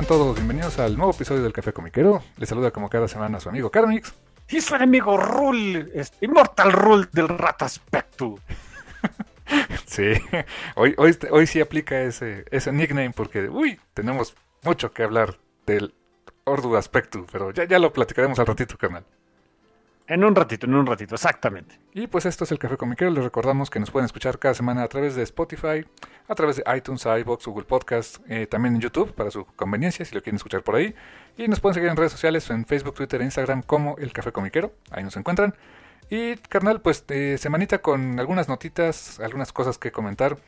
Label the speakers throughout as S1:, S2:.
S1: Están todos? Bienvenidos al nuevo episodio del Café Comiquero. Les saluda como cada semana su amigo Carmix.
S2: Y su enemigo Rule, este, Immortal Rule del Rataspectu.
S1: sí, hoy, hoy, hoy sí aplica ese, ese nickname porque, uy, tenemos mucho que hablar del Ordu Aspectu, pero ya, ya lo platicaremos al ratito, canal.
S2: En un ratito, en un ratito, exactamente.
S1: Y pues esto es el Café Comiquero. Les recordamos que nos pueden escuchar cada semana a través de Spotify, a través de iTunes, iBox, Google Podcast, eh, también en YouTube para su conveniencia si lo quieren escuchar por ahí. Y nos pueden seguir en redes sociales, en Facebook, Twitter e Instagram como el Café Comiquero. Ahí nos encuentran. Y carnal, pues eh, semanita con algunas notitas, algunas cosas que comentar.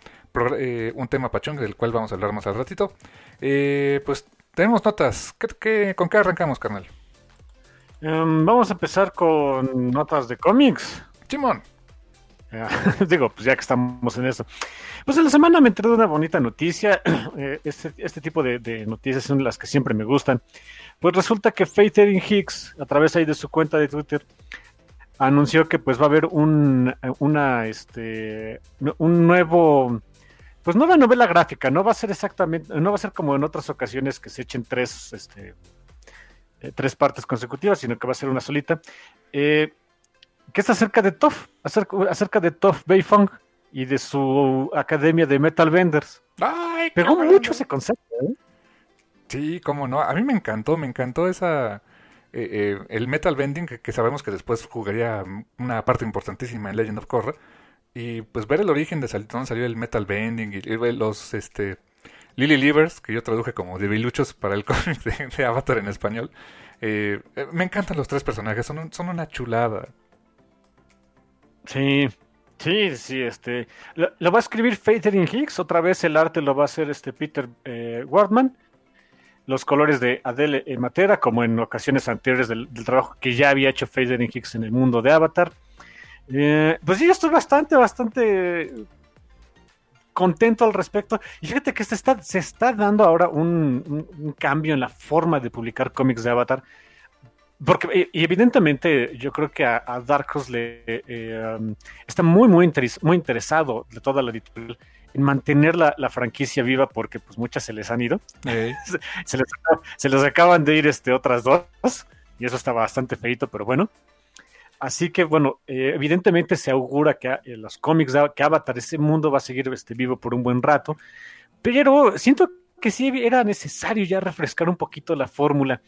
S1: Eh, un tema pachón del cual vamos a hablar más al ratito. pues tenemos notas. ¿Qué, con qué arrancamos, carnal?
S2: Em, vamos a empezar con notas de cómics.
S1: Chimón.
S2: Digo, pues ya que estamos en eso. Pues en la semana me enteré de una bonita noticia. Eh, este, este, tipo de, noticias son las que siempre me gustan. Pues resulta que Faith Erin Hicks, a través ahí de su cuenta de Twitter, anunció que pues va a haber un, una, este, un nuevo, pues nueva novela gráfica. No va a ser exactamente, no va a ser como en otras ocasiones que se echen tres, este, eh, tres partes consecutivas, sino que va a ser una solita. Eh, que es acerca de Toff, acerca, acerca de Toff Beifong y de su academia de Metal Vendors.
S1: ¡Ay,
S2: Pegó mucho ese concepto, ¿eh?
S1: Sí, cómo no. A mí me encantó, me encantó esa. el Metal Vending, que, sabemos que después jugaría una parte importantísima en Legend of Korra. Y pues ver el origen de dónde salió el Metal Bending y, los este Lily Livers, que yo traduje como debiluchos para el cómic de, Avatar en español. Eh, eh, me encantan los tres personajes, son, una chulada.
S2: Sí, sí, sí, este. Lo, va a escribir Fatherin Hicks, otra vez el arte lo va a hacer este Peter eh, Wardman. Los colores de Adele Matera, como en ocasiones anteriores del, trabajo que ya había hecho Fatherin Hicks en el mundo de Avatar. pues sí, yo estoy bastante, bastante contento al respecto. Y fíjate que se está, se está dando ahora un, cambio en la forma de publicar cómics de Avatar. Porque, y evidentemente, yo creo que a, Dark Horse le eh, um, está muy, muy, muy interesado de toda la editorial en mantener la, franquicia viva porque pues muchas se les han ido. se, les, se, les, acaban de ir este, otras dos y eso está bastante feito, pero bueno. Así que, bueno, eh, evidentemente se augura que eh, los cómics, que Avatar, ese mundo va a seguir este, vivo por un buen rato, pero siento que sí era necesario ya refrescar un poquito la fórmula,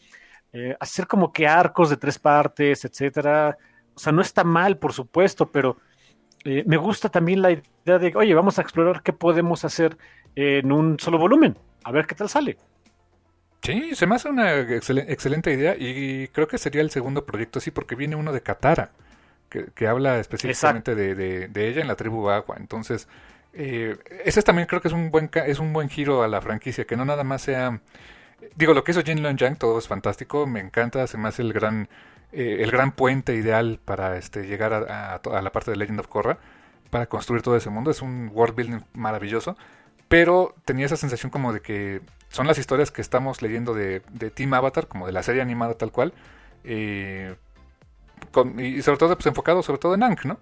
S2: eh, hacer como que arcos de tres partes, etcétera. O sea, no está mal, por supuesto, pero me gusta también la idea de, oye, vamos a explorar qué podemos hacer en un solo volumen, a ver qué tal sale.
S1: Sí, se me hace una excelente idea y creo que sería el segundo proyecto así porque viene uno de Katara, que, habla específicamente de, ella en la tribu Agua. Entonces, eh, ese también creo que es un buen es un buen giro a la franquicia, que no nada más sea... Digo, lo que hizo Jin Long Yang, todo es fantástico, me encanta, se me hace el gran, eh, el gran puente ideal para este, llegar a, a, la parte de Legend of Korra, para construir todo ese mundo, es un world building maravilloso pero tenía esa sensación como de que son las historias que estamos leyendo de, de Team Avatar, como de la serie animada tal cual, eh, y sobre todo pues, enfocado sobre todo en Ankh, ¿no?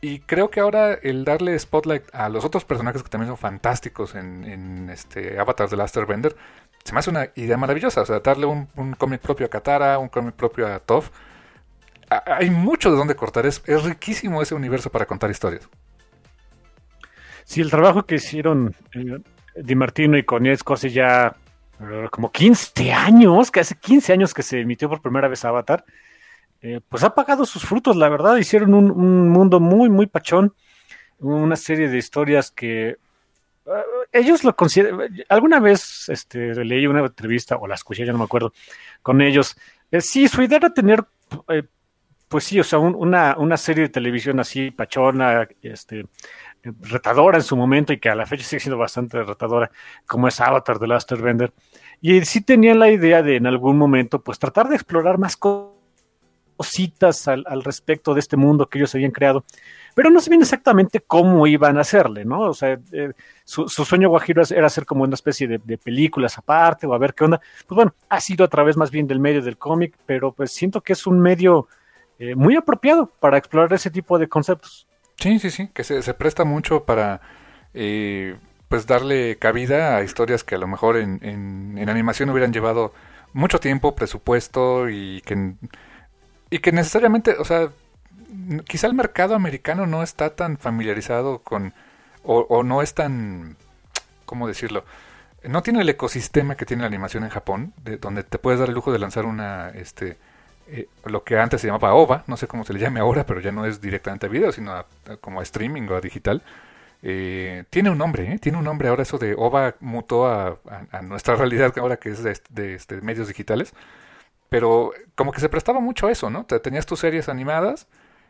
S1: Y creo que ahora el darle spotlight a los otros personajes que también son fantásticos en, este Avatar de Last Airbender, se me hace una idea maravillosa. O sea, darle un, cómic propio a Katara, un cómic propio a Toph. Hay mucho de dónde cortar. Es, es riquísimo ese universo para contar historias.
S2: Sí, el trabajo que hicieron eh, Di Martino y Konietzko hace ya eh, como 15 años, que hace 15 años que se emitió por primera vez Avatar, eh, pues ha pagado sus frutos, la verdad. Hicieron un, mundo muy, muy pachón, una serie de historias que ellos lo consideran. Alguna vez este, leí una entrevista, o la escuché, ya no me acuerdo, con ellos. sí, su idea era tener pues sí, o sea, una, una, serie de televisión así, pachona, este, retadora en su momento y que a la fecha sigue siendo bastante retadora, como es Avatar de Last Airbender. Y sí tenían la idea de en algún momento, pues tratar de explorar más cositas al, respecto de este mundo que ellos habían creado, pero no sabían exactamente cómo iban a hacerle, ¿no? O sea, eh, su, sueño guajiro era hacer como una especie de, películas aparte o a ver qué onda. Pues bueno, ha sido a través más bien del medio del cómic, pero pues siento que es un medio eh, muy apropiado para explorar ese tipo de conceptos.
S1: Sí, sí, sí, que se, presta mucho para eh, pues darle cabida a historias que a lo mejor en, en, animación hubieran llevado mucho tiempo, presupuesto y que, y que necesariamente, o sea, quizá el mercado americano no está tan familiarizado con, o, o no es tan, ¿cómo decirlo? No tiene el ecosistema que tiene la animación en Japón, de, donde te puedes dar el lujo de lanzar una, este, eh, lo que antes se llamaba OVA, no sé cómo se le llame ahora, pero ya no es directamente a video, sino como a streaming o digital. Eh, tiene un nombre, ¿eh? tiene un nombre ahora eso de OVA mutó a, nuestra realidad ahora que es de, este, medios digitales, pero como que se prestaba mucho a eso, ¿no? tenías tus series animadas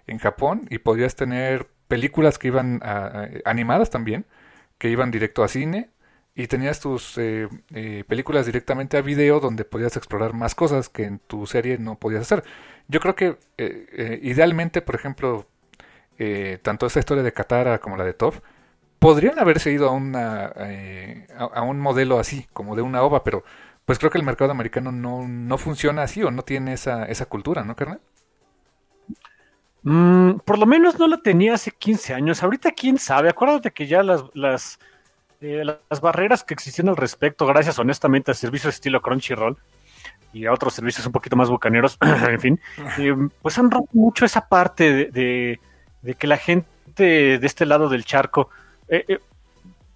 S1: en Japón y podías tener películas que iban animadas también, que iban directo a cine y tenías tus eh, eh, películas directamente a video donde podías explorar más cosas que en tu serie no podías hacer. Yo creo que eh, idealmente, por ejemplo, tanto esta historia de Katara como la de Toph podrían haberse ido a, una, a, un modelo así, como de una ova, pero pues creo que el mercado americano no, no funciona así o no tiene esa, esa cultura, ¿no, carnal?
S2: Mm, por lo menos no la tenía hace 15 años. Ahorita, quién sabe. Acuérdate que ya las eh, las barreras que existían al respecto, gracias honestamente a servicios estilo Crunchyroll y a otros servicios un poquito más bucaneros, en fin, eh, pues han roto mucho esa parte de, que la gente de este lado del charco, eh,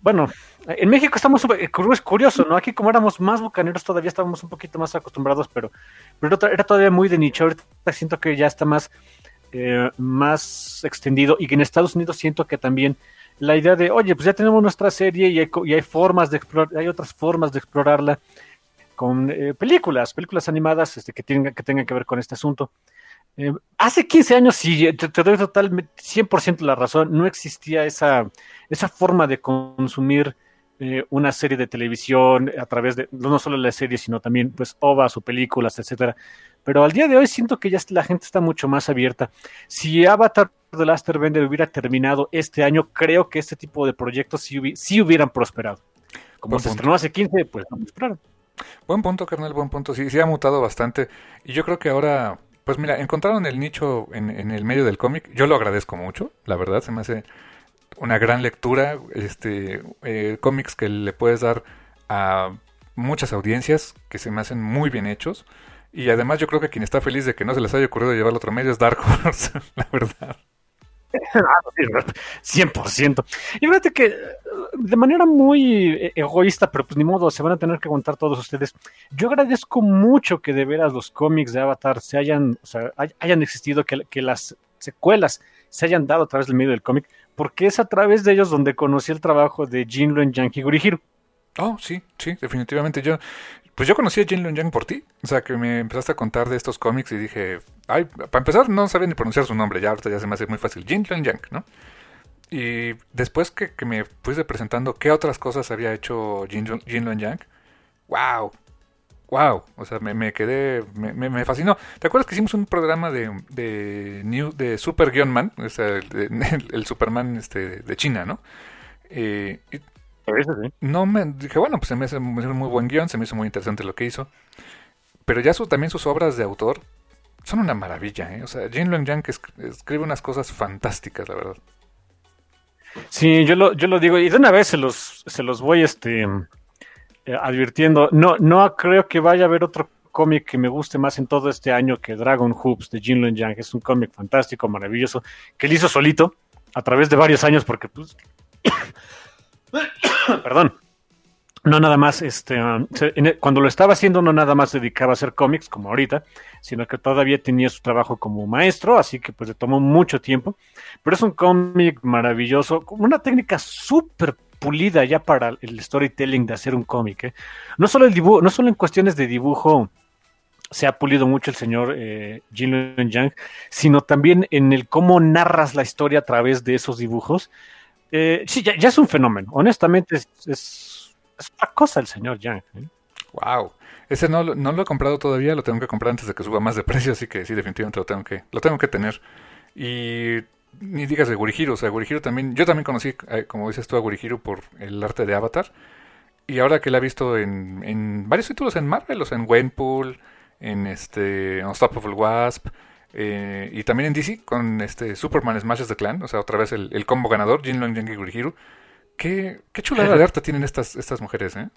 S2: bueno, en México estamos, es curioso, ¿no? Aquí como éramos más bucaneros todavía estábamos un poquito más acostumbrados, pero, pero era todavía muy de nicho, ahorita siento que ya está más, más extendido y que en Estados Unidos siento que también la idea de, oye, pues ya tenemos nuestra serie y hay, y hay formas de explorar, hay otras formas de explorarla con eh, películas, películas animadas este, que, tengan, que tengan que ver con este asunto. Eh, hace 15 años, sí, te, doy total 100% la razón, no existía esa, esa forma de consumir eh, una serie de televisión a través de, no solo la serie, sino también pues ovas o películas, etcétera. Pero al día de hoy siento que ya la gente está mucho más abierta. Si Avatar de Last Airbender hubiera terminado este año, creo que este tipo de proyectos sí, hubieran prosperado. Como se estrenó hace 15, pues no prosperaron.
S1: Buen punto, carnal, buen punto. Sí, sí ha mutado bastante. Y yo creo que ahora, pues mira, encontraron el nicho en, el medio del cómic. Yo lo agradezco mucho, la verdad, se me hace una gran lectura. Este, eh, cómics que le puedes dar a muchas audiencias que se me hacen muy bien hechos. Y además yo creo que quien está feliz de que no se les haya ocurrido llevar otro medio es Dark Horse, la verdad.
S2: 100%. Y fíjate que de manera muy egoísta, pero pues ni modo, se van a tener que aguantar todos ustedes. Yo agradezco mucho que de veras los cómics de Avatar se hayan, o sea, hayan existido, que, que las secuelas se hayan dado a través del medio del cómic, porque es a través de ellos donde conocí el trabajo de Jinlo en Yankee Gurihiro.
S1: Oh, sí, sí, definitivamente. Yo, pues yo conocí a Jin Lun Yang por ti. O sea, que me empezaste a contar de estos cómics y dije, ay, para empezar no sabía ni pronunciar su nombre, ya ahorita ya se me hace muy fácil. Jin Lun Yang, ¿no? Y después que, me fuiste presentando qué otras cosas había hecho Jin, Lun Yang, wow, wow, o sea, me, quedé, me, fascinó. ¿Te acuerdas que hicimos un programa de, de, New, de Super Man? O sea, el, Superman este, de China, ¿no? Eh, No me dije, bueno, pues se me hizo un muy buen guion, se me hizo muy interesante lo que hizo. Pero ya su, también sus obras de autor son una maravilla, ¿eh? O sea, Jin Long Yang escribe unas cosas fantásticas, la verdad.
S2: Sí, yo lo, yo lo digo, y de una vez se los, se los voy este, eh, advirtiendo. No, no creo que vaya a haber otro cómic que me guste más en todo este año que Dragon Hoops de Jin Long Yang. Es un cómic fantástico, maravilloso, que él hizo solito a través de varios años, porque pues. Perdón no nada más, este, um, e, cuando lo estaba haciendo, no nada más dedicaba a hacer cómics como ahorita, sino que todavía tenía su trabajo como maestro, así que pues le tomó mucho tiempo. Pero es un cómic maravilloso, con una técnica súper pulida ya para el storytelling de hacer un cómic. ¿eh? No solo el dibujo, no solo en cuestiones de dibujo se ha pulido mucho el señor eh, Jin Yang, sino también en el cómo narras la historia a través de esos dibujos. Eh, sí, ya, es un fenómeno. Honestamente, es es una cosa el señor Yang.
S1: Wow. ¿eh? Ese no, no, lo he comprado todavía, lo tengo que comprar antes de que suba más de precio, así que sí, definitivamente lo tengo que, lo tengo que tener. Y ni digas de Gurihiro, o sea, Gurihiro también, yo también conocí, eh, como dices tú, a Gurihiro por el arte de Avatar. Y ahora que la he visto en, en varios títulos en Marvel, o sea, en Gwenpool, en este Unstoppable Wasp, eh, y también en DC con este Superman Smashes the Clan, o sea, otra vez el, combo ganador, Jin Long Yang y Gurihiro. Qué, chulada de arte tienen estas, estas mujeres, ¿eh?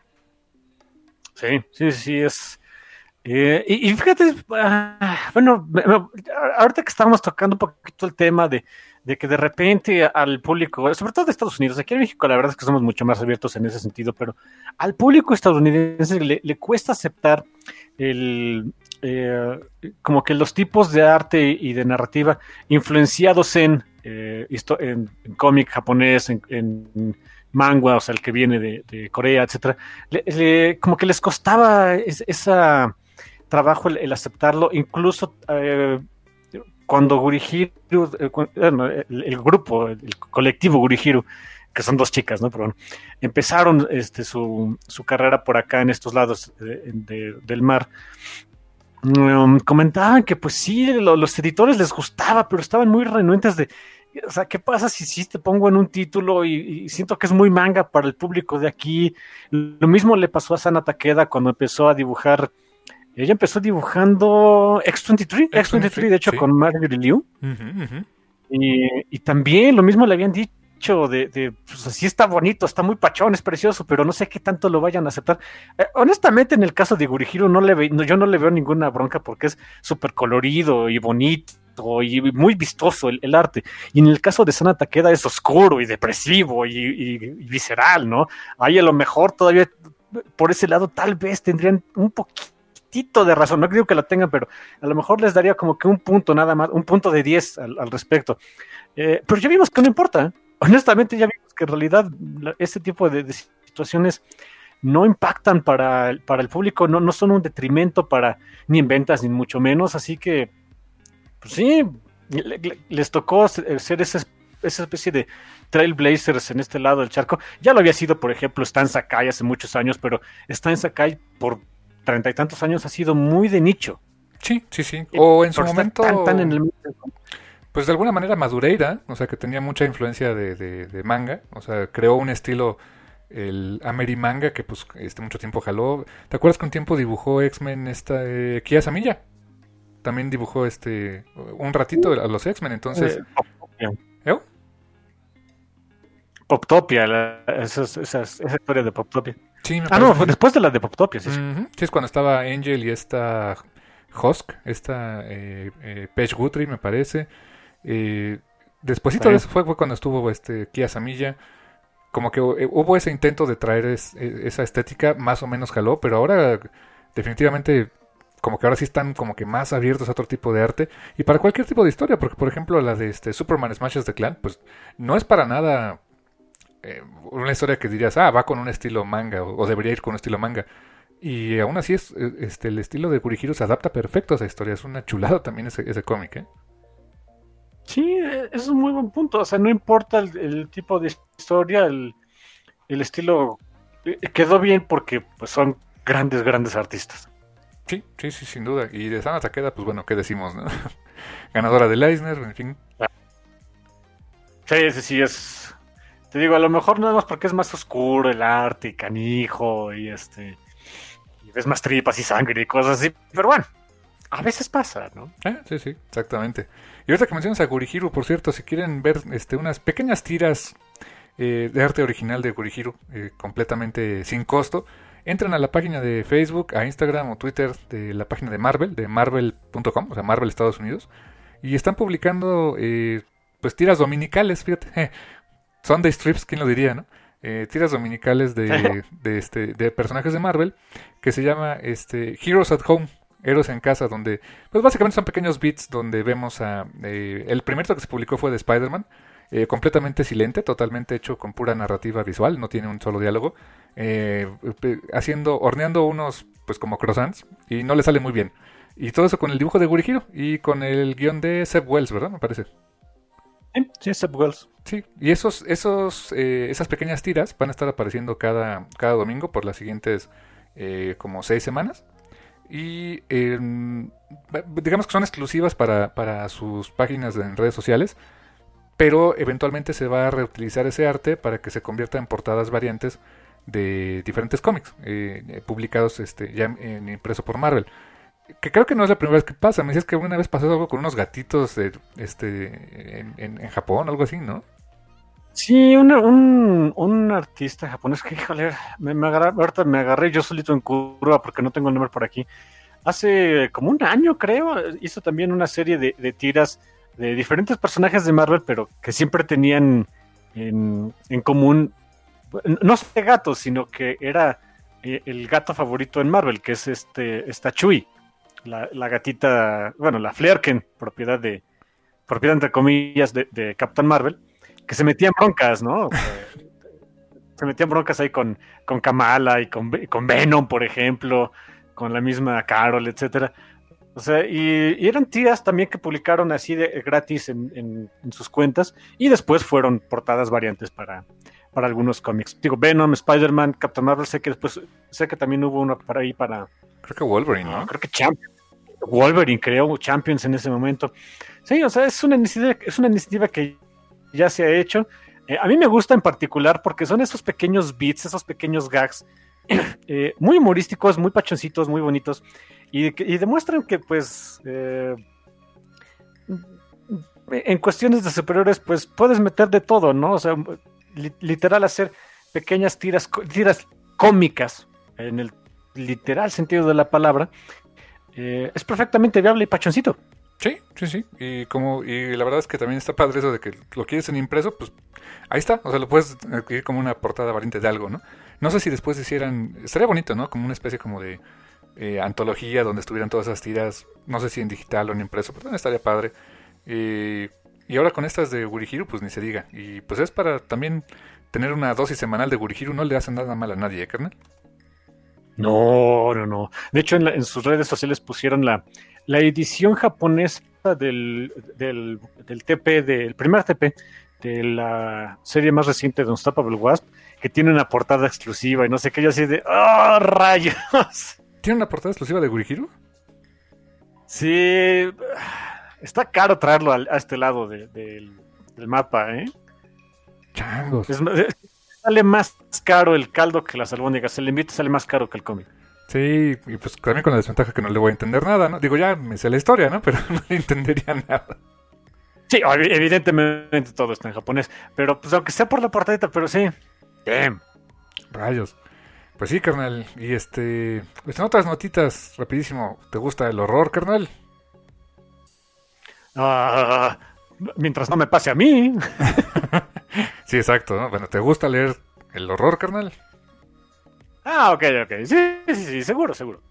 S2: Sí, sí, sí, es... Eh, y, fíjate, ah, bueno, ahorita que estábamos tocando un poquito el tema de, que de repente al público, sobre todo de Estados Unidos, aquí en México la verdad es que somos mucho más abiertos en ese sentido, pero al público estadounidense le, cuesta aceptar el, eh, como que los tipos de arte y de narrativa influenciados en, eh, en, cómic japonés, en manga, o sea, el que viene de, Corea, etcétera, como que les costaba ese trabajo el, aceptarlo, incluso eh, cuando Gurihiru, eh, el, grupo, el colectivo Gurihiru, que son dos chicas, ¿no? Pero empezaron este, su, su carrera por acá en estos lados del mar. Mm, comentaban que pues sí, los editores les gustaba, pero estaban muy renuentes de, o sea, ¿qué pasa si, si te pongo en un título y, siento que es muy manga para el público de aquí? Lo mismo le pasó a Sana Takeda cuando empezó a dibujar. Ella empezó dibujando X23, X23, de hecho, con Marjorie Liu. Y, también lo mismo le habían dicho de, pues así está bonito, está muy pachón, es precioso, pero no sé qué tanto lo vayan a aceptar. Eh, honestamente, en el caso de Gurihiro, no le yo no le veo ninguna bronca porque es súper colorido y bonito y muy vistoso el, arte. Y en el caso de Sana Takeda es oscuro y depresivo y, visceral, ¿no? Ahí a lo mejor todavía por ese lado tal vez tendrían un poquitito de razón. No creo que lo tengan, pero a lo mejor les daría como que un punto nada más, un punto de 10 al, respecto. Eh, pero ya vimos que no importa. Honestamente ya vimos que en realidad este tipo de, situaciones no impactan para, para el público, no, no son un detrimento para ni en ventas ni mucho menos, así que pues sí, les tocó ser esa, especie de trailblazers en este lado del charco. Ya lo había sido, por ejemplo, Stan Sakai hace muchos años, pero Stan Sakai por treinta y tantos años ha sido muy de nicho.
S1: Sí, sí, sí. O en su momento... Pues de alguna manera Madureira, o sea, que tenía mucha influencia de, manga, o sea, creó un estilo, el Amerimanga, que pues este mucho tiempo jaló. ¿Te acuerdas que un tiempo dibujó X-Men esta eh, Kia Samilla? también dibujó este un ratito a los X-Men, entonces...
S2: Eh, ¿Eh? Poptopia, esa, esa, historia de Poptopia. Sí, ah, no, fue después de la de Poptopia, sí.
S1: Sí, es cuando estaba Angel y esta Husk, esta eh, eh Page Guthrie, me parece. Eh, despuésito de eso fue, fue, cuando estuvo este Kia Samilla. Como que hubo ese intento de traer esa estética, más o menos jaló, pero ahora definitivamente como que ahora sí están como que más abiertos a otro tipo de arte y para cualquier tipo de historia, porque por ejemplo la de este Superman Smashes the Clan, pues no es para nada eh, una historia que dirías, ah, va con un estilo manga o, debería ir con un estilo manga. Y aún así es eh, este el estilo de Kurihiro se adapta perfecto a esa historia, es una chulada también ese, ese cómic, ¿eh?
S2: Sí, es un muy buen punto, o sea, no importa el, tipo de historia, el, el estilo eh, quedó bien porque pues son grandes, grandes artistas.
S1: Sí, sí, sí, sin duda. Y de Sana Takeda, pues bueno, ¿qué decimos? No? Ganadora del Eisner, en fin.
S2: Sí, sí, sí, es te digo, a lo mejor nada más porque es más oscuro el arte y canijo y este. Y ves más tripas y sangre y cosas así. Pero bueno, a veces pasa, ¿no?
S1: Ah, sí, sí, exactamente. Y ahorita que mencionas a Gurihiro, por cierto, si quieren ver este, unas pequeñas tiras eh, de arte original de Gurihiro, eh, completamente sin costo, entran a la página de Facebook, a Instagram o Twitter de la página de Marvel, de marvel.com, o sea, Marvel Estados Unidos, y están publicando eh, pues tiras dominicales, fíjate, Sunday strips, ¿quién lo diría, no? Eh, tiras dominicales de, de, este, de personajes de Marvel que se llama este, Heroes at Home, Héroes en Casa, donde pues básicamente son pequeños bits donde vemos a... Eh, el primero que se publicó fue de Spider-Man, eh, completamente silente, totalmente hecho con pura narrativa visual, no tiene un solo diálogo, eh, haciendo, horneando unos pues como croissants y no le sale muy bien. Y todo eso con el dibujo de Gurihiro y con el guion de Seb Wells, ¿verdad? Me parece.
S2: Sí, Seb Wells.
S1: Sí, y esos, esos, eh, esas pequeñas tiras van a estar apareciendo cada, cada domingo por las siguientes eh, como seis semanas. Y eh, digamos que son exclusivas para, para sus páginas en redes sociales, pero eventualmente se va a reutilizar ese arte para que se convierta en portadas variantes de diferentes cómics eh, publicados este, ya en, impreso por Marvel que creo que no es la primera vez que pasa. Me decías que una vez pasó algo con unos gatitos de, este, en, en, Japón, algo así, ¿no?
S2: Sí, un, un, un artista japonés que, híjole, me, me agarré, ahorita me agarré yo solito en curva porque no tengo el nombre por aquí. Hace como un año, creo, hizo también una serie de, tiras de diferentes personajes de Marvel, pero que siempre tenían en, común, no sé gatos, sino que era eh, el gato favorito en Marvel, que es este, esta Chui la, gatita, bueno, la Flerken, propiedad de, propiedad entre comillas de Captain Marvel, que se metía en broncas, ¿no? se metían broncas ahí con, con Kamala y con, con Venom, por ejemplo, con la misma Carol, etcétera. O sea, y, eran tiras también que publicaron así de gratis en, sus cuentas y después fueron portadas variantes para, para algunos cómics. Digo, Venom, Spider-Man, Captain Marvel, sé que después, sé que también hubo uno para ahí para...
S1: Creo que Wolverine, ¿no?
S2: Creo que Champion. Wolverine creó Champions en ese momento. Sí, o sea, es una iniciativa, es una iniciativa que ya se ha hecho. Eh, a mí me gusta en particular porque son esos pequeños beats, esos pequeños gags, eh, muy humorísticos, muy pachoncitos, muy bonitos, y, demuestran que, pues, eh, en cuestiones de superiores, pues puedes meter de todo, ¿no? O sea, literal hacer pequeñas tiras, tiras cómicas, en el literal sentido de la palabra, es perfectamente viable y pachoncito.
S1: Sí, sí, sí. Y como y la verdad es que también está padre eso de que lo quieres en impreso, pues ahí está. O sea, lo puedes adquirir como una portada variante de algo, ¿no? No sé si después hicieran, estaría bonito, ¿no? Como una especie como de eh, antología donde estuvieran todas esas tiras, no sé si en digital o en impreso, pero estaría padre. y ahora con estas de Gurihiro, pues ni se diga. Y pues es para también tener una dosis semanal de Gurihiro, no le hacen nada mal a nadie, ¿eh, carnal?
S2: No, no, no. De hecho, en, sus redes sociales pusieron la, la edición japonesa del, del, del, TP, del primer TP de la serie más reciente de Unstoppable Wasp, que tiene una portada exclusiva y no sé qué, yo así de ¡Oh, rayos!
S1: ¿Tiene una portada exclusiva de Gurihiro?
S2: Sí, está caro traerlo a, este lado del, del, mapa, ¿eh?
S1: Changos
S2: sale más caro el caldo que las albóndigas. El invito sale más caro que el cómic.
S1: Sí, y pues también con la desventaja que no le voy a entender nada, ¿no? Digo, ya me sé la historia, ¿no? Pero no le entendería nada.
S2: Sí, evidentemente todo está en japonés. Pero pues aunque sea por la portadita, pero sí. Damn.
S1: Rayos. Pues sí, carnal. Y este. Pues en otras notitas, rapidísimo. ¿Te gusta el horror, carnal?
S2: Ah, mientras no me pase a mí.
S1: sí, exacto. ¿no? Bueno, ¿te gusta leer el horror, carnal?
S2: Ah, ok, ok. Sí, sí, sí, seguro, seguro.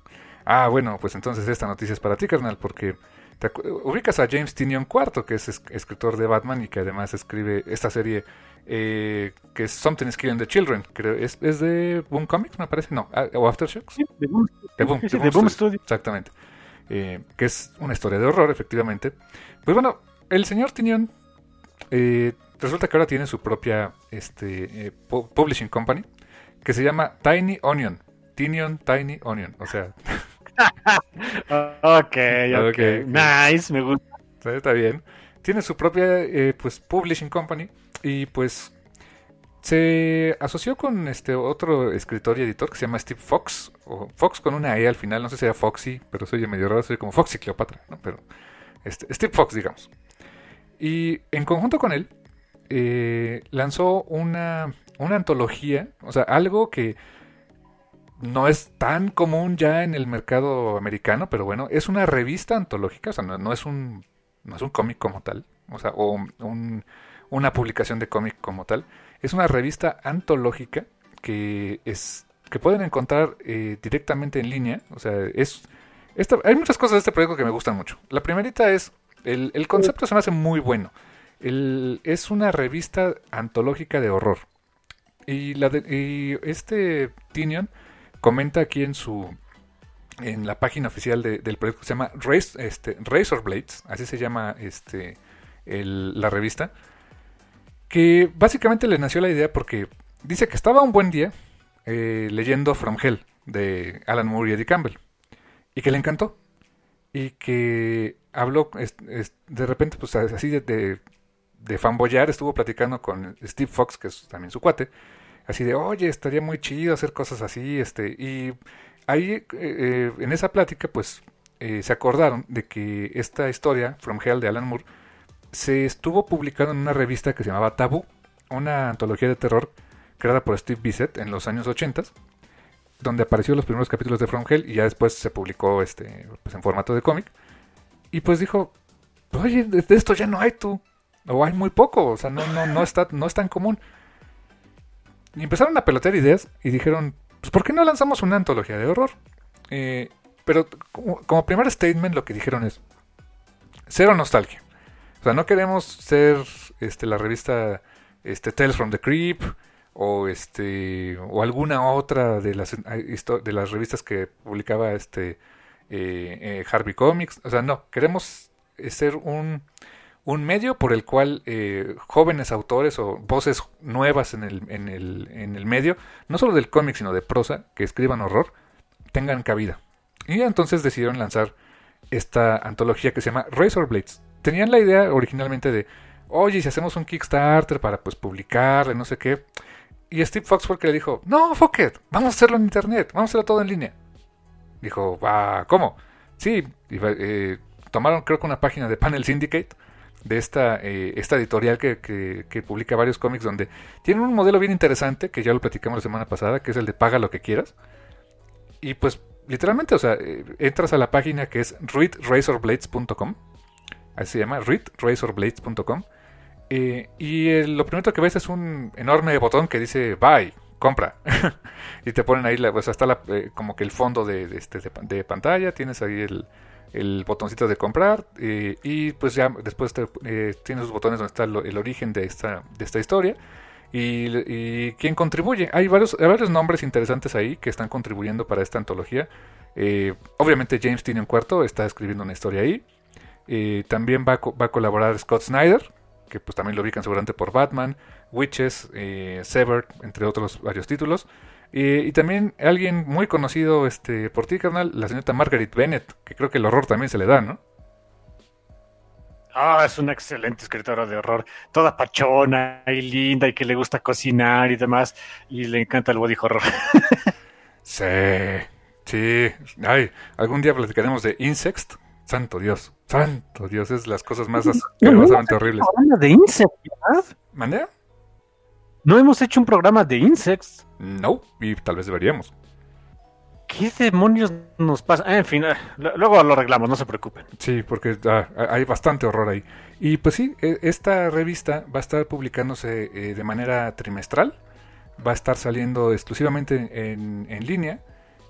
S1: Ah, bueno, pues entonces esta noticia es para ti, carnal, porque te ubicas a James Tinion IV, que es escritor de Batman y que además escribe esta serie eh, que es Something is Killing the Children. Creo, ¿es, ¿Es de Boom Comics, me parece? No, ah, o Aftershocks.
S2: Sí, de Boom,
S1: de Boom, de Boom, Studio. Exactamente. Eh, que es una historia de horror, efectivamente. Pues bueno, el señor Tinion eh, resulta que ahora tiene su propia este, eh, publishing company que se llama Tiny Onion. Tinion Tiny Onion. O sea.
S2: ok, ok. Nice, me gusta.
S1: Está bien. Tiene su propia eh, pues publishing company y pues se asoció con este otro escritor y editor que se llama Steve Fox, o Fox con una E al final, no sé si era Foxy, pero soy medio raro, soy como Foxy Cleopatra, ¿no? Pero este, Steve Fox, digamos. Y en conjunto con él, eh, lanzó una, una antología, o sea, algo que no es tan común ya en el mercado americano, pero bueno, es una revista antológica, o sea, no, es un no un cómic como tal, o sea, o una publicación de cómic como tal, es una revista antológica que es que pueden encontrar eh, directamente en línea, o sea, es hay muchas cosas de este proyecto que me gustan mucho. La primerita es el, el concepto se me hace muy bueno. El, es una revista antológica de horror. Y, la y este Tinion comenta aquí en su en la página oficial del proyecto que se llama este, Razor Blades, así se llama este la revista, que básicamente le nació la idea porque dice que estaba un buen día eh, leyendo From Hell de Alan Moore y Eddie Campbell y que le encantó y que habló de repente pues así de, de, de fanboyar estuvo platicando con Steve Fox que es también su cuate así de, oye, estaría muy chido hacer cosas así, este, y ahí eh, eh, en esa plática, pues, eh, se acordaron de que esta historia, From Hell de Alan Moore, se estuvo publicando en una revista que se llamaba Taboo, una antología de terror creada por Steve Bissett en los años 80, donde apareció los primeros capítulos de From Hell y ya después se publicó este, pues, en formato de cómic. Y pues dijo, oye, de esto ya no hay tú, o hay muy poco, o sea, no, no, no, está, no es tan común. Y empezaron a pelotear ideas y dijeron, pues ¿por qué no lanzamos una antología de horror? Eh, pero como, primer statement lo que dijeron es, cero nostalgia. O sea, no queremos ser este, la revista este, Tales from the Creep o este o alguna otra de las de las revistas que publicaba este eh, eh, Harvey Comics o sea no queremos ser un un medio por el cual eh, jóvenes autores o voces nuevas en el, en, el, en el medio, no solo del cómic, sino de prosa, que escriban horror, tengan cabida. Y entonces decidieron lanzar esta antología que se llama Razor Blades. Tenían la idea originalmente de, oye, si hacemos un Kickstarter para pues publicar, no sé qué. Y Steve Fox le dijo, no, fuck it, vamos a hacerlo en internet, vamos a hacerlo todo en línea. Dijo, ¿cómo? Sí, eh, tomaron creo que una página de Panel Syndicate de esta, eh, esta editorial que, que, publica varios cómics donde tienen un modelo bien interesante, que ya lo platicamos la semana pasada, que es el de paga lo que quieras. Y pues literalmente, o sea, eh, entras a la página que es readrazorblades.com, así se llama, readrazorblades.com, eh, y lo primero que ves es un enorme botón que dice buy, compra. y te ponen ahí, la, está la, como que el fondo de, este, de pantalla, tienes ahí el el botoncito de comprar eh, y pues ya después eh, tiene sus botones donde está el, origen de esta, de esta historia y, y quién contribuye. Hay varios, varios nombres interesantes ahí que están contribuyendo para esta antología. Eh, obviamente James tiene un cuarto, está escribiendo una historia ahí. también va a, va a colaborar Scott Snyder, que pues también lo ubican seguramente por Batman, Witches, Severed, entre otros varios títulos. Y, también alguien muy conocido este, por ti, carnal, la señorita Margaret Bennett, que creo que el horror también se le da, ¿no?
S2: Ah, es una excelente escritora de horror, toda pachona y linda y que le gusta cocinar y demás, y le encanta el body horror.
S1: sí, sí. Ay, algún día platicaremos de Insect. Santo Dios, santo Dios, es las cosas más asquerosamente horribles.
S2: de Insect, ¿verdad?
S1: ¿Mandea?
S2: No hemos hecho un programa de Insects.
S1: No, y tal vez deberíamos.
S2: ¿Qué demonios nos pasa? Ah, en fin, eh, luego lo arreglamos, no se preocupen.
S1: Sí, porque ah, hay bastante horror ahí. Y pues sí, e, esta revista va a estar publicándose eh, de manera trimestral. Va a estar saliendo exclusivamente en, en, línea.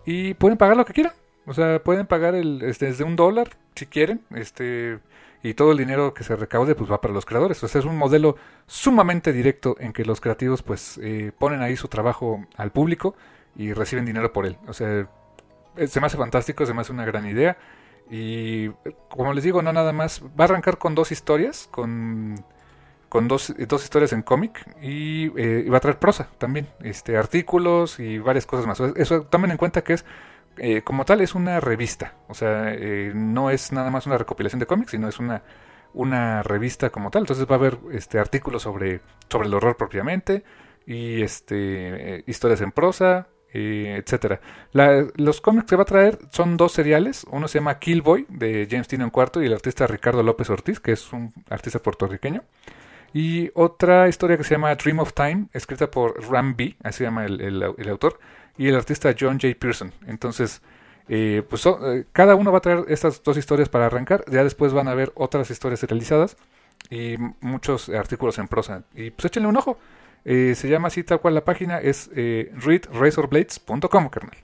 S1: Y pueden pagar lo que quieran. O sea, pueden pagar el, este, desde un dólar si quieren. Este, y todo el dinero que se recaude pues va para los creadores. O es un modelo sumamente directo en que los creativos pues eh, ponen ahí su trabajo al público y reciben dinero por él. O sea, eh, se me hace fantástico, se me hace una gran idea. Y como les digo, no nada más, va a arrancar con dos historias, con, con dos, dos historias en cómic y, eh, va a traer prosa también, este, artículos y varias cosas más. Eso tomen en cuenta que es eh, como tal es una revista, o sea, eh, no es nada más una recopilación de cómics, sino es una, una revista como tal. Entonces va a haber este artículos sobre, sobre el horror propiamente, y este eh, historias en prosa, etcétera. Los cómics que va a traer son dos seriales. Uno se llama Killboy de James Tynion IV y el artista Ricardo López Ortiz, que es un artista puertorriqueño. Y otra historia que se llama Dream of Time, escrita por Ram B, así se llama el, el autor, y el artista John J. Pearson. Entonces, eh, pues so- eh, cada uno va a traer estas dos historias para arrancar. Ya después van a haber otras historias serializadas y muchos artículos en prosa. Y pues échenle un ojo. Eh, se llama así tal cual la página, es readrazorblades.com, carnal.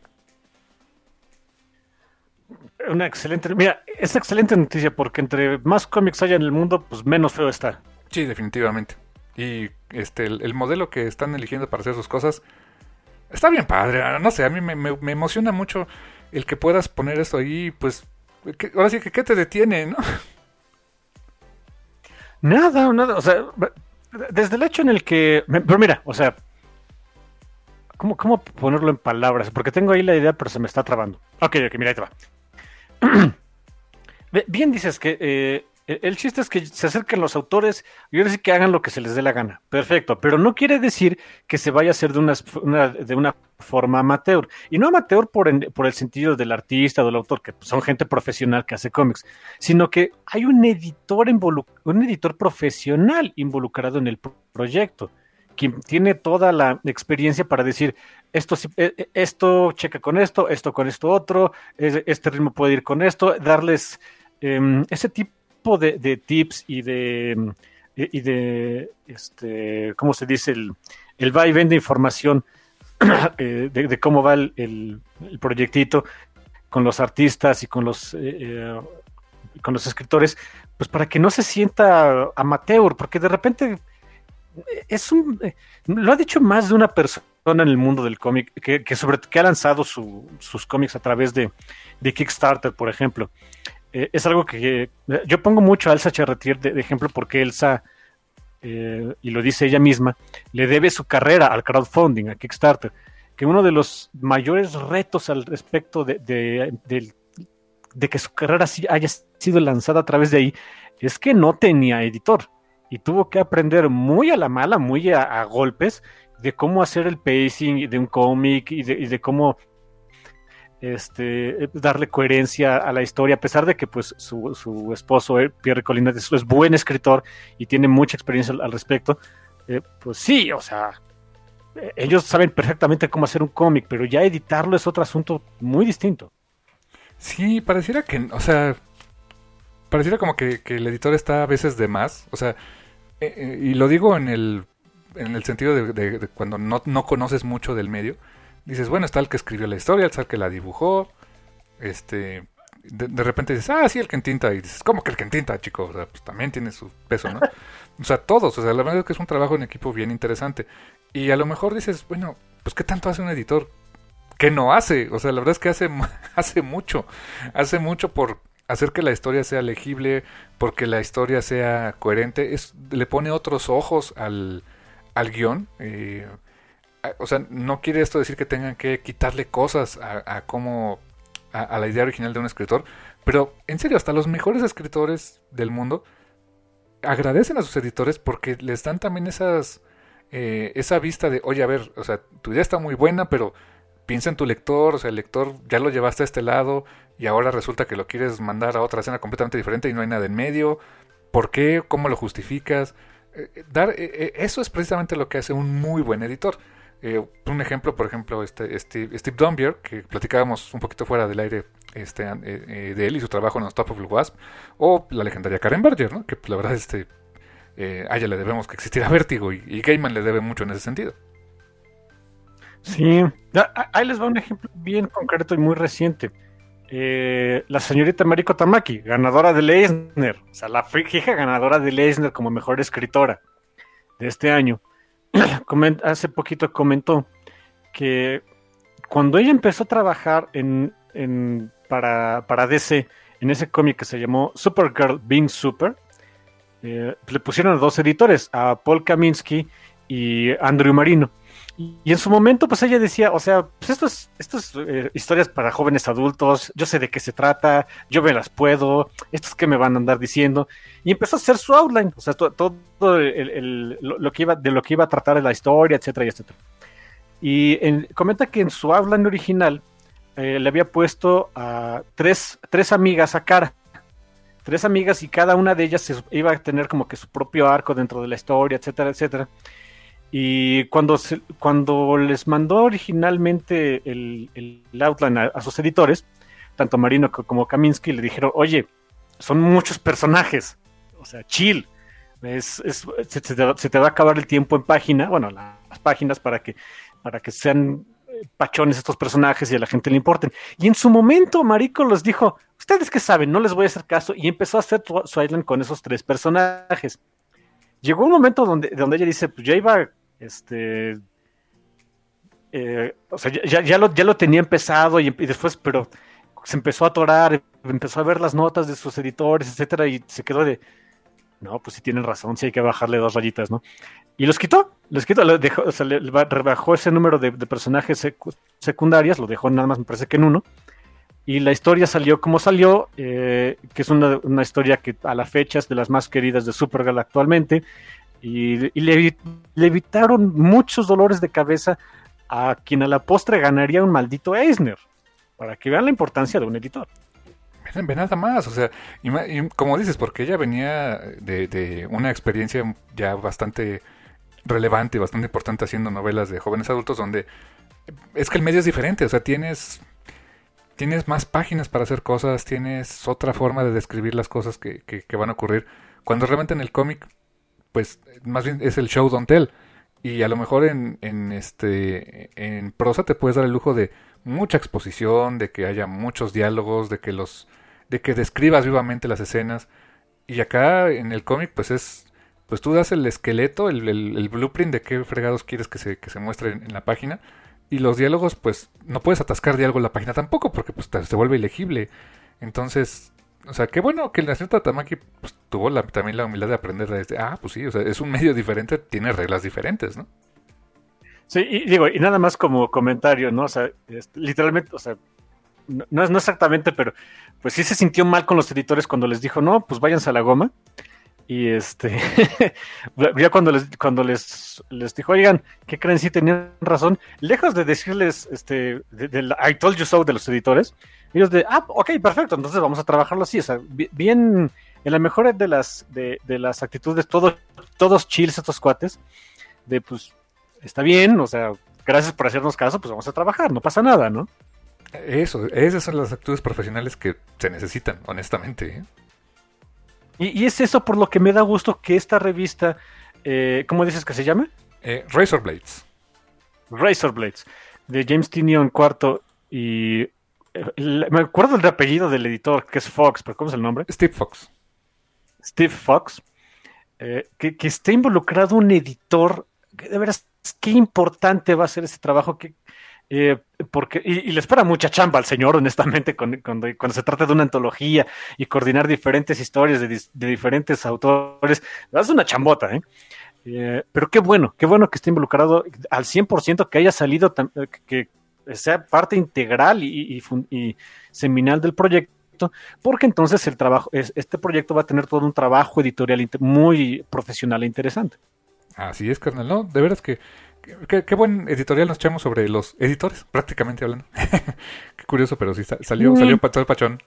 S2: Una excelente, mira, es excelente noticia porque entre más cómics haya en el mundo, pues menos feo está.
S1: Sí, definitivamente. Y este el, el modelo que están eligiendo para hacer sus cosas está bien padre. ah, No sé, a mí me, me- emociona mucho el que puedas poner esto ahí, pues ahora sí que qué te detiene, ¿no?
S2: Nada, nada, o sea, desde el hecho en el que, pero mira, o sea, ¿cómo, cómo ponerlo en palabras? Porque tengo ahí la idea, pero se me está trabando. Ok, ok, mira, ahí te va. Bien dices que eh, el chiste es que se acerquen los autores y ahora sí que hagan lo que se les dé la gana. Perfecto, pero no quiere decir que se vaya a hacer de una, una- de una forma amateur. Y no amateur por, en- por el sentido del artista del autor, que son gente profesional que hace cómics, sino que hay un editor, un editor profesional involucrado en el pro- proyecto, quien tiene toda la experiencia para decir, esto, eh, eh, esto checa con esto, esto con esto otro, es- este ritmo puede ir con esto, darles em, ese tipo de, tips y de, em, y de, este, ¿cómo se dice? El, el va y ven de información eh, de, cómo va el, el- el proyectito con los artistas y con los, eh, eh, con los escritores, pues para que no se sienta amateur, porque de repente es un eh, lo ha dicho más de una persona en el mundo del cómic que, que sobre que ha lanzado su- sus cómics a través de, de Kickstarter, por ejemplo. Eh, es algo que eh, yo pongo mucho a Elsa Charretier de, ejemplo porque Elsa, eh, y lo dice ella misma, le debe su carrera al crowdfunding, a Kickstarter, que uno de los mayores retos al respecto de, de, que su carrera haya sido lanzada a través de ahí es que no tenía editor y tuvo que aprender muy a la mala, muy a, golpes de cómo hacer el pacing de un cómic y de cómo este, eh, darle coherencia a la historia, a pesar de que pues su, su esposo, eh, Pierre Colina, es, buen escritor y tiene mucha experiencia al, respecto, eh, pues sí, o sea, ellos saben perfectamente cómo hacer un cómic, pero ya editarlo es otro asunto muy distinto.
S1: Sí, pareciera que, o sea, pareciera como que, que el editor está a veces de más, o sea, y lo digo en el, en el sentido de, de- de cuando no, no conoces mucho del medio, dices, bueno, está el que escribió la historia, está el que la dibujó, este, de, de repente dices, ah, sí, el que entinta, y dices, ¿cómo que el que entinta, chico? O sea, pues también tiene su peso, ¿no? O sea, todos, o sea, la verdad es que es un trabajo en equipo bien interesante, y a lo mejor dices, bueno, pues ¿qué tanto hace un editor? ¿Qué no hace? O sea, la verdad es que hace, hace mucho, hace mucho por hacer que la historia sea legible, porque la historia sea coherente, es, le pone otros ojos al, al guion. eh, o sea, no quiere esto decir que tengan que quitarle cosas a, a cómo, a, la idea original de un escritor, pero en serio, hasta los mejores escritores del mundo agradecen a sus editores porque les dan también esas, eh, esa vista de, oye, a ver, o sea, tu idea está muy buena, pero piensa en tu lector, o sea, el lector ya lo llevaste a este lado y ahora resulta que lo quieres mandar a otra escena completamente diferente y no hay nada en medio. ¿Por qué? ¿Cómo lo justificas? Eh, eh, dar, eh, eso es precisamente lo que hace un muy buen editor. Eh, un ejemplo, por ejemplo, este, Steve, Steve Dombier, que platicábamos un poquito fuera del aire este, eh, eh, de él y su trabajo en Unstoppable Wasp, o la legendaria Karen Berger, ¿no? que pues, la verdad este, a ella le debemos que existiera Vértigo y, y Gaiman le debe mucho en ese sentido.
S2: Sí, Ah, ah, ahí les va un ejemplo bien concreto y muy reciente. La señorita Mariko Tamaki, ganadora del Eisner, o sea, la fija ganadora del Eisner como mejor escritora de este año, hace poquito comentó que cuando ella empezó a trabajar en, en- para, para DC, en ese cómic que se llamó Supergirl Being Super, eh, le pusieron a dos editores, a Paul Kaminsky y Andrew Marino. Y, en su momento, pues ella decía, o sea, pues esto es, esto es eh, historias para jóvenes adultos, yo sé de qué se trata, yo me las puedo, esto es que me van a andar diciendo. Y empezó a hacer su outline, o sea, todo, lo, que iba, de lo que iba a tratar la historia, etcétera, etcétera. Y comenta que en su outline original eh, le había puesto a tres, tres amigas a cara tres amigas y cada una de ellas iba a tener como que su propio arco dentro de la historia, etcétera, etcétera. Y cuando, cuando les mandó originalmente el, el outline a, sus editores, tanto Marino como Kaminsky, le dijeron, oye, son muchos personajes, o sea, chill. Se, te, va a acabar el tiempo en página, bueno, las páginas para que, para que sean eh, pachones estos personajes y a la gente le importen. Y en su momento Marico les dijo, ustedes qué saben, no les voy a hacer caso, y empezó a hacer su island con esos tres personajes. Llegó un momento donde, donde ella dice, pues ya iba este. Eh, o sea, ya, ya, lo, ya lo tenía empezado y, después, pero se empezó a atorar, empezó a ver las notas de sus editores, etcétera, y se quedó de. No, pues sí tienen razón, sí hay que bajarle dos rayitas, ¿no? Y los quitó, los quitó, dejó, o sea, le rebajó ese número de, personajes secundarias, lo dejó nada más, me parece que en uno. Y la historia salió como salió, eh, que es una, una, historia que a la fecha es de las más queridas de Supergirl actualmente. Y, le, evitaron muchos dolores de cabeza a quien a la postre ganaría un maldito Eisner, para que vean la importancia de un editor.
S1: Ve nada más, o sea, y, como dices, porque ella venía de, una experiencia ya bastante relevante, bastante importante haciendo novelas de jóvenes adultos, donde es que el medio es diferente, o sea, tienes tienes más páginas para hacer cosas, tienes otra forma de describir las cosas que, que van a ocurrir, cuando realmente en el cómic pues más bien es el show don't tell. Y a lo mejor en, en, este, en prosa te puedes dar el lujo de mucha exposición, de que haya muchos diálogos, de que los, de que describas vivamente las escenas. Y acá en el cómic, pues es, pues tú das el esqueleto, el, el, blueprint de qué fregados quieres que se, que se muestre en, la página. Y los diálogos, pues no puedes atascar diálogo en la página tampoco, porque pues se vuelve ilegible. Entonces, o sea, qué bueno que la señora Tamaki pues, tuvo también la humildad de aprender de ah, pues sí, o sea, es un medio diferente, tiene reglas diferentes, ¿no?
S2: Sí, y digo, y nada más como comentario, ¿no? O sea, literalmente, o sea, no, es no exactamente, pero pues sí se sintió mal con los editores cuando les dijo, no, pues váyanse a la goma. Y este, ya cuando les, cuando les, les dijo, oigan, ¿qué creen? Sí tenían razón. Lejos de decirles, este, de, I told you so de los editores, ellos de, ah, ok, perfecto, entonces vamos a trabajarlo así. O sea, bien, en la mejor de las, de, de las actitudes, todos, todos chills estos cuates, de pues, está bien, o sea, gracias por hacernos caso, pues vamos a trabajar, no pasa nada, ¿no?
S1: Eso, esas son las actitudes profesionales que se necesitan, honestamente. ¿eh?
S2: Y, es eso por lo que me da gusto que esta revista, eh, ¿cómo dices que se llama?
S1: Eh, Razor Blades.
S2: Razor Blades, de James Tinion cuarto y... Me acuerdo del apellido del editor, que es Fox, pero ¿cómo es el nombre?
S1: Steve Fox.
S2: Steve Fox. Eh, que, que esté involucrado un editor, de veras, qué importante va a ser ese trabajo, que eh, porque, y, le espera mucha chamba al señor, honestamente, cuando, cuando, se trata de una antología y coordinar diferentes historias de, diferentes autores. Es una chambota, ¿eh? ¿eh? Pero qué bueno, qué bueno que esté involucrado al 100%, que haya salido, eh, que, sea parte integral y, y, seminal del proyecto, porque entonces el trabajo, este proyecto va a tener todo un trabajo editorial muy profesional e interesante.
S1: Así es, carnal, ¿no? De veras que Qué, buen editorial nos echamos sobre los editores, prácticamente hablando. qué curioso, pero sí salió, salió el pachón.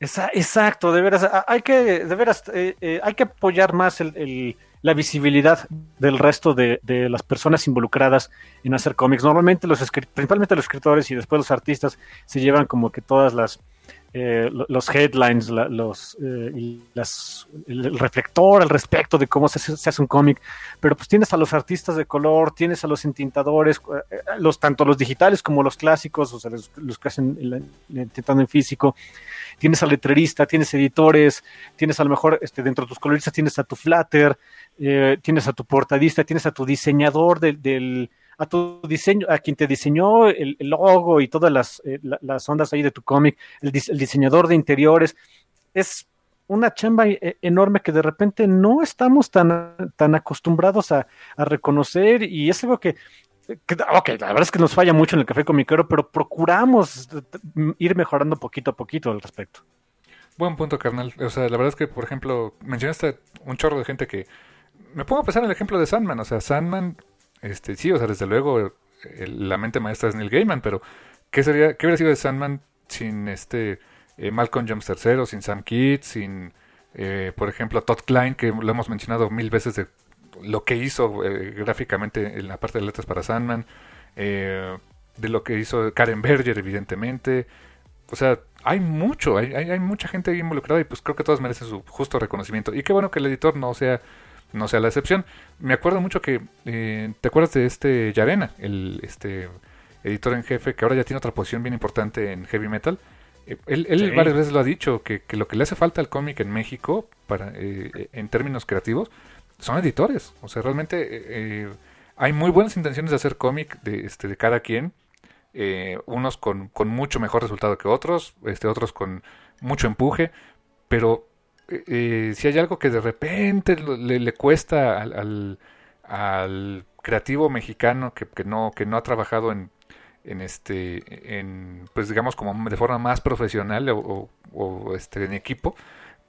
S2: Exacto, de veras, hay que, de veras, eh, eh, hay que apoyar más la visibilidad del resto de, las personas involucradas en hacer cómics. Normalmente los principalmente los escritores y después los artistas se llevan como que todas las eh, los headlines, los, eh, el reflector al respecto de cómo se, hace un cómic, pero pues tienes a los artistas de color, tienes a los entintadores, eh, los, tanto los digitales como los clásicos, o sea, los, que hacen el, tintando en físico, tienes al letrerista, tienes editores, tienes a lo mejor este, dentro de tus coloristas tienes a tu flatter, tienes a tu portadista, tienes a tu diseñador del a tu diseño, a quien te diseñó el, logo y todas las, eh, las ondas ahí de tu cómic, el, diseñador de interiores. Es, una chamba e, enorme que de repente no estamos tan, tan acostumbrados a, reconocer y es algo que, ok, la verdad es que nos falla mucho en el café comiquero, pero procuramos ir mejorando poquito a poquito al respecto.
S1: Buen punto, carnal. O sea, la verdad es que, por ejemplo, mencionaste un chorro de gente que... Me pongo a pensar en el ejemplo de Sandman. O sea, Sandman, este, sí, o sea, desde luego la mente maestra es Neil Gaiman, pero ¿qué, sería, qué hubiera sido de Sandman sin este eh, Malcolm Jones III, sin Sam Kidd, sin, eh, por ejemplo, Todd Klein, que lo hemos mencionado mil veces de lo que hizo eh, gráficamente en la parte de letras para Sandman, de lo que hizo Karen Berger, evidentemente. O sea, hay mucho, hay, hay, mucha gente involucrada y pues creo que todos merecen su justo reconocimiento. Y qué bueno que el editor no sea, no sea la excepción. Me acuerdo mucho que, ¿te acuerdas de este Yarena, el este editor en jefe, que ahora ya tiene otra posición bien importante en heavy metal? Eh, él, varias veces lo ha dicho, que, lo que le hace falta al cómic en México, para, eh, en términos creativos, son editores. O sea, realmente eh, hay muy buenas intenciones de hacer cómic de, este, de cada quien. unos con, con, mucho mejor resultado que otros, este, otros con mucho empuje, pero si hay algo que de repente le, le cuesta al, creativo mexicano que, no, que no ha trabajado en en este en pues digamos como de forma más profesional o, este en equipo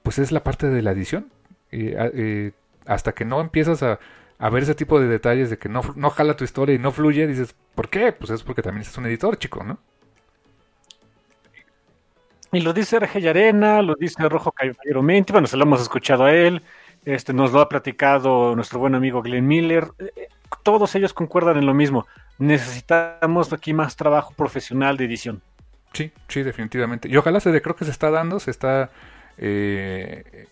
S1: pues es la parte de la edición eh, hasta que no empiezas a, ver ese tipo de detalles de que no, no jala tu historia y no fluye dices ¿por qué? pues es porque también es un editor chico ¿no?
S2: Y lo dice R.G. Arena lo dice Rojo Caballero Mente bueno se lo hemos escuchado a él este nos lo ha platicado nuestro buen amigo Glenn Miller eh, eh, todos ellos concuerdan en lo mismo necesitamos aquí más trabajo profesional de edición.
S1: Sí, sí, definitivamente. Y ojalá se creo que se está dando, se está... Eh,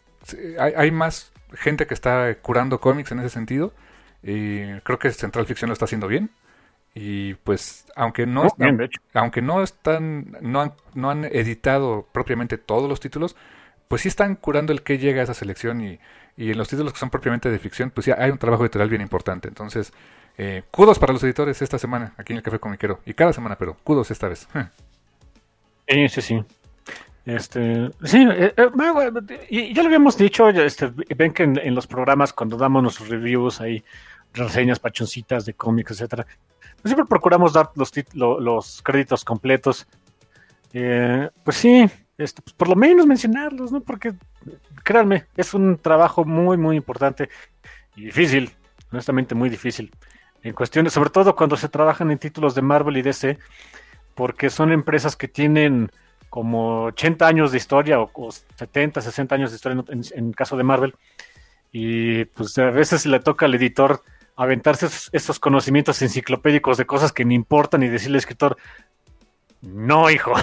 S1: hay, más gente que está curando cómics en ese sentido. Y creo que Central Ficción lo está haciendo bien. Y pues, aunque no, aunque no están, no han, no han editado propiamente todos los títulos, pues sí están curando el que llega a esa selección y, y en los títulos que son propiamente de ficción, pues ya hay un trabajo editorial bien importante. Entonces, eh, kudos para los editores esta semana aquí en el Café Comiquero. Y cada semana, pero kudos esta vez.
S2: Sí, sí, sí. Este, sí, eh, eh, ya lo habíamos dicho, este, ven que en, los programas cuando damos nuestros reviews ahí, reseñas pachoncitas de cómics, etcétera, siempre procuramos dar los, los créditos completos. pues sí, este, pues por lo menos mencionarlos, ¿no? Porque créanme, es un trabajo muy, muy importante y difícil, honestamente muy difícil en cuestiones, sobre todo cuando se trabajan en títulos de Marvel y DC, porque son empresas que tienen como 80 años de historia o, 70, 60 años de historia en, el caso de Marvel. Y pues a veces le toca al editor aventarse esos, conocimientos enciclopédicos de cosas que ni importan y decirle al escritor, no, hijo.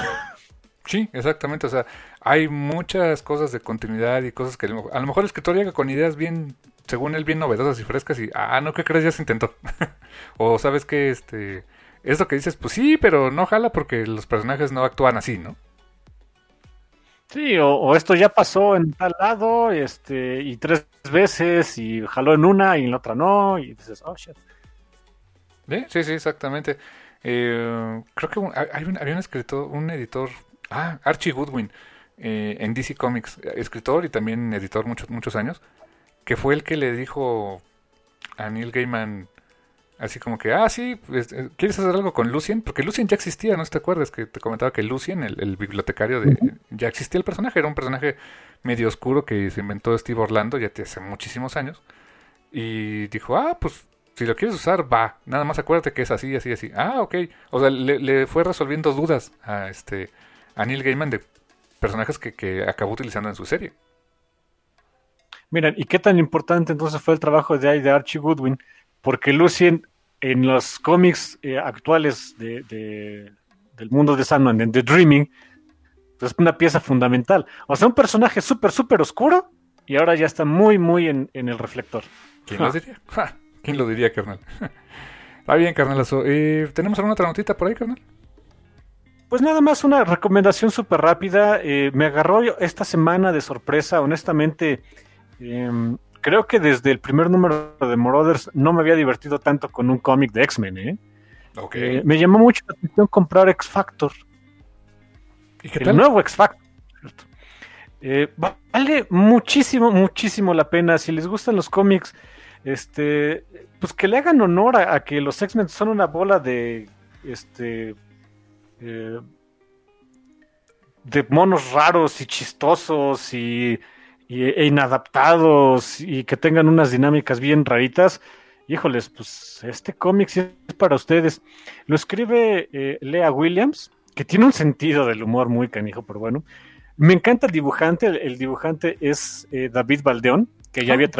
S1: Sí, exactamente. O sea, hay muchas cosas de continuidad y cosas que a lo mejor el escritor llega con ideas bien según él, bien novedosas y frescas y, ah, no, ¿qué crees? Ya se intentó. o sabes que, este, eso que dices, pues sí, pero no jala porque los personajes no actúan así, ¿no?
S2: Sí, o, esto ya pasó en tal lado, este, y tres veces, y jaló en una y en la otra no, y dices, oh shit.
S1: Sí, sí, exactamente. Eh, creo que hay había un escritor, un editor, ah, Archie Goodwin, eh, en DC Comics, escritor y también editor muchos, muchos años que fue el que le dijo a Neil Gaiman así como que, ah, sí, pues, eh, ¿quieres hacer algo con Lucien? Porque Lucien ya existía, ¿no te acuerdas? Que te comentaba que Lucien, el, bibliotecario, de, ya existía el personaje, era un personaje medio oscuro que se inventó Steve Orlando ya hace muchísimos años. Y dijo, ah, pues si lo quieres usar, va. Nada más acuérdate que es así, así, así. Ah, ok. O sea, le, fue resolviendo dudas a, este, a Neil Gaiman de personajes que, que acabó utilizando en su serie.
S2: Miren, ¿y qué tan importante entonces fue el trabajo de, de Archie Goodwin? Porque Lucien en los cómics eh, actuales de, del mundo de Sandman, en The Dreaming, pues, es una pieza fundamental. O sea, un personaje súper, súper oscuro y ahora ya está muy, muy en, el reflector.
S1: ¿Quién lo diría? ¿Quién lo diría, carnal? Está bien, carnal. Eh, ¿Tenemos alguna otra notita por ahí, carnal?
S2: Pues nada más una recomendación súper rápida. Eh, me agarró esta semana de sorpresa, honestamente. Em, creo que desde el primer número de Marauders no me había divertido tanto con un cómic de X-Men. ¿eh? ¿eh? me llamó mucho la atención comprar X Factor. ¿Y qué tal? El nuevo X Factor. Eh, vale muchísimo, muchísimo la pena. Si les gustan los cómics, este, pues que le hagan honor a, que los X-Men son una bola de, este, eh, de monos raros y chistosos y, e inadaptados y que tengan unas dinámicas bien raritas. Híjoles, pues este cómic sí es para ustedes. Lo escribe eh, Lea Williams, que tiene un sentido del humor muy canijo, pero bueno. Me encanta el dibujante. El, dibujante es eh, David Baldeón, que ya había ah.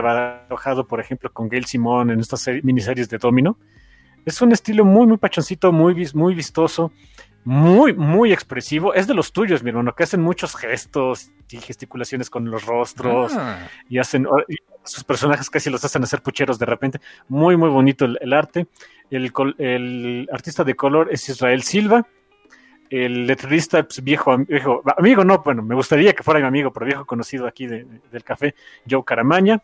S2: trabajado, por ejemplo, con Gail Simón en estas miniseries de Domino. Es un estilo muy, muy pachoncito, muy, muy vistoso, muy, muy expresivo. Es de los tuyos, mi hermano, que hacen muchos gestos y gesticulaciones con los rostros ah. y hacen, sus personajes casi los hacen hacer pucheros de repente. Muy, muy bonito el, arte. El, el, artista de color es Israel Silva el letrista pues, viejo, viejo, amigo, no, bueno, me gustaría que fuera mi amigo, pero viejo conocido aquí del café, Joe Caramaña.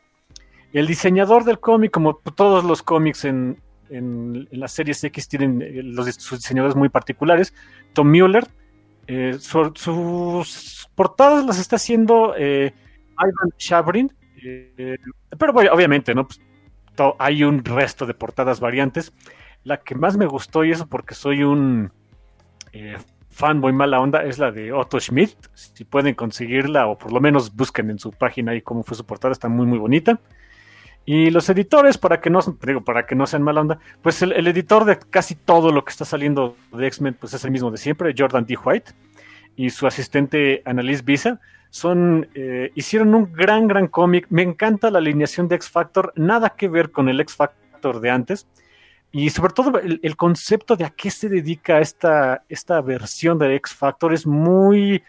S2: El diseñador del cómic, como todos los cómics en, en, las series X tienen eh, los, sus diseñadores muy particulares, Tom Mueller. Eh, sus portadas las está haciendo eh, Ivan Shabrin, pero obviamente, ¿no? Pues, hay un resto de portadas variantes. La que más me gustó, y eso porque soy un fanboy mala onda es la de Otto Schmidt. Si pueden conseguirla o por lo menos busquen en su página ahí cómo fue su portada, está muy muy bonita. Y los editores, para que no, digo, para que no sean mala onda, pues el, editor de casi todo lo que está saliendo de X-Men pues es el mismo de siempre, Jordan D. White, y su asistente Annalise Visa. Son, eh, hicieron un gran, gran cómic. Me encanta la alineación de X Factor, nada que ver con el X Factor de antes y sobre todo el, concepto de a qué se dedica esta, esta versión de X Factor es muy,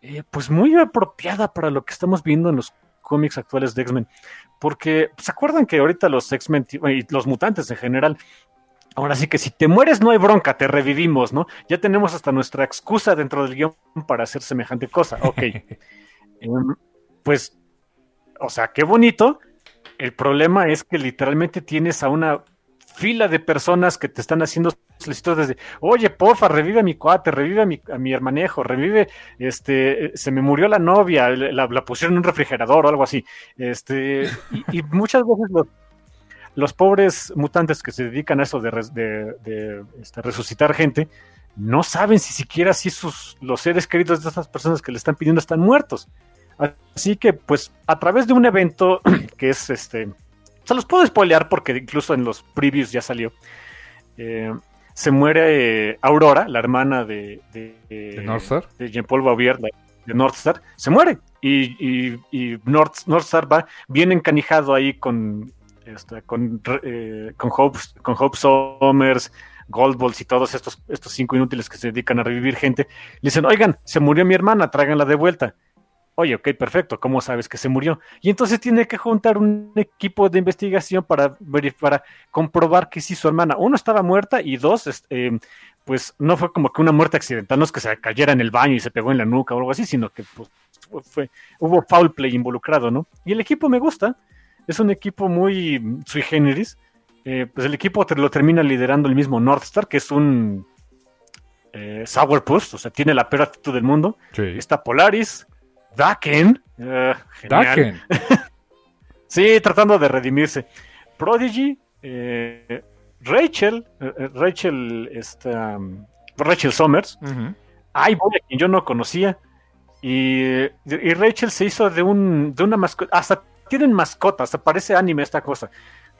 S2: eh, pues muy apropiada para lo que estamos viendo en los cómics actuales de X-Men. Porque, ¿se acuerdan que ahorita los X-Men y los mutantes en general Ahora sí que si te mueres no hay bronca, te revivimos, ¿no? Ya tenemos hasta nuestra excusa dentro del guion para hacer semejante cosa. Ok. Em, pues, o sea, qué bonito. El problema es que literalmente tienes a una fila de personas que te están haciendo solicitudes de, oye, porfa, revive a mi cuate, revive a mi, a mi hermanejo, revive, este, se me murió la novia, la, pusieron en un refrigerador o algo así. Este, y, muchas veces los, los, pobres mutantes que se dedican a eso de, este, resucitar gente, no saben si siquiera si sus, los seres queridos de estas personas que le están pidiendo están muertos. Así que, pues, a través de un evento que es este se los puedo spoilear porque incluso en los previews ya salió. Eh, se muere eh, Aurora, la hermana de, de,
S1: ¿De Northstar.
S2: De Jean-Paul Bauvier, de Northstar. Se muere. Y, y, Northstar va bien encanijado ahí con, este, con, eh, con, Hope, con Hope Somers, Goldballs y todos estos, estos cinco inútiles que se dedican a revivir gente. Le dicen, oigan, se murió mi hermana, tráiganla de vuelta. Oye, ok, perfecto, ¿cómo sabes que se murió? Y entonces tiene que juntar un equipo de investigación para, para comprobar que sí su hermana, uno, estaba muerta y dos, este, pues no fue como que una muerte accidental, no es que se cayera en el baño y se pegó en la nuca o algo así, sino que pues, fue, hubo foul play involucrado, ¿no? Y el equipo me gusta, es un equipo muy sui generis, eh, pues el equipo lo termina liderando el mismo Northstar, que es un eh, sourpuss, o sea, tiene la peor actitud del mundo. Está Polaris, Daken. Uh, Daken. sí, tratando de redimirse. Prodigy, eh, Rachel, eh, Rachel, esta, Rachel Somers. Ay, voy a quien yo no conocía. Y, y, Rachel se hizo de un de una mascota. Hasta tienen mascotas, hasta parece anime esta cosa.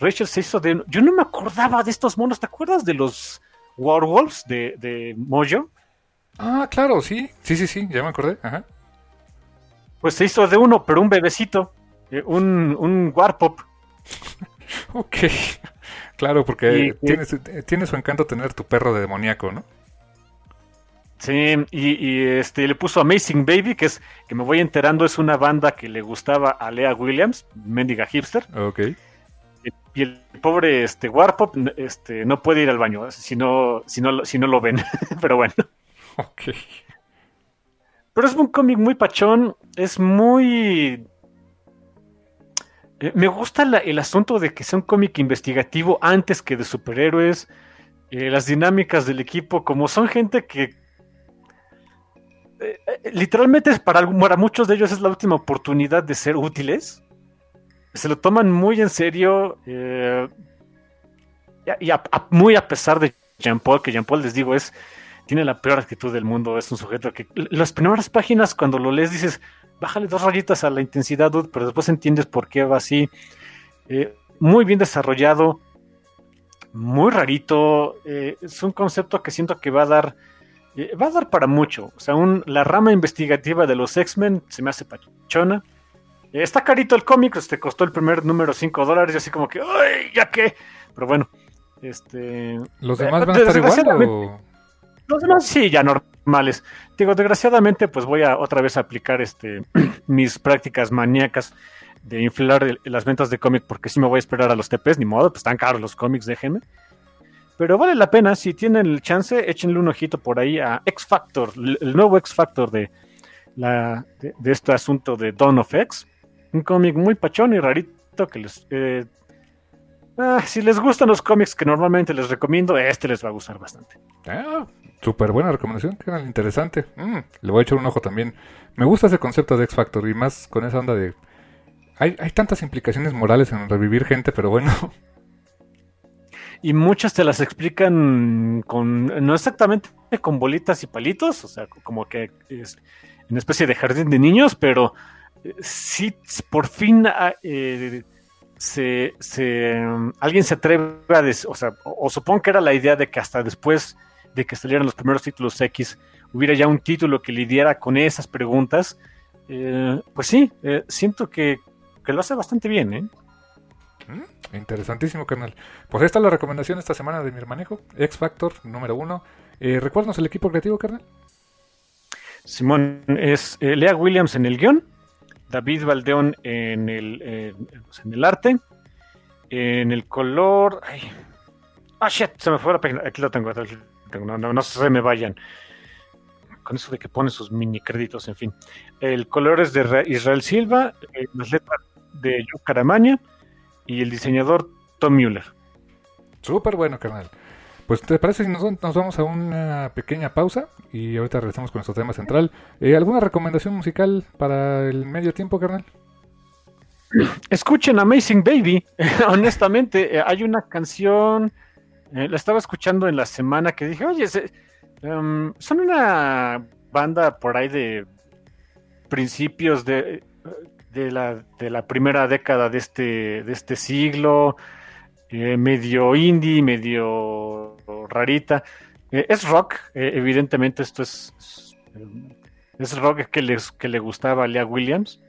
S2: Rachel se hizo de. Yo no me acordaba de estos monos. ¿Te acuerdas de los Werewolves de, de Mojo?
S1: Ah, claro, sí. Sí, sí, sí, ya me acordé. Ajá.
S2: Pues se hizo de uno, pero un bebecito, eh, un, un Warpop.
S1: ok, claro, porque tiene, su encanto tener tu perro de demoníaco, ¿no?
S2: Sí, y, este le puso Amazing Baby, que es que me voy enterando es una banda que le gustaba a Lea Williams, mendiga hipster.
S1: Ok.
S2: Y el pobre este Warpop este, no puede ir al baño si no, si no, si no lo ven, pero bueno.
S1: Ok.
S2: Pero es un cómic muy pachón, es muy... Eh, me gusta el asunto de que sea un cómic investigativo antes que de superhéroes. Eh, las dinámicas del equipo, como son gente que eh, literalmente es para, para muchos de ellos es la última oportunidad de ser útiles. Se lo toman muy en serio y muy a pesar de Jean Paul, que Jean Paul les digo es tiene la peor actitud del mundo, es un sujeto que las primeras páginas cuando lo lees dices, bájale dos rayitas a la intensidad, pero después entiendes por qué va así. muy bien desarrollado, muy rarito, es un concepto que siento que va a dar va a dar para mucho. O sea, la rama investigativa de los X-Men se me hace pachona. está carito el cómic, te este, costó el primer número 5 dólares y así como que, ¡ay, ya qué! Pero bueno, este...
S1: ¿Los demás van a estar igual
S2: Los demás sí, ya normales. Digo, desgraciadamente, pues voy a otra vez aplicar este mis prácticas maníacas de inflar las ventas de cómic porque sí me voy a esperar a los TPs, ni modo, pues están caros los cómics, déjenme. Pero vale la pena, si tienen el chance, échenle un ojito por ahí a X Factor, el nuevo X Factor de, la, de, este asunto de Dawn of X. Un cómic muy pachón y rarito que les... Eh, ah, si les gustan los cómics que normalmente les recomiendo, este les va a gustar bastante.
S1: Ah, súper buena recomendación, que interesante. Mm, le voy a echar un ojo también. Me gusta ese concepto de X Factor y más con esa onda de... Hay, hay tantas implicaciones morales en revivir gente, pero bueno,
S2: y muchas te las explican con, no exactamente con bolitas y palitos, o sea, como que es una especie de jardín de niños, pero eh, sí, por fin ah, eh, se, alguien se atreve a o sea, o, supongo que era la idea de que hasta después de que salieran los primeros títulos X, hubiera ya un título que lidiara con esas preguntas, eh, pues sí, siento que, que, lo hace bastante bien, ¿eh?
S1: Mm, interesantísimo, carnal. Pues ahí está la recomendación esta semana de mi hermanejo. X Factor número uno. Eh, ¿Recuerdas el equipo creativo, carnal?
S2: Simón, es eh, Lea Williams en el guion, David Valdeón en el, eh, en el arte, en el color... Ah, shit, se me fue la página. Aquí lo tengo. No, no, no se me vayan. Con eso de que pone sus mini créditos, en fin. El color es de Israel Silva, las letras de Yu Caramaña y el diseñador Tom Mueller.
S1: Súper bueno, carnal. Pues te parece si nos, vamos a una pequeña pausa y ahorita regresamos con nuestro tema central. Eh, ¿Alguna recomendación musical para el medio tiempo, carnal?
S2: Escuchen Amazing Baby. Honestamente, eh, hay una canción, eh, la estaba escuchando en la semana que dije, oye, em, son una banda por ahí de principios de de la, de la primera década de este, de este siglo, eh, medio indie, medio rarita. Eh, es rock, eh, evidentemente esto es, es, rock que, les, que le gustaba a Lea Williams.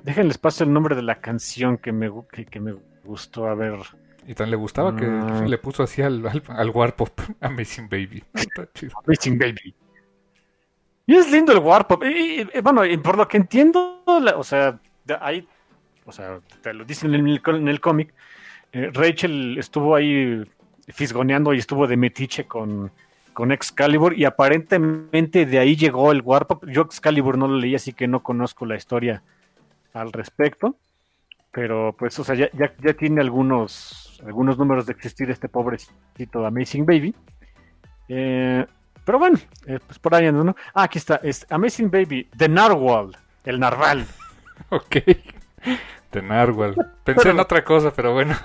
S2: Déjenles paso el nombre de la canción que me, que, me gustó, a ver.
S1: Y tan le gustaba que ah. le puso así al, al, Warpop, Amazing Baby.
S2: Amazing Baby. Y es lindo el Warpop. Y, bueno, por lo que entiendo, o sea, ahí, o sea, te lo dicen en el, en el cómic, eh, Rachel estuvo ahí fisgoneando y estuvo de metiche con, con Excalibur y aparentemente de ahí llegó el Warpop. Yo Excalibur no lo leí, así que no conozco la historia al respecto. Pero pues, o sea, ya, ya, tiene algunos, algunos números de existir este pobrecito Amazing Baby. Eh, pero bueno, eh, pues por ahí ¿no? Ah, aquí está, es Amazing Baby, The Narwhal, el narval.
S1: ok. De Narwhal. Pensé en otra cosa, pero bueno.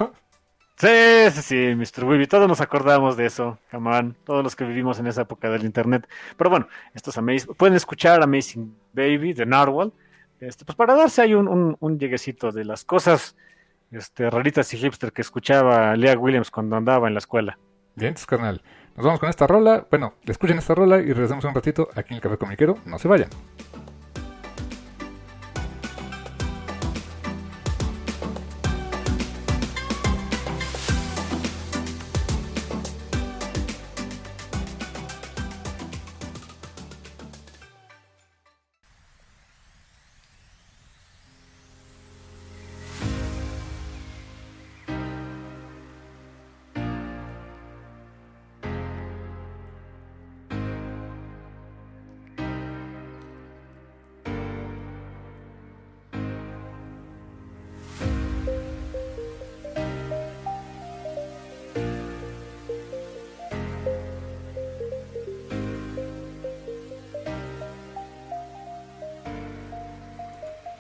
S2: Sí, sí, sí, Mr. Weeby. Todos nos acordamos de eso, come Todos los que vivimos en esa época del internet. Pero bueno, estos Amazing. Pueden escuchar Amazing Baby de Narwhal. Este, pues para darse ahí un, un, lleguecito de las cosas este, raritas y hipster que escuchaba Lea Williams cuando andaba en la escuela.
S1: Bien, entonces, carnal. Nos vamos con esta rola. Bueno, escuchen esta rola y regresamos un ratito aquí en el Café Comiquero. No se vayan.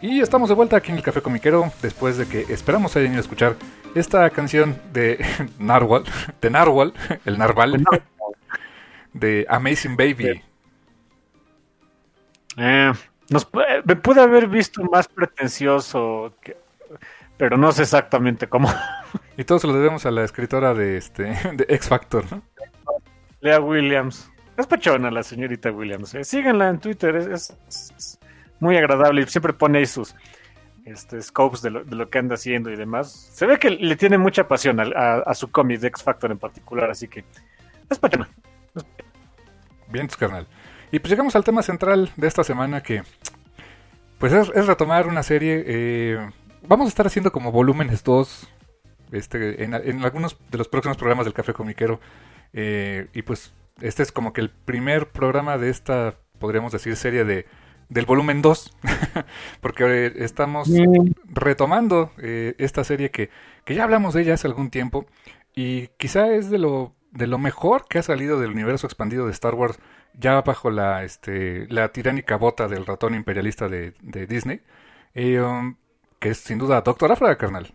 S1: Y estamos de vuelta aquí en el Café Comiquero después de que esperamos hayan ido a escuchar esta canción de Narwhal, de Narwhal, el Narval, de Amazing Baby.
S2: Eh, nos, me pude haber visto más pretencioso, pero no sé exactamente cómo.
S1: Y todo se lo debemos a la escritora de, este, de X Factor, ¿no?
S2: Lea Williams. Es pachona la señorita Williams. ¿eh? Síganla en Twitter, es, muy agradable y siempre pone sus este, scopes de lo, que anda haciendo y demás. Se ve que le tiene mucha pasión a, su cómic de X Factor en particular, así que es pachona.
S1: Bien, carnal. Y pues llegamos al tema central de esta semana que pues es, retomar una serie. Eh, vamos a estar haciendo como volúmenes 2 este, en, algunos de los próximos programas del Café Comiquero. Eh, y pues este es como que el primer programa de esta, podríamos decir, serie de del volumen 2, porque eh, estamos retomando eh, esta serie que, que ya hablamos de ella hace algún tiempo y quizá es de lo, de lo mejor que ha salido del universo expandido de Star Wars ya bajo la, este, la tiránica bota del ratón imperialista de, de Disney, um, que es sin duda Doctor Afra, carnal.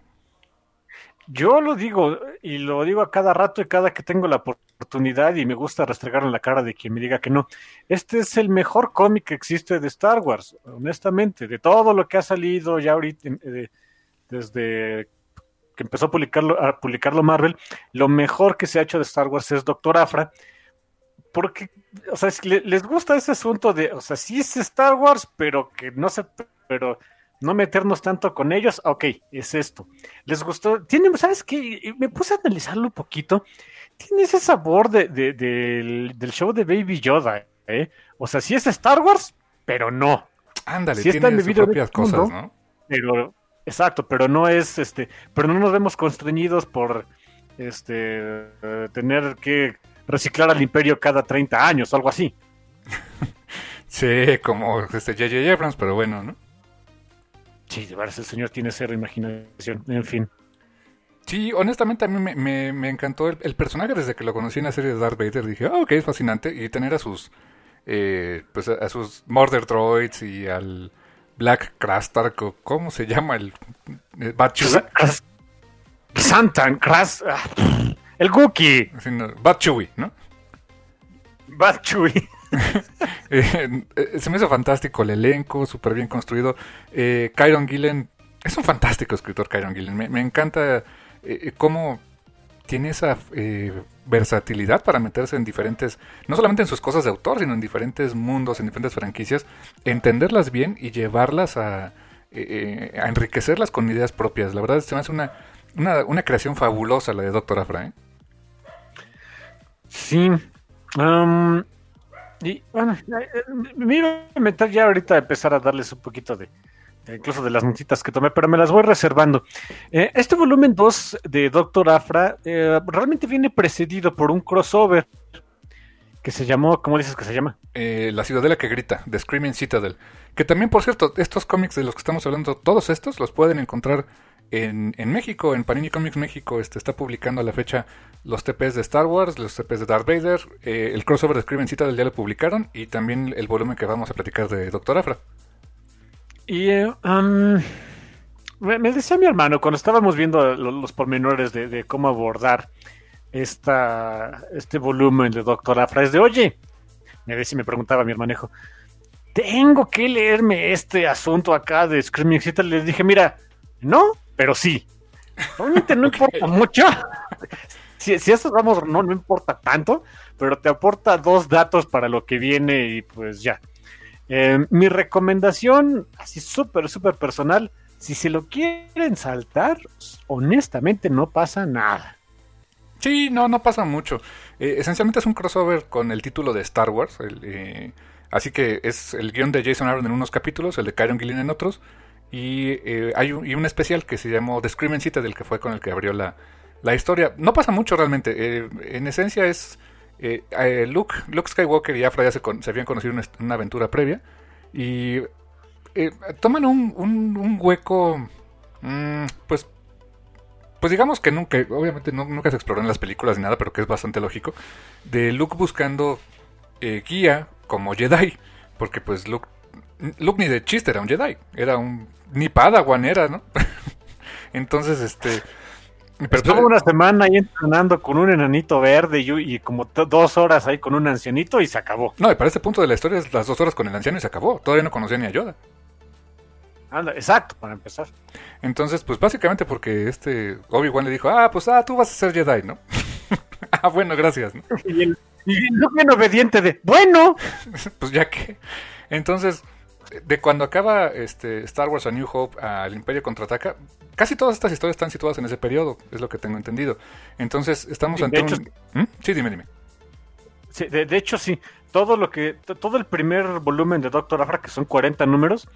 S2: Yo lo digo, y lo digo a cada rato y cada que tengo la oportunidad, y me gusta restregar en la cara de quien me diga que no. Este es el mejor cómic que existe de Star Wars, honestamente, de todo lo que ha salido ya ahorita, eh, desde que empezó a publicarlo, a publicarlo Marvel, lo mejor que se ha hecho de Star Wars es Doctor Afra, porque, o sea, les gusta ese asunto de, o sea, sí es Star Wars, pero que no se, pero no meternos tanto con ellos, ok, es esto. Les gustó, tiene, ¿sabes qué? Me puse a analizarlo un poquito. Tiene ese sabor de, del, show de Baby Yoda, ¿eh? O sea, sí es Star Wars, pero no.
S1: Ándale, tiene sus propias cosas, ¿no?
S2: Pero, exacto, pero no es, este, pero no nos vemos constreñidos por, este, tener que reciclar al imperio cada 30 años algo así.
S1: sí, como este J.J. Abrams, pero bueno, ¿no?
S2: Sí, de verdad, el señor tiene cero imaginación, en fin.
S1: Sí, honestamente a mí me, encantó el, personaje desde que lo conocí en la serie de Darth Vader. Dije, oh, ok, es fascinante. Y tener a sus, eh, pues a, sus Murder Droids y al Black Crastar, ¿cómo se llama? El, el
S2: Santan, Cras... Ah, el Gookie.
S1: No, Bad Chewie, ¿no?
S2: Bad Chewie.
S1: Eh, eh, se me hizo fantástico el elenco, súper bien construido. Eh, Kyron Gillen, es un fantástico escritor Kyron Gillen. Me, encanta cómo tiene esa versatilidad para meterse en diferentes, no solamente en sus cosas de autor, sino en diferentes mundos, en diferentes franquicias, entenderlas bien y llevarlas a, a enriquecerlas con ideas propias. La verdad, se me hace una, una, creación fabulosa la de Doctor Afra.
S2: Sí. Um, y bueno, eh, eh, me iba a meter ya ahorita a empezar a darles un poquito de, incluso de las notitas que tomé, pero me las voy reservando. Eh, este volumen 2 de Doctor Afra realmente viene precedido por un crossover que se llamó, ¿cómo dices que se llama?
S1: la Ciudadela que grita, The Screaming Citadel. Que también, por cierto, estos cómics de los que estamos hablando, todos estos los pueden encontrar en, en México, en Panini Comics México, este, está publicando a la fecha los TPs de Star Wars, los TPs de Darth Vader, eh, el crossover de Screaming del día lo publicaron y también el volumen que vamos a platicar de Doctor Afra.
S2: Y eh, me, decía mi hermano cuando estábamos viendo los, pormenores de, cómo abordar esta, este volumen de Doctor Afra, es de, oye, me decía, me preguntaba mi hermanejo, tengo que leerme este asunto acá de Screaming Citadel. Les dije, mira, no, pero sí. Realmente no importa mucho. Si, si eso vamos, no, no importa tanto, pero te aporta dos datos para lo que viene y pues ya. Eh, mi recomendación, así súper, súper personal, si se lo quieren saltar, honestamente no pasa nada.
S1: Sí, no, no pasa mucho. Eh, esencialmente es un crossover con el título de Star Wars. Eh, así que es el guion de Jason Aaron en unos capítulos, el de Kyron Gillen en otros. Y eh, hay un, especial que se llamó The Screaming del que fue con el que abrió la, la historia. No pasa mucho realmente. En esencia es eh, Luke, Luke Skywalker y Afra ya se, habían conocido en una, aventura previa. Y toman un, hueco, mm, pues, pues digamos que nunca, obviamente nunca se exploró en las películas ni nada, pero que es bastante lógico, de Luke buscando guía como Jedi. Porque pues Luke Luke ni de chiste era un Jedi, era un ni Padawan era, ¿no? Entonces, este
S2: pero Estuvo una semana ahí entrenando con un enanito verde y, y como dos horas ahí con un ancianito y se acabó.
S1: No, y para este punto de la historia es las dos horas con el anciano y se acabó. Todavía no conocía ni a Yoda.
S2: Anda, exacto, para empezar.
S1: Entonces, pues básicamente porque este Obi-Wan le dijo, ah, pues ah, tú vas a ser Jedi, ¿no? ah, bueno, gracias. ¿no?
S2: y el, y el bien obediente de, bueno.
S1: pues ya que. Entonces, de cuando acaba este Star Wars A New Hope al Imperio contraataca, casi todas estas historias están situadas en ese periodo, es lo que tengo entendido. Entonces, estamos ante un... ¿Mm? Sí, dime, dime.
S2: Sí, de, hecho, sí. Todo lo que todo el primer volumen de Doctor Afra, que son 40 números,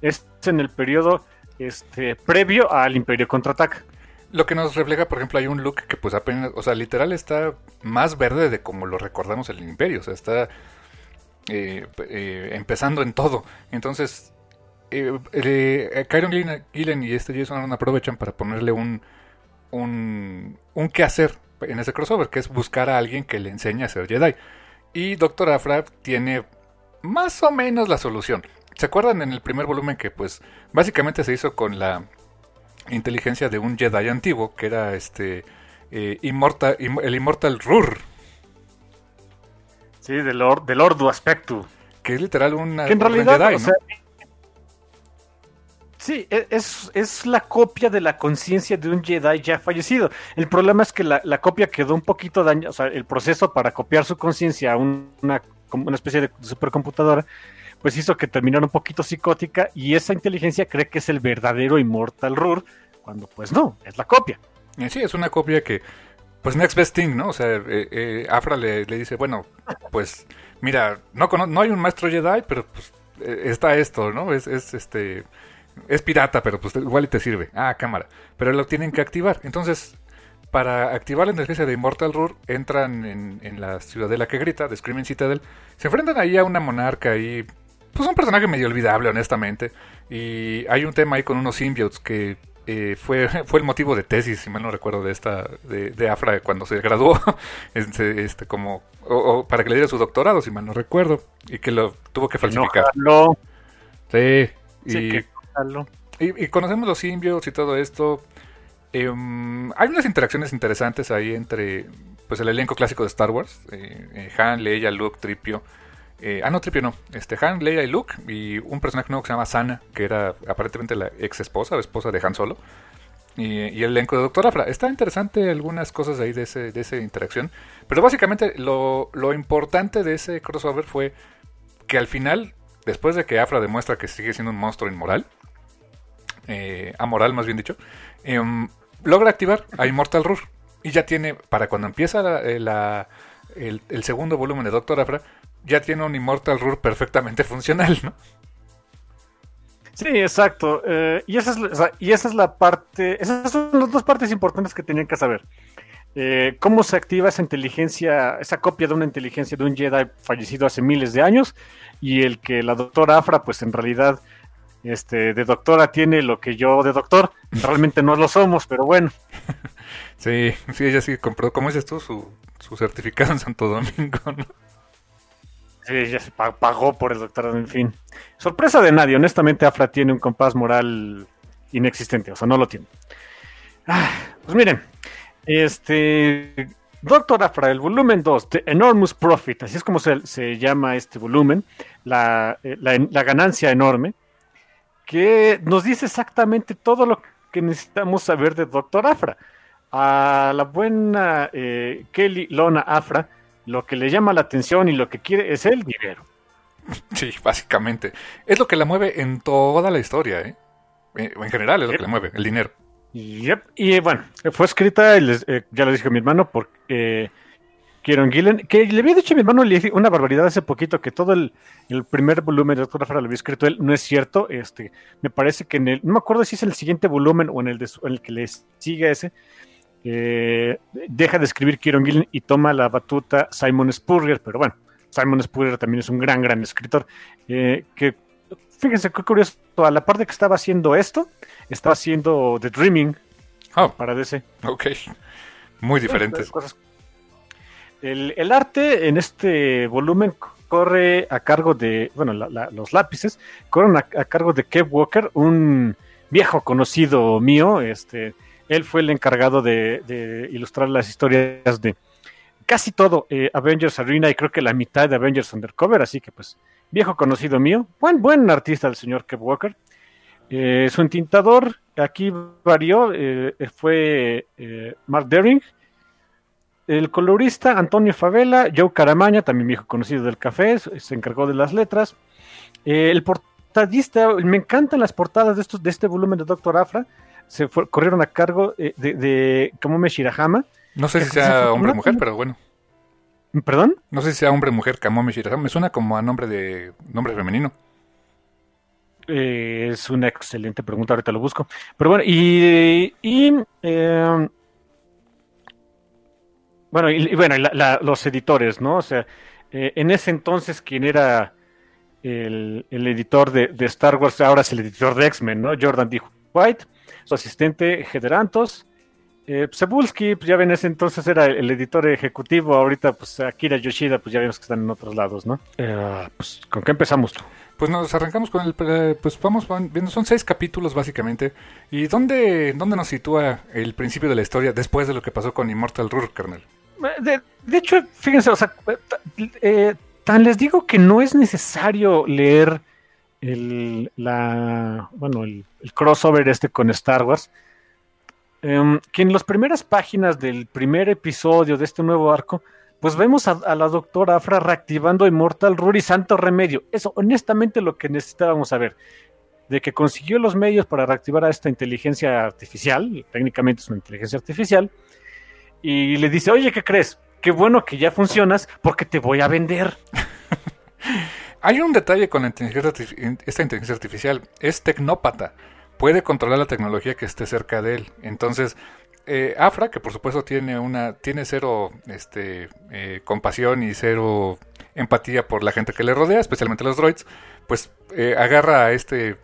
S2: es en el periodo este, previo al Imperio contraataca.
S1: Lo que nos refleja, por ejemplo, hay un look que pues apenas, o sea, literal está más verde de como lo recordamos el Imperio, o sea, está eh, eh, empezando en todo. Entonces, eh, eh Kyron Gillen y este Jason aprovechan para ponerle un, un, un qué hacer en ese crossover, que es buscar a alguien que le enseñe a ser Jedi. Y Doctor Afra tiene más o menos la solución. ¿Se acuerdan en el primer volumen que pues básicamente se hizo con la inteligencia de un Jedi antiguo, que era este el Immortal Rur?
S2: Sí, del, or, del Ordu Aspectu.
S1: Que es literal una.
S2: Que en realidad, Sí, e, es, es, la copia de la conciencia de un Jedi ya fallecido. El problema es que la, copia quedó un poquito dañada, o sea, el proceso para copiar su conciencia a una, una especie de supercomputadora, pues hizo que terminara un poquito psicótica y esa inteligencia cree que es el verdadero Immortal Rur, cuando pues no, es la copia.
S1: Sí, es una copia que pues next best thing, ¿no? O sea, eh, eh, Afra le, dice, bueno, pues mira, no, no hay un maestro Jedi, pero pues eh, está esto, ¿no? Es, es este es pirata, pero pues igual y te sirve. Ah, cámara. Pero lo tienen que activar. Entonces, para activar la inteligencia de Immortal Rur, entran en, en la ciudadela que grita, de Screaming Citadel. Se enfrentan ahí a una monarca y pues un personaje medio olvidable, honestamente. Y hay un tema ahí con unos symbiotes que eh, fue, fue el motivo de tesis, si mal no recuerdo, de esta de, Afra cuando se graduó, este, este como o, para que le diera su doctorado, si mal no recuerdo, y que lo tuvo que falsificar. Sí, y, y, conocemos los simbios y todo esto. Em, hay unas interacciones interesantes ahí entre pues el elenco clásico de Star Wars, eh, eh, Han, Leia, Luke, Tripio. Eh, ah, no, Tripio no. Este, Han, Leia y Luke. Y un personaje nuevo que se llama Sana, que era aparentemente la ex esposa o esposa de Han Solo. Y, el elenco de Doctor Afra. Está interesante algunas cosas ahí de, ese, de esa interacción. Pero básicamente lo, lo importante de ese crossover fue que al final, después de que Afra demuestra que sigue siendo un monstruo inmoral, eh, amoral más bien dicho, em, logra activar a Immortal Rur. Y ya tiene, para cuando empieza la, el, el, segundo volumen de Doctor Afra, ya tiene un Immortal Rule perfectamente funcional, ¿no?
S2: Sí, exacto. Eh, y, esa es, y esa es la parte, esas son las dos partes importantes que tenían que saber. Eh, cómo se activa esa inteligencia, esa copia de una inteligencia de un Jedi fallecido hace miles de años y el que la doctora Afra, pues en realidad, este, de doctora tiene lo que yo de doctor, realmente no lo somos, pero bueno.
S1: Sí, sí, ella sí compró, ¿cómo dices tú? Su, su certificado en Santo Domingo, ¿no?
S2: Sí, se pagó por el doctorado, en fin. Sorpresa de nadie, honestamente Afra tiene un compás moral inexistente, o sea, no lo tiene. Ah, pues miren, este Doctor Afra, el volumen 2, The Enormous Profit, así es como se, llama este volumen, la, eh, la, ganancia enorme, que nos dice exactamente todo lo que necesitamos saber de Doctor Afra. A la buena eh, Kelly Lona Afra lo que le llama la atención y lo que quiere es el dinero.
S1: Sí, básicamente. Es lo que la mueve en toda la historia, ¿eh? eh en general es lo que la mueve, el dinero.
S2: Y bueno, fue escrita, eh, ya lo dije a mi hermano, por eh, Kieron Gillen, que le había dicho a mi hermano una barbaridad hace poquito, que todo el, primer volumen de Doctor Afra lo había escrito él. No es cierto, este, me parece que en el, no me acuerdo si es el siguiente volumen o en el, en el que le sigue ese, eh, deja de escribir Kieron Gillen y toma la batuta Simon Spurrier, pero bueno, Simon Spurrier también es un gran, gran escritor. Eh, que fíjense qué curioso, a la parte que estaba haciendo esto, estaba haciendo The Dreaming
S1: oh,
S2: para DC.
S1: Ok, muy diferentes.
S2: El, arte en este volumen corre a cargo de, bueno, los lápices corren a, cargo de Kev Walker, un viejo conocido mío. Este, él fue el encargado de, ilustrar las historias de casi todo eh, Avengers Arena y creo que la mitad de Avengers Undercover, así que pues viejo conocido mío, buen, buen artista el señor Kev Walker. Eh, su entintador aquí varió, eh, fue Mark Dering, el colorista Antonio Favela, Joe Caramaña, también viejo conocido del café, se encargó de las letras. El portadista, me encantan las portadas de, estos, de este volumen de Doctor Afra, se corrieron a cargo eh, de, de Kamome Shirahama.
S1: No sé si sea hombre o mujer, pero bueno.
S2: ¿Perdón?
S1: No sé si sea hombre o mujer Kamome Shirahama, me suena como a nombre de nombre femenino.
S2: Eh, es una excelente pregunta, ahorita lo busco. Pero bueno, y, y bueno, y, bueno, los editores, ¿no? O sea, eh, en ese entonces quien era el, editor de, Star Wars, ahora es el editor de X-Men, ¿no? Jordan D. White, su asistente Gederantos. Eh, Cebulski, pues ya ven, ese entonces era el, editor ejecutivo, ahorita pues Akira Yoshida, pues ya vemos que están en otros lados, ¿no? Eh, pues, ¿con qué empezamos tú?
S1: Pues nos arrancamos con el, pues vamos viendo, son seis capítulos básicamente. ¿Y dónde, dónde nos sitúa el principio de la historia después de lo que pasó con Immortal Rur, Kernel?
S2: De, hecho, fíjense, o sea, eh, tan les digo que no es necesario leer el, la, bueno, el, crossover este con Star Wars. Em, que en las primeras páginas del primer episodio de este nuevo arco, pues vemos a, la doctora Afra reactivando Immortal Ruri Santo Remedio. Eso, honestamente, lo que necesitábamos saber. De que consiguió los medios para reactivar a esta inteligencia artificial, técnicamente es una inteligencia artificial, y le dice, oye, ¿qué crees? Qué bueno que ya funcionas porque te voy a vender.
S1: Hay un detalle con la inteligencia esta inteligencia artificial, es tecnópata, puede controlar la tecnología que esté cerca de él. Entonces, eh, Afra, que por supuesto tiene una, tiene cero este, eh, compasión y cero empatía por la gente que le rodea, especialmente los droids, pues eh, agarra a este,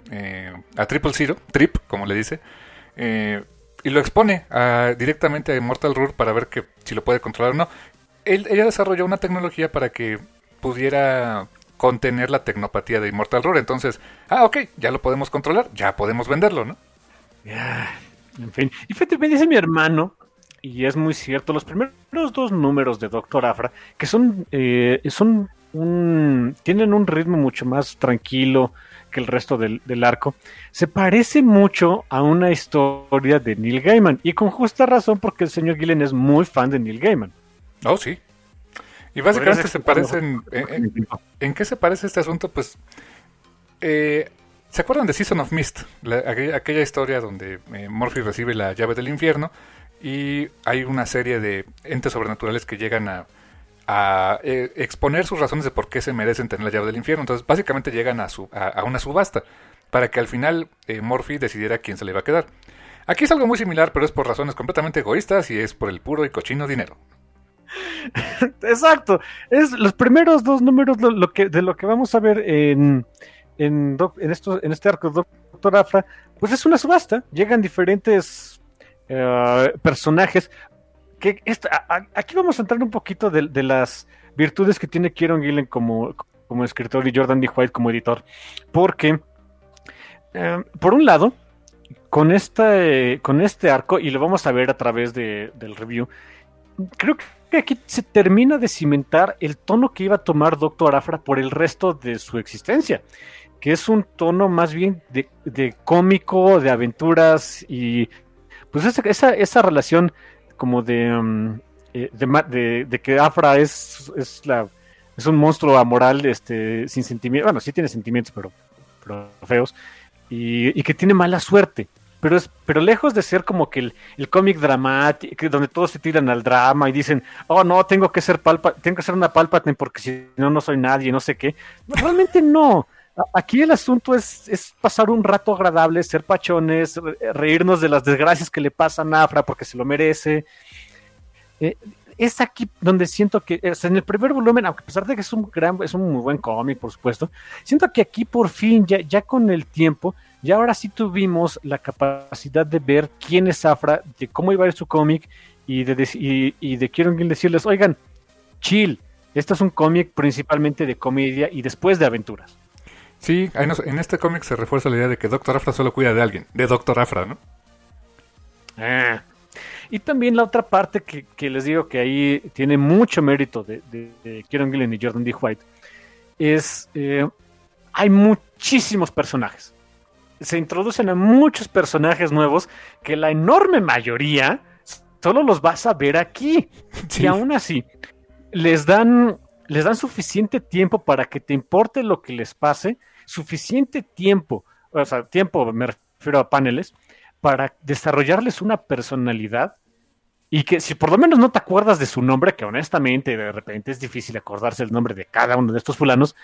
S1: a Triple Zero, Trip, como le dice, y lo expone directamente a Immortal Rur para ver que si lo puede controlar o no. ella desarrolló una tecnología para que pudiera contener la tecnopatía de Immortal Rur. Entonces, ah, ok, ya lo podemos controlar, ya podemos venderlo, ¿no?
S2: en fin. Y fíjate, me dice mi hermano, y es muy cierto, los primeros dos números de Doctor Afra, que son, eh, son un, tienen un ritmo mucho más tranquilo, que el resto del, arco, se parece mucho a una historia de Neil Gaiman. Y con justa razón porque el señor Gillen es muy fan de Neil Gaiman.
S1: Oh, sí. Y básicamente se parecen... En, qué se parece este asunto? Pues... Eh, ¿Se acuerdan de Season of Mist? aquella, historia donde eh, Morphy recibe la llave del infierno y hay una serie de entes sobrenaturales que llegan a a eh, exponer sus razones de por qué se merecen tener la llave del infierno. Entonces, básicamente llegan a, su, a, una subasta para que al final eh, Morphy decidiera quién se le iba a quedar. Aquí es algo muy similar, pero es por razones completamente egoístas y es por el puro y cochino dinero.
S2: Exacto. Es los primeros dos números que, de lo que vamos a ver en, en, en, en este arco de Doctor Afra, pues es una subasta. Llegan diferentes eh, personajes aquí vamos a entrar un poquito de, las virtudes que tiene Kieron Gillen como, como escritor y Jordan D. White como editor. Porque, eh, por un lado, con este, con este arco, y lo vamos a ver a través del review, creo que aquí se termina de cimentar el tono que iba a tomar Doctor Afra por el resto de su existencia, que es un tono más bien de, cómico, de aventuras y pues esa, esa relación como mm, eh, de, de, que Afra es, es, la, es un monstruo amoral, este, sin sentimientos, bueno, sí tiene sentimientos, pero, feos, y, que tiene mala suerte. Pero, es, pero lejos de ser como que el, el cómic dramático, donde todos se tiran al drama y dicen, oh no, tengo que ser palpa, tengo que ser una Palpatine porque si no, no soy nadie, no sé qué. Realmente no. Aquí el asunto es, es, pasar un rato agradable, ser pachones, reírnos de las desgracias que le pasan a Afra porque se lo merece. Eh, es aquí donde siento que, en el primer volumen, aunque a pesar de que es un gran, es un muy buen cómic, por supuesto, siento que aquí por fin, ya, ya con el tiempo, ya ahora sí tuvimos la capacidad de ver quién es Afra, de cómo iba a ir su cómic y de, y, y de quiero decirles, oigan, chill, Este es un cómic principalmente de comedia y después de aventuras.
S1: Sí, en este cómic se refuerza la idea de que Doctor Afra solo cuida de alguien, de Doctor Afra, ¿no?
S2: Ah. Y también la otra parte que, les digo que ahí tiene mucho mérito de, de, Kieron Gillen y Jordan D. White es eh, hay muchísimos personajes. Se introducen a muchos personajes nuevos que la enorme mayoría solo los vas a ver aquí. Y aún así, les dan, les dan suficiente tiempo para que te importe lo que les pase, suficiente tiempo, o sea, tiempo me refiero a paneles, para desarrollarles una personalidad y que si por lo menos no te acuerdas de su nombre, que honestamente de repente es difícil acordarse el nombre de cada uno de estos fulanos,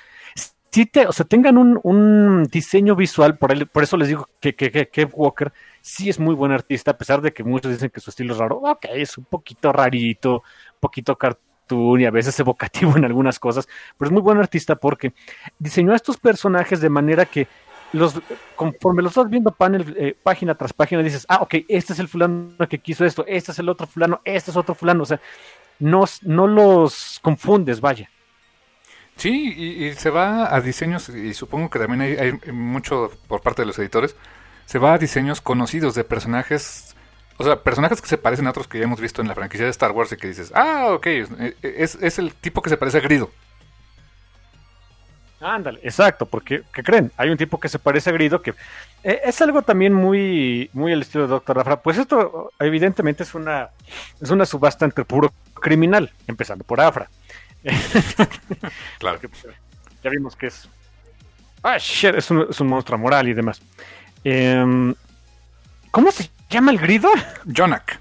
S2: si te, o sea, tengan un, diseño visual, por, por eso les digo que, que, que, Walker sí es muy buen artista, a pesar de que muchos dicen que su estilo es raro, ok, es un poquito rarito, un poquito cartoon y a veces evocativo en algunas cosas, pero es muy buen artista porque diseñó a estos personajes de manera que los, conforme los vas viendo panel, eh, página tras página, dices, ah, ok, este es el fulano que quiso esto, este es el otro fulano, este es otro fulano, o sea, no, no los confundes, vaya.
S1: Sí, y, se va a diseños, y supongo que también hay, mucho por parte de los editores, se va a diseños conocidos de personajes, o sea, personajes que se parecen a otros que ya hemos visto en la franquicia de Star Wars y que dices, ah, ok, es, es el tipo que se parece a Grido.
S2: Ándale, exacto, porque, ¿qué creen? Hay un tipo que se parece a Grido que eh, es algo también muy, muy el estilo de Doctor Rafra. Pues esto, evidentemente, es una, es una subasta entre puro criminal, empezando por Afra.
S1: claro.
S2: ya vimos que es. Ah, shit, es un, es un monstruo moral y demás. Em, ¿Cómo se llama el grido?
S1: Jonak.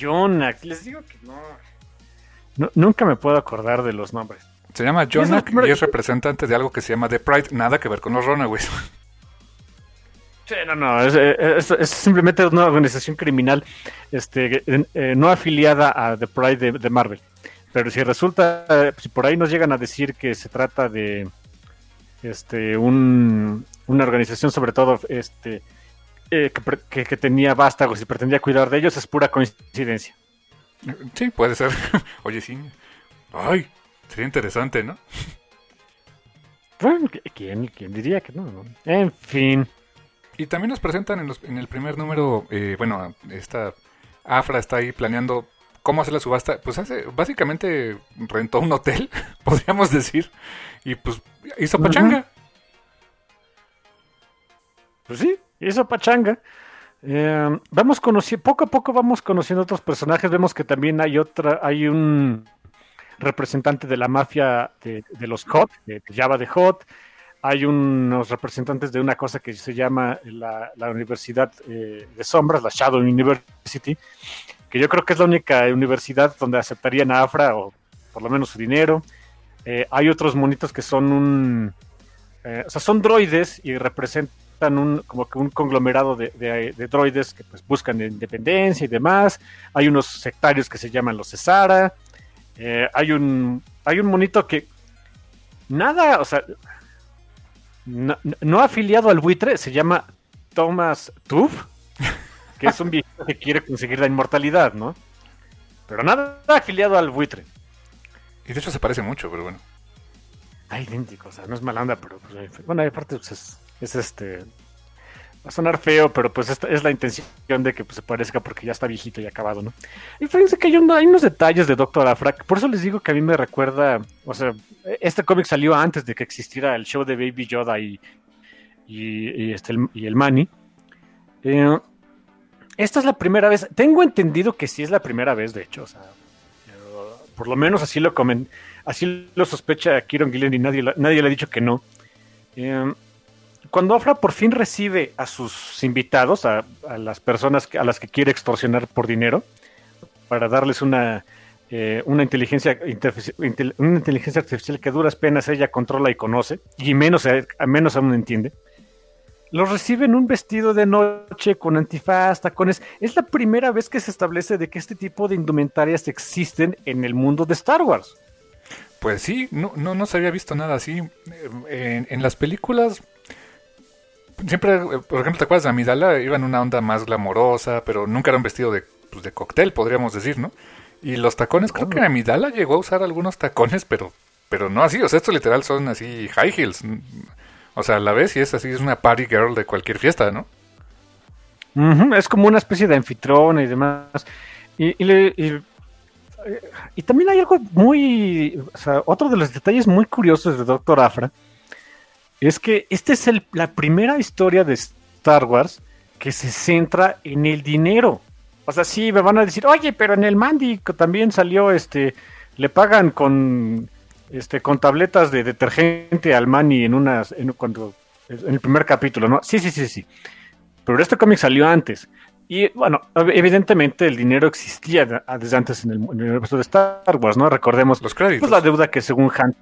S2: Jonak, les digo que no, Nunca me puedo acordar de los nombres.
S1: Se llama Jonak y es, representante de algo que se llama The Pride, nada que ver con los Runaways.
S2: Sí, no, no, es, simplemente una organización criminal este, eh, no afiliada a The Pride de Marvel. Pero si resulta, si por ahí nos llegan a decir que se trata de este un, una organización sobre todo este eh, que, que, tenía vástagos y pretendía cuidar de ellos, es pura coincidencia.
S1: Sí, puede ser. Oye, sí. Ay, sería interesante, ¿no?
S2: Bueno, ¿quién, quién diría que no, En fin.
S1: Y también nos presentan en, los, en el primer número, eh, bueno, esta Afra está ahí planeando ¿Cómo hacer la subasta? Pues hace, básicamente rentó un hotel, podríamos decir, y pues hizo pachanga.
S2: Pues sí, hizo pachanga. Eh, vamos conociendo, poco a poco vamos conociendo otros personajes. Vemos que también hay otra, hay un representante de la mafia de, los Hot, de Java de Hot. Hay unos representantes de una cosa que se llama la, Universidad eh, de Sombras, la Shadow University, que yo creo que es la única universidad donde aceptarían a Afra o por lo menos su dinero. Eh, hay otros monitos que son un, eh, o sea, son droides y representan un como que un conglomerado de, droides que pues buscan independencia y demás. Hay unos sectarios que se llaman los Cesara. Eh, hay un hay un monito que nada, o sea, no, no afiliado al buitre, se llama Thomas Tuff que es un viejito que quiere conseguir la inmortalidad, ¿no? Pero nada afiliado al buitre.
S1: Y de hecho se parece mucho, pero bueno.
S2: Ah, idéntico, o sea, no es mala onda, pero pues, bueno, aparte pues, es, es, este. Va a sonar feo, pero pues esta es la intención de que pues, se parezca porque ya está viejito y acabado, ¿no? Y fíjense que hay, hay unos detalles de Doctor Afra, por eso les digo que a mí me recuerda, o sea, este cómic salió antes de que existiera el show de Baby Yoda y, y, este, el, y el Manny. Eh, esta es la primera vez. Tengo entendido que sí es la primera vez, de hecho. O sea, por lo menos así lo comen, así lo sospecha Kieron Gillen y nadie, nadie le ha dicho que no. Em, cuando Afra por fin recibe a sus invitados, a, las personas a las que quiere extorsionar por dinero, para darles una, eh, una, inteligencia, una inteligencia artificial que duras penas ella controla y conoce, y menos, a menos aún entiende los recibe en un vestido de noche con antifaz, tacones. Es la primera vez que se establece de que este tipo de indumentarias existen en el mundo de Star Wars.
S1: Pues sí, no, no, no se había visto nada así. En, las películas, siempre, por ejemplo, ¿te acuerdas de Amidala? Iba en una onda más glamorosa, pero nunca era un vestido de, pues, de cóctel, podríamos decir, ¿no? Y los tacones, creo que Amidala llegó a usar algunos tacones, pero, pero no así. O sea, estos literal son así high heels. O sea, la vez y es así, es una party girl de cualquier fiesta, ¿no?
S2: es como una especie de anfitrona y demás. Y, y, también hay algo muy. O sea, otro de los detalles muy curiosos de Doctor Afra es que esta es la primera historia de Star Wars que se centra en el dinero. O sea, sí, me van a decir, oye, pero en el Mandy también salió este. Le pagan con este con tabletas de detergente al Manny en unas en, cuando en el primer capítulo, ¿no? Sí, sí, sí, sí. Pero este cómic salió antes. Y bueno, evidentemente el dinero existía desde antes en el, universo de Star Wars, ¿no? Recordemos
S1: los créditos.
S2: Pues, la deuda que según Han,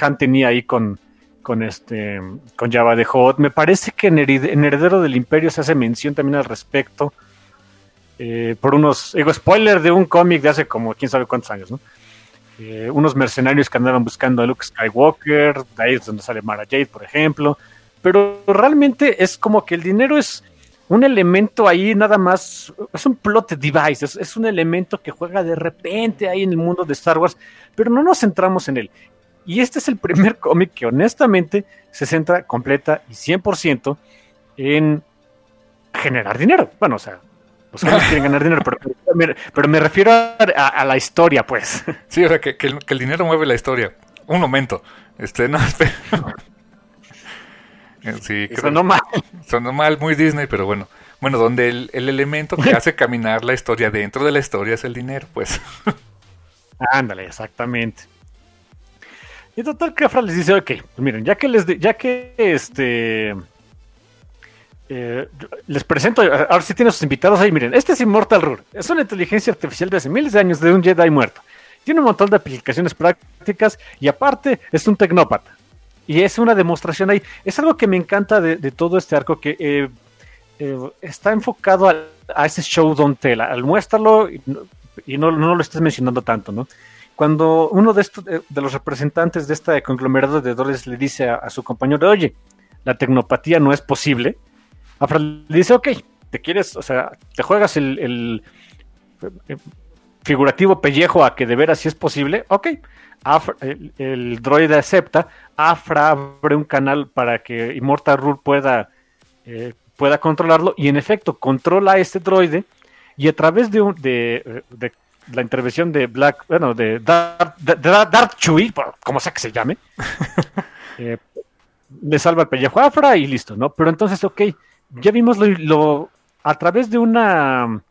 S2: Han tenía ahí con, con este con Java de Hot. Me parece que en, Heredero del Imperio se hace mención también al respecto. Eh, por unos, digo, spoiler de un cómic de hace como quién sabe cuántos años, ¿no? Eh, unos mercenarios que andaban buscando a Luke Skywalker, de ahí es donde sale Mara Jade, por ejemplo. Pero realmente es como que el dinero es un elemento ahí nada más, es un plot device, es, un elemento que juega de repente ahí en el mundo de Star Wars, pero no nos centramos en él. Y este es el primer cómic que honestamente se centra completa y 100% en generar dinero. Bueno, o sea, los cómics quieren ganar dinero, pero, me refiero a, la historia, pues.
S1: Sí, o sea, que, el, dinero mueve la historia. Un momento. Este, no, espera.
S2: Sí, sonó mal.
S1: Sonó mal, muy Disney, pero bueno. Bueno, donde el, elemento que hace caminar la historia dentro de la historia es el dinero, pues.
S2: Ándale, exactamente. Y total, Cafra les dice, ok, pues miren, ya que les, ya que este, eh, les presento, ahora sí tiene sus invitados ahí, miren, este es Immortal Rur, es una inteligencia artificial de hace miles de años de un Jedi muerto. Tiene un montón de aplicaciones prácticas y aparte es un tecnópata. Y es una demostración ahí. Es algo que me encanta de, todo este arco que eh, eh, está enfocado a, ese show don't tell, al muéstralo y, no, lo estés mencionando tanto, ¿no? Cuando uno de, estos, de, los representantes de este conglomerado de dólares le dice a, su compañero, oye, la tecnopatía no es posible, Afra le dice, ok, te quieres, o sea, te juegas el, el eh, figurativo pellejo a que de veras sí es posible, ok, el, droide acepta, Afra abre un canal para que Immortal Rule pueda, eh, pueda controlarlo y en efecto controla a este droide y a través de, de, la intervención de Black, bueno, de Darth, Chewie, como sea que se llame, eh, le salva el pellejo a Afra y listo, ¿no? Pero entonces, ok, ya vimos lo a través de una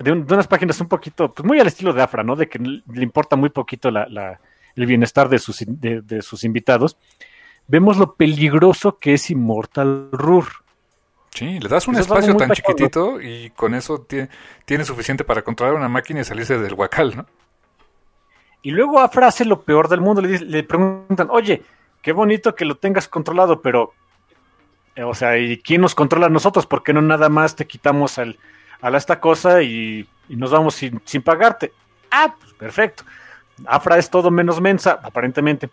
S2: de, unas páginas un poquito, pues muy al estilo de Afra, ¿no? De que le importa muy poquito la, el bienestar de sus, de, sus invitados. Vemos lo peligroso que es Immortal Rur.
S1: Sí, le das un espacio tan chiquitito y con eso tiene, suficiente para controlar una máquina y salirse del huacal, ¿no?
S2: Y luego Afra hace lo peor del mundo, le, le preguntan, oye, qué bonito que lo tengas controlado, pero, o sea, ¿y quién nos controla a nosotros? ¿Por qué no nada más te quitamos al, a esta cosa y, nos vamos sin, pagarte. Ah, pues perfecto. Afra es todo menos mensa, aparentemente.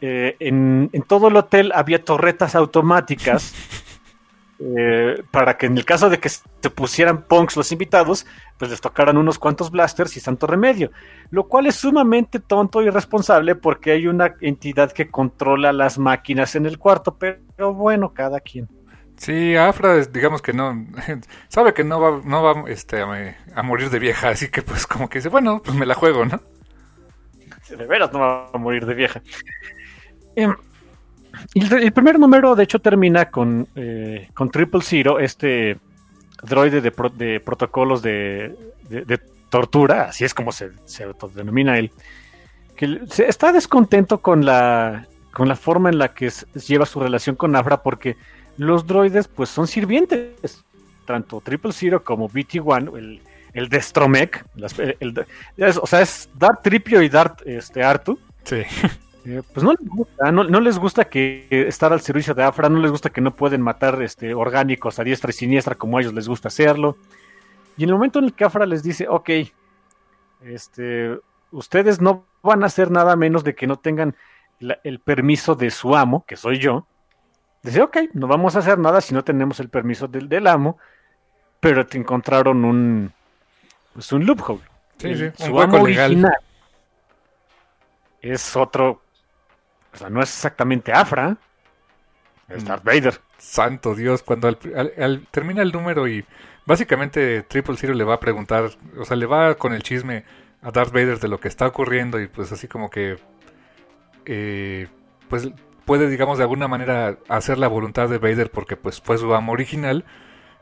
S2: Eh, en, todo el hotel había torretas automáticas eh, para que en el caso de que se pusieran punks los invitados, pues les tocaran unos cuantos blasters y santo remedio. Lo cual es sumamente tonto y irresponsable porque hay una entidad que controla las máquinas en el cuarto, pero bueno, cada quien.
S1: Sí, Afra, digamos que no, sabe que no va, no va este, a, morir de vieja, así que pues como que dice, bueno, pues me la juego, ¿no?
S2: De veras no va a morir de vieja. El, primer número, de hecho, termina con, eh, con Triple Zero, este droide de, de protocolos de, tortura, así es como se, se autodenomina él, que está descontento con la, con la forma en la que lleva su relación con Afra porque los droides pues son sirvientes. Tanto Triple Zero como BT-1, el, el Destromec, o sea, es Darth Tripio y Darth este, Artu.
S1: Sí.
S2: Eh, pues no les gusta, no, les gusta que estar al servicio de Afra, no les gusta que no pueden matar este, orgánicos a diestra y siniestra como a ellos les gusta hacerlo. Y en el momento en el que Afra les dice, ok, este, ustedes no van a hacer nada menos de que no tengan el permiso de su amo, que soy yo, Dice, ok, no vamos a hacer nada si no tenemos el permiso del, del amo, pero te encontraron un, pues un loophole.
S1: Sí, sí, un
S2: su
S1: hueco
S2: amo
S1: legal.
S2: original es otro, o sea, no es exactamente Afra, es
S1: Mm.
S2: Darth Vader.
S1: Santo Dios, cuando al- al- al- termina el número y básicamente Triple Zero le va a preguntar, o sea, le va con el chisme a Darth Vader de lo que está ocurriendo y pues así como que, eh, pues puede, digamos, de alguna manera hacer la voluntad de Vader porque pues fue su amo original.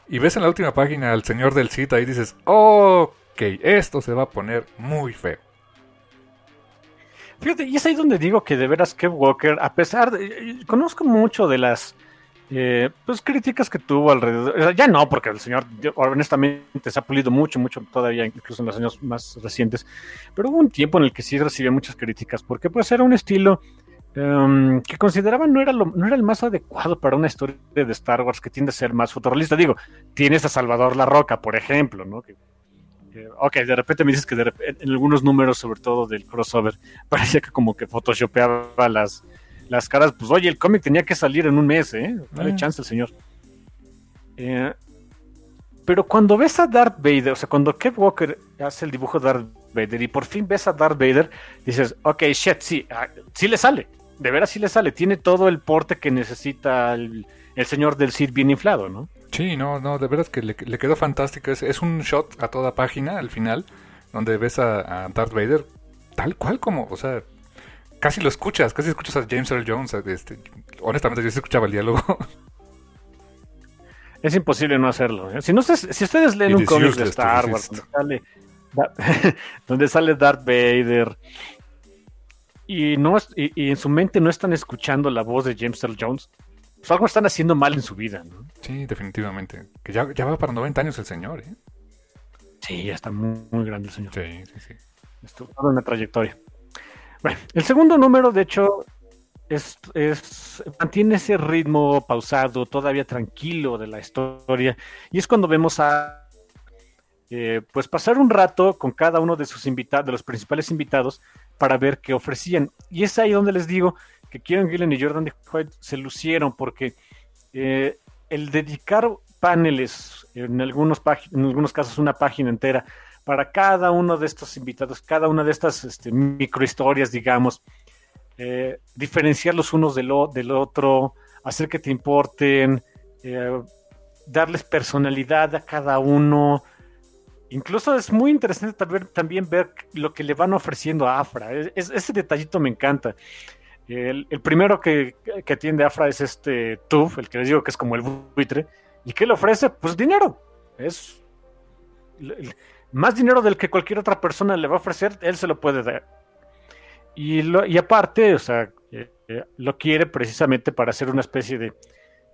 S1: Y ves en la última página al señor del Sith ahí dices, ok, esto se va a poner muy feo.
S2: Fíjate, y es ahí donde digo que de veras Kev Walker, a pesar de. eh, Conozco mucho de las eh, pues críticas que tuvo alrededor. ya no, porque el señor, honestamente, se ha pulido mucho, mucho todavía, incluso en los años más recientes. Pero hubo un tiempo en el que sí recibía muchas críticas, porque pues era un estilo. em, que consideraban no era, lo, no era el más adecuado para una historia de Star Wars que tiende a ser más futurista. Digo, tienes a Salvador La Roca, por ejemplo, ¿no? Que, ok, de repente me dices que de rep- en algunos números, sobre todo del crossover, parecía que como que photoshopeaba las, las caras. Pues oye, el cómic tenía que salir en un mes, ¿eh? Dale
S1: Mm.
S2: chance al señor. Eh, pero cuando ves a Darth Vader, o sea, cuando Kev Walker hace el dibujo de Darth Vader y por fin ves a Darth Vader, dices, ok, shit, sí, ah, sí le sale. De veras sí le sale. Tiene todo el porte que necesita el, el señor del Sith bien inflado, ¿no?
S1: Sí, no, no, de veras que le, le quedó fantástico. Es, es un shot a toda página al final, donde ves a, a Darth Vader tal cual como, o sea, casi lo escuchas, casi escuchas a James Earl Jones. Este, honestamente, yo sí escuchaba el diálogo.
S2: Es imposible no hacerlo. ¿eh? Si, no, se- si ustedes leen
S1: It
S2: un cómic de Star Wars donde sale, donde sale Darth Vader y, no, y en su mente no están escuchando la voz de James Earl Jones, pues algo están haciendo mal en su vida. ¿no?
S1: sí, definitivamente. Que ya, ya va para 90 años el señor, ¿eh?
S2: Sí, ya está muy, muy grande el señor.
S1: Sí, sí, sí.
S2: Esto toda una trayectoria. Bueno, el segundo número, de hecho, es, es- mantiene ese ritmo pausado, todavía tranquilo de la historia. Y es cuando vemos a eh, pues pasar un rato con cada uno de sus invitados, de los principales invitados, para ver qué ofrecían. Y es ahí donde les digo que Kieran Gillen y Jordan de White se lucieron, porque eh, el dedicar paneles, en algunos, en algunos casos una página entera, para cada uno de estos invitados, cada una de estas este, microhistorias, digamos, eh, diferenciar los unos del, otro, hacer que te importen, eh, darles personalidad a cada uno. Incluso es muy interesante también, ver lo que le van ofreciendo a Afra. Es- ese detallito me encanta. El, primero que, que atiende Afra es este Tuf, el que les digo que es como el buitre. ¿Y qué le ofrece? Pues dinero. Es más dinero del que cualquier otra persona le va a ofrecer, él se lo puede dar. Y, aparte, o sea, eh, eh, lo quiere precisamente para hacer una especie de,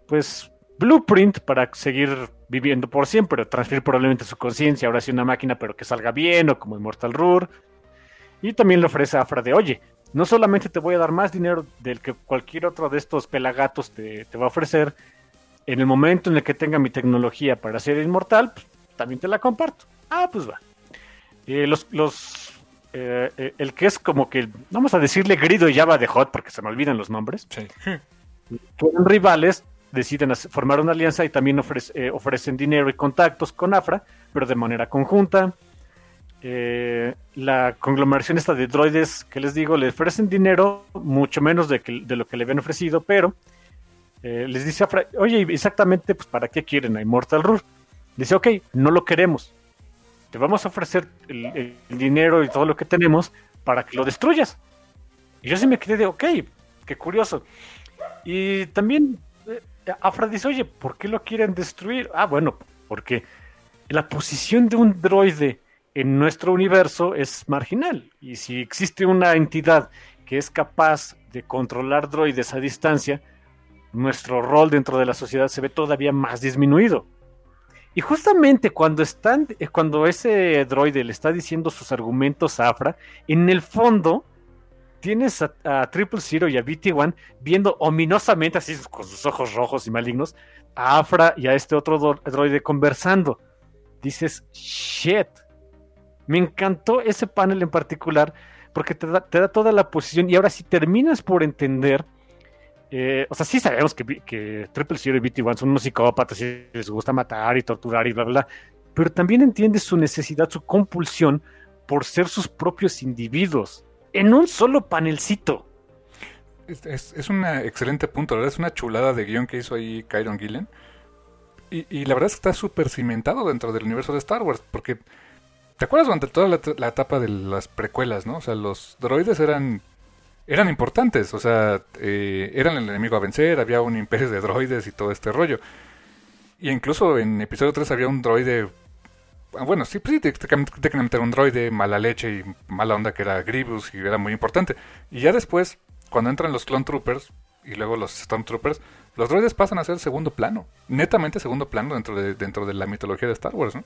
S2: pues, blueprint para seguir viviendo por siempre, transferir probablemente su conciencia, ahora sí una máquina, pero que salga bien, o como Immortal Rur. Y también le ofrece a Afra de, oye, no solamente te voy a dar más dinero del que cualquier otro de estos pelagatos te, te va a ofrecer, en el momento en el que tenga mi tecnología para ser inmortal, pues, también te la comparto. Ah, pues va. Eh, los, los, eh, eh, el que es como que, vamos a decirle Grido y Java de Hot, porque se me olvidan los nombres,
S1: Sí.
S2: que eran rivales, deciden hacer- formar una alianza y también ofrece- ofrecen dinero y contactos con Afra, pero de manera conjunta. Eh, la conglomeración esta de droides que les digo, le ofrecen dinero, mucho menos de, lo que le habían ofrecido, pero eh, les dice Afra, oye, exactamente, pues ¿para qué quieren a Immortal Rur? Dice, ok, no lo queremos. Te vamos a ofrecer el dinero y todo lo que tenemos para que lo destruyas. Y yo sí me quedé de, ok, qué curioso. Y también eh, Afra dice, oye, ¿por qué lo quieren destruir? Ah, bueno, porque la posición de un droide en nuestro universo es marginal. Y si existe una entidad que es capaz de controlar droides a distancia, nuestro rol dentro de la sociedad se ve todavía más disminuido. Y justamente cuando están, eh, cuando ese droide le está diciendo sus argumentos a Afra, en el fondo tienes a, a Triple Zero y a BT-1 viendo ominosamente, así con sus ojos rojos y malignos, a Afra y a este otro droide conversando. Dices, shit. Me encantó ese panel en particular porque te da, toda la posición y ahora sí terminas por entender. eh, o sea, sí sabemos que, que Triple Zero y BT-1 son unos psicópatas y les gusta matar y torturar y bla, bla, bla. Pero también entiendes su necesidad, su compulsión por ser sus propios individuos, en un solo panelcito.
S1: Es, es, un excelente punto, la verdad es una chulada de guion que hizo ahí Kyron Gillen. Y, y la verdad es que está súper cimentado dentro del universo de Star Wars, porque ¿te acuerdas durante toda la, la, etapa de las precuelas, no? O sea, los droides eran eran importantes, o sea, eh, eran el enemigo a vencer, había un imperio de droides y todo este rollo. Y incluso en episodio 3 había un droide ah, bueno, sí, pues sí, técnicamente era un droide mala leche y mala onda que era Grievous y era muy importante. Y ya después, cuando entran los Clone Troopers y luego los Stormtroopers, los droides pasan a ser segundo plano, netamente segundo plano dentro de, dentro de la mitología de Star Wars, ¿no?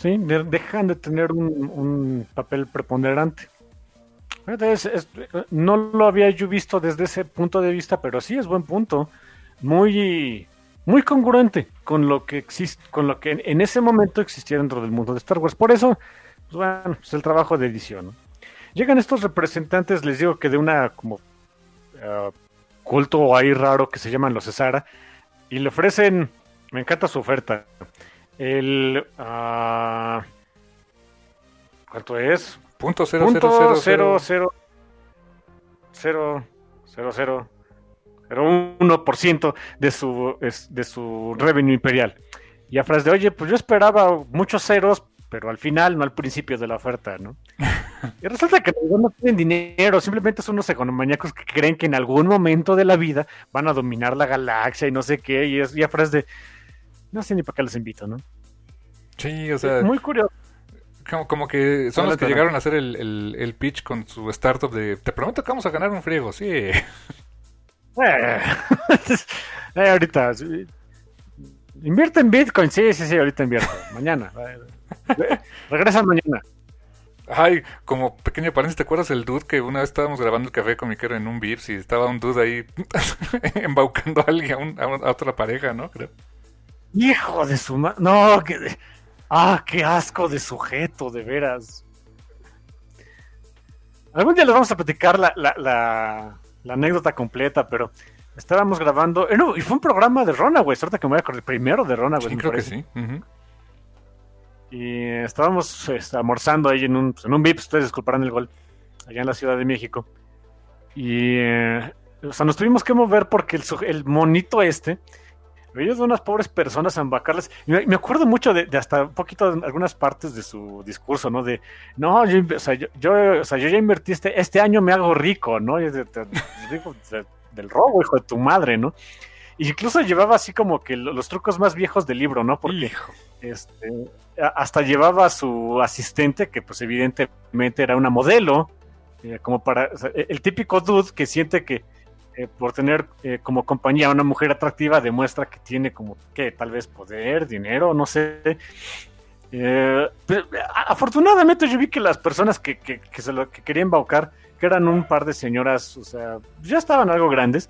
S2: Sí, dejan de tener un, papel preponderante. no lo había yo visto desde ese punto de vista, pero sí es buen punto. Muy, muy congruente con lo que existe, con lo que en, ese momento existía dentro del mundo de Star Wars. Por eso, pues bueno, es el trabajo de edición. Llegan estos representantes, les digo que de una como uh, culto ahí raro que se llaman los Cesara, y le ofrecen, me encanta su oferta, el. Uh, ¿Cuánto es?
S1: Punto cero, Punto
S2: cero, cero, cero, cero, ciento de su, de su revenue imperial. Y a frase de, oye, pues yo esperaba muchos ceros, pero al final, no al principio de la oferta, ¿no? y resulta que no tienen dinero, simplemente son unos economaniacos que creen que en algún momento de la vida van a dominar la galaxia y no sé qué, y, es, y a frase de no sé ni para qué les invito, ¿no?
S1: Sí, o sea.
S2: Muy curioso.
S1: Como, que son los que llegaron a hacer el, el, pitch con su startup de te prometo que vamos a ganar un friego, sí.
S2: Eh, eh, ahorita. Invierte en Bitcoin, sí, sí, sí, ahorita invierto. Mañana. Regresa mañana.
S1: Ay, como pequeño paréntesis, ¿te acuerdas el dude que una vez estábamos grabando el café con mi querido en un Vips y estaba un dude ahí embaucando a alguien, a, a, otra pareja, ¿no? Creo.
S2: Hijo de su madre. No, que. Ah, qué asco de sujeto, de veras. Algún día les vamos a platicar la, la, la, anécdota completa, pero estábamos grabando. Eh, no, y fue un programa de Runaways, ahorita que me voy a acordar, primero de Runaways.
S1: Sí, creo que sí.
S2: Y estábamos este, almorzando ahí en un, en un VIP, ustedes disculparán el gol, allá en la Ciudad de México. Y, eh, o sea, nos tuvimos que mover porque el, el monito este ellos de unas pobres personas a embacarles. Me, acuerdo mucho de, hasta un poquito de algunas partes de su discurso, ¿no? De, no, yo, o sea, yo, o sea, yo ya invertí este, este año me hago rico, ¿no? del robo, hijo de tu madre, ¿no? Incluso llevaba así como que los trucos más viejos del libro, ¿no? Porque este, hasta llevaba a su asistente, que pues evidentemente era una modelo, eh, como para, el típico dude que siente que eh, por tener eh, como compañía una mujer atractiva demuestra que tiene como que tal vez poder, dinero, no sé. Eh, afortunadamente yo vi que las personas que, que, se lo que querían embaucar, que eran un par de señoras, o sea, ya estaban algo grandes,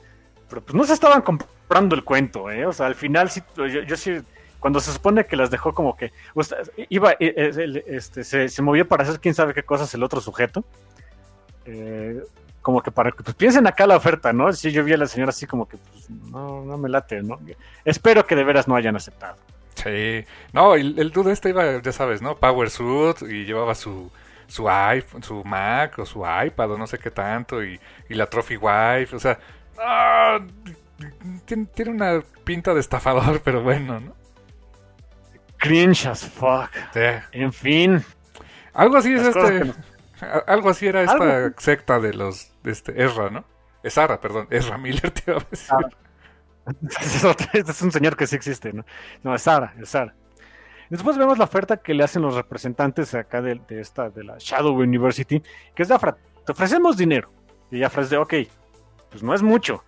S2: pero pues no se estaban comprando el cuento. O sea, al final sí, yo, sí, cuando se supone que las dejó como que, iba, este, se, movió para hacer quién sabe qué cosas el otro sujeto. Como que para que pues, piensen acá la oferta, ¿no? Si yo vi a la señora así como que pues, no, no me late, ¿no? Espero que de veras no hayan aceptado.
S1: Sí, no, el, el dude este iba, ya sabes, ¿no? Power suit y llevaba su su iPhone, su Mac o su iPad o no sé qué tanto y, y la Trophy Wife, o sea, ¡ah! tiene, tiene, una pinta de estafador, pero bueno, ¿no?
S2: Cringe as fuck. Sí. En fin.
S1: Algo así es este. Algo así era esta secta de los de este Ezra, ¿no? Ezra, perdón, Ezra Miller te iba a decir. Ah.
S2: este es un señor que sí existe, ¿no? No, es Sara, es Sara. Después vemos la oferta que le hacen los representantes acá de, esta, de la Shadow University, que es de Afra, te ofrecemos dinero. Y Afra es de, ok, pues no es mucho.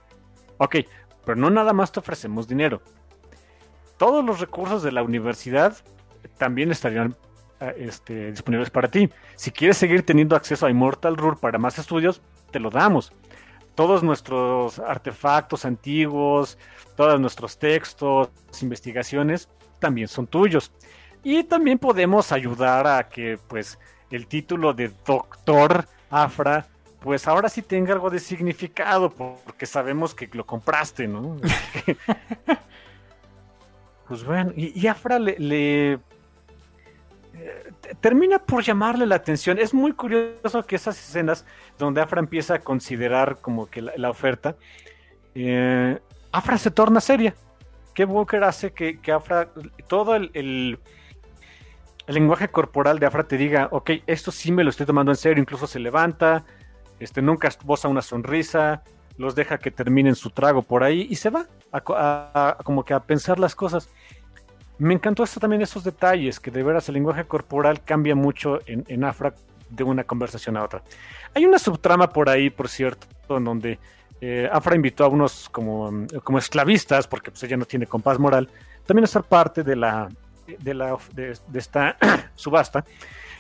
S2: Ok, pero no nada más te ofrecemos dinero. Todos los recursos de la universidad también estarían este, disponibles para ti. Si quieres seguir teniendo acceso a Immortal Rule para más estudios, te lo damos. Todos nuestros artefactos antiguos, todos nuestros textos, investigaciones, también son tuyos. Y también podemos ayudar a que pues el título de Doctor Afra pues ahora sí tenga algo de significado porque sabemos que lo compraste, ¿no? pues bueno, y, Afra le, termina por llamarle la atención. Es muy curioso que esas escenas donde Afra empieza a considerar como que la, oferta, eh, Afra se torna seria. Que Walker hace que, Afra, todo el, lenguaje corporal de Afra te diga, ok, esto sí me lo estoy tomando en serio, incluso se levanta, este, nunca esboza una sonrisa, los deja que terminen su trago por ahí y se va como que a pensar las cosas. Me encantó esto también esos detalles, que de veras el lenguaje corporal cambia mucho en, Afra de una conversación a otra. Hay una subtrama por ahí, por cierto, en donde eh, Afra invitó a unos como, como esclavistas, porque pues, ella no tiene compás moral, también a ser parte de la de, la, de, esta subasta.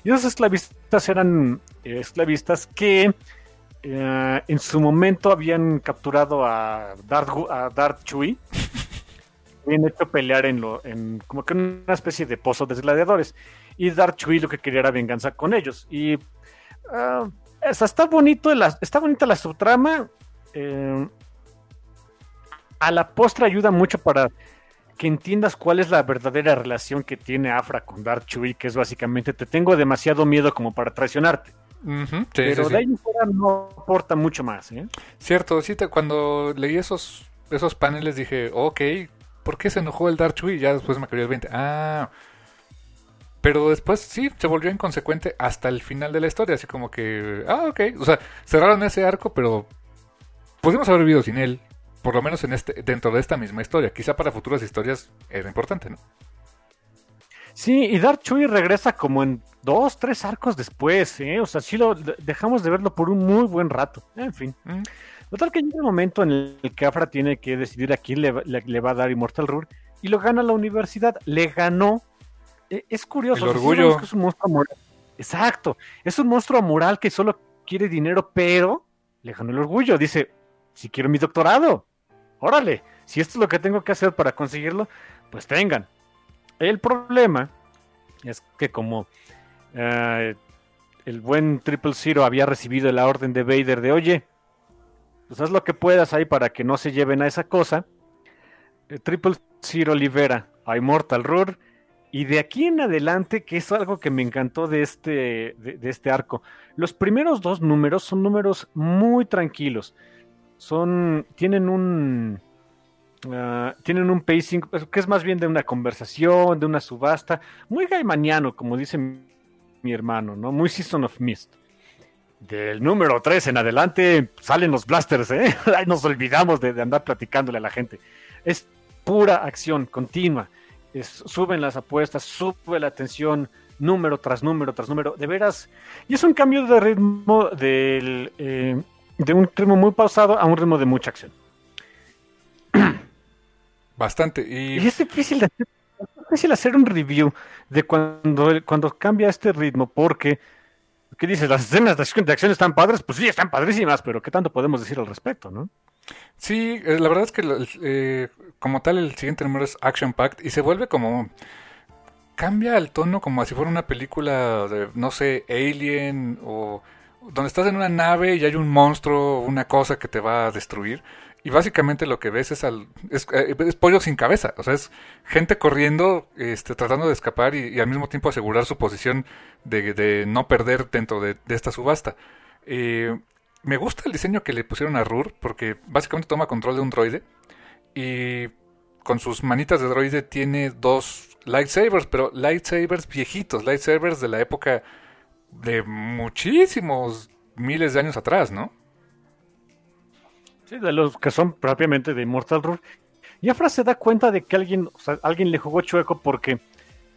S2: Y esos esclavistas eran eh, esclavistas que eh, en su momento habían capturado a Darth, a Chui. Habían hecho pelear en, lo, en como que una especie de pozo de gladiadores. Y Darth Chui lo que quería era venganza con ellos. Y uh, está bonito la, está bonita la subtrama. Eh, a la postre ayuda mucho para que entiendas cuál es la verdadera relación que tiene Afra con Darth Chui, que es básicamente te tengo demasiado miedo como para traicionarte. Pero de ahí fuera no aporta mucho más. ¿eh?
S1: Cierto, sí, cuando leí esos, esos paneles dije, ok, ¿por qué se enojó el Dark Chui? Ya después me cayó el 20. Ah, pero después sí, se volvió inconsecuente hasta el final de la historia. Así como que, ah, ok. O sea, cerraron ese arco, pero pudimos haber vivido sin él. Por lo menos en este, dentro de esta misma historia. Quizá para futuras historias era importante, ¿no?
S2: Sí, y Dark Chui regresa como en dos, tres arcos después, ¿eh? O sea, sí lo dejamos de verlo por un muy buen rato. En fin. Mm. Total que llega un momento en el que Afra tiene que decidir a quién le, va a dar Immortal Rur y lo gana la universidad. Le ganó. E, es curioso.
S1: El orgullo.
S2: es un monstruo moral. Exacto. Es un monstruo moral que solo quiere dinero, pero le ganó el orgullo. Dice, si quiero mi doctorado, órale. Si esto es lo que tengo que hacer para conseguirlo, pues tengan. El problema es que como eh, el buen Triple Zero había recibido la orden de Vader de, oye, pues haz lo que puedas ahí para que no se lleven a esa cosa. El Triple Zero libera a Immortal Roar. Y de aquí en adelante, que es algo que me encantó de este, de, este arco, los primeros dos números son números muy tranquilos. Son, tienen un, ah, tienen un pacing pues, que es más bien de una conversación, de una subasta, muy gaimaniano, como dice mi hermano, ¿no? Muy Season of Mist. Del número 3 en adelante salen los blasters, ¿eh? Nos olvidamos de, andar platicándole a la gente. Es pura acción continua. suben las apuestas, sube la atención, número tras número tras número. De veras. Y es un cambio de ritmo del, eh, de un ritmo muy pausado a un ritmo de mucha acción.
S1: Bastante. Y,
S2: y es difícil de hacer difícil hacer un review de cuando, cuando cambia este ritmo, porque, ¿qué dices? Las escenas de acción, están padres, pues sí, están padrísimas, pero ¿qué tanto podemos decir al respecto, no?
S1: Sí, eh, la verdad es que eh, como tal el siguiente número es Action Pact y se vuelve como cambia el tono como si fuera una película de no sé Alien o donde estás en una nave y hay un monstruo, una cosa que te va a destruir y básicamente lo que ves es, al, es, eh, pollo sin cabeza. O sea, es gente corriendo, este, tratando de escapar y, al mismo tiempo asegurar su posición de, de no perder dentro de, esta subasta. Eh, me gusta el diseño que le pusieron a Rur porque básicamente toma control de un droide y con sus manitas de droide tiene dos lightsabers, pero lightsabers viejitos, lightsabers de la época de muchísimos miles de años atrás, ¿no?
S2: De los que son propiamente de Immortal Rur. Y Afra se da cuenta de que alguien, o sea, alguien le jugó chueco porque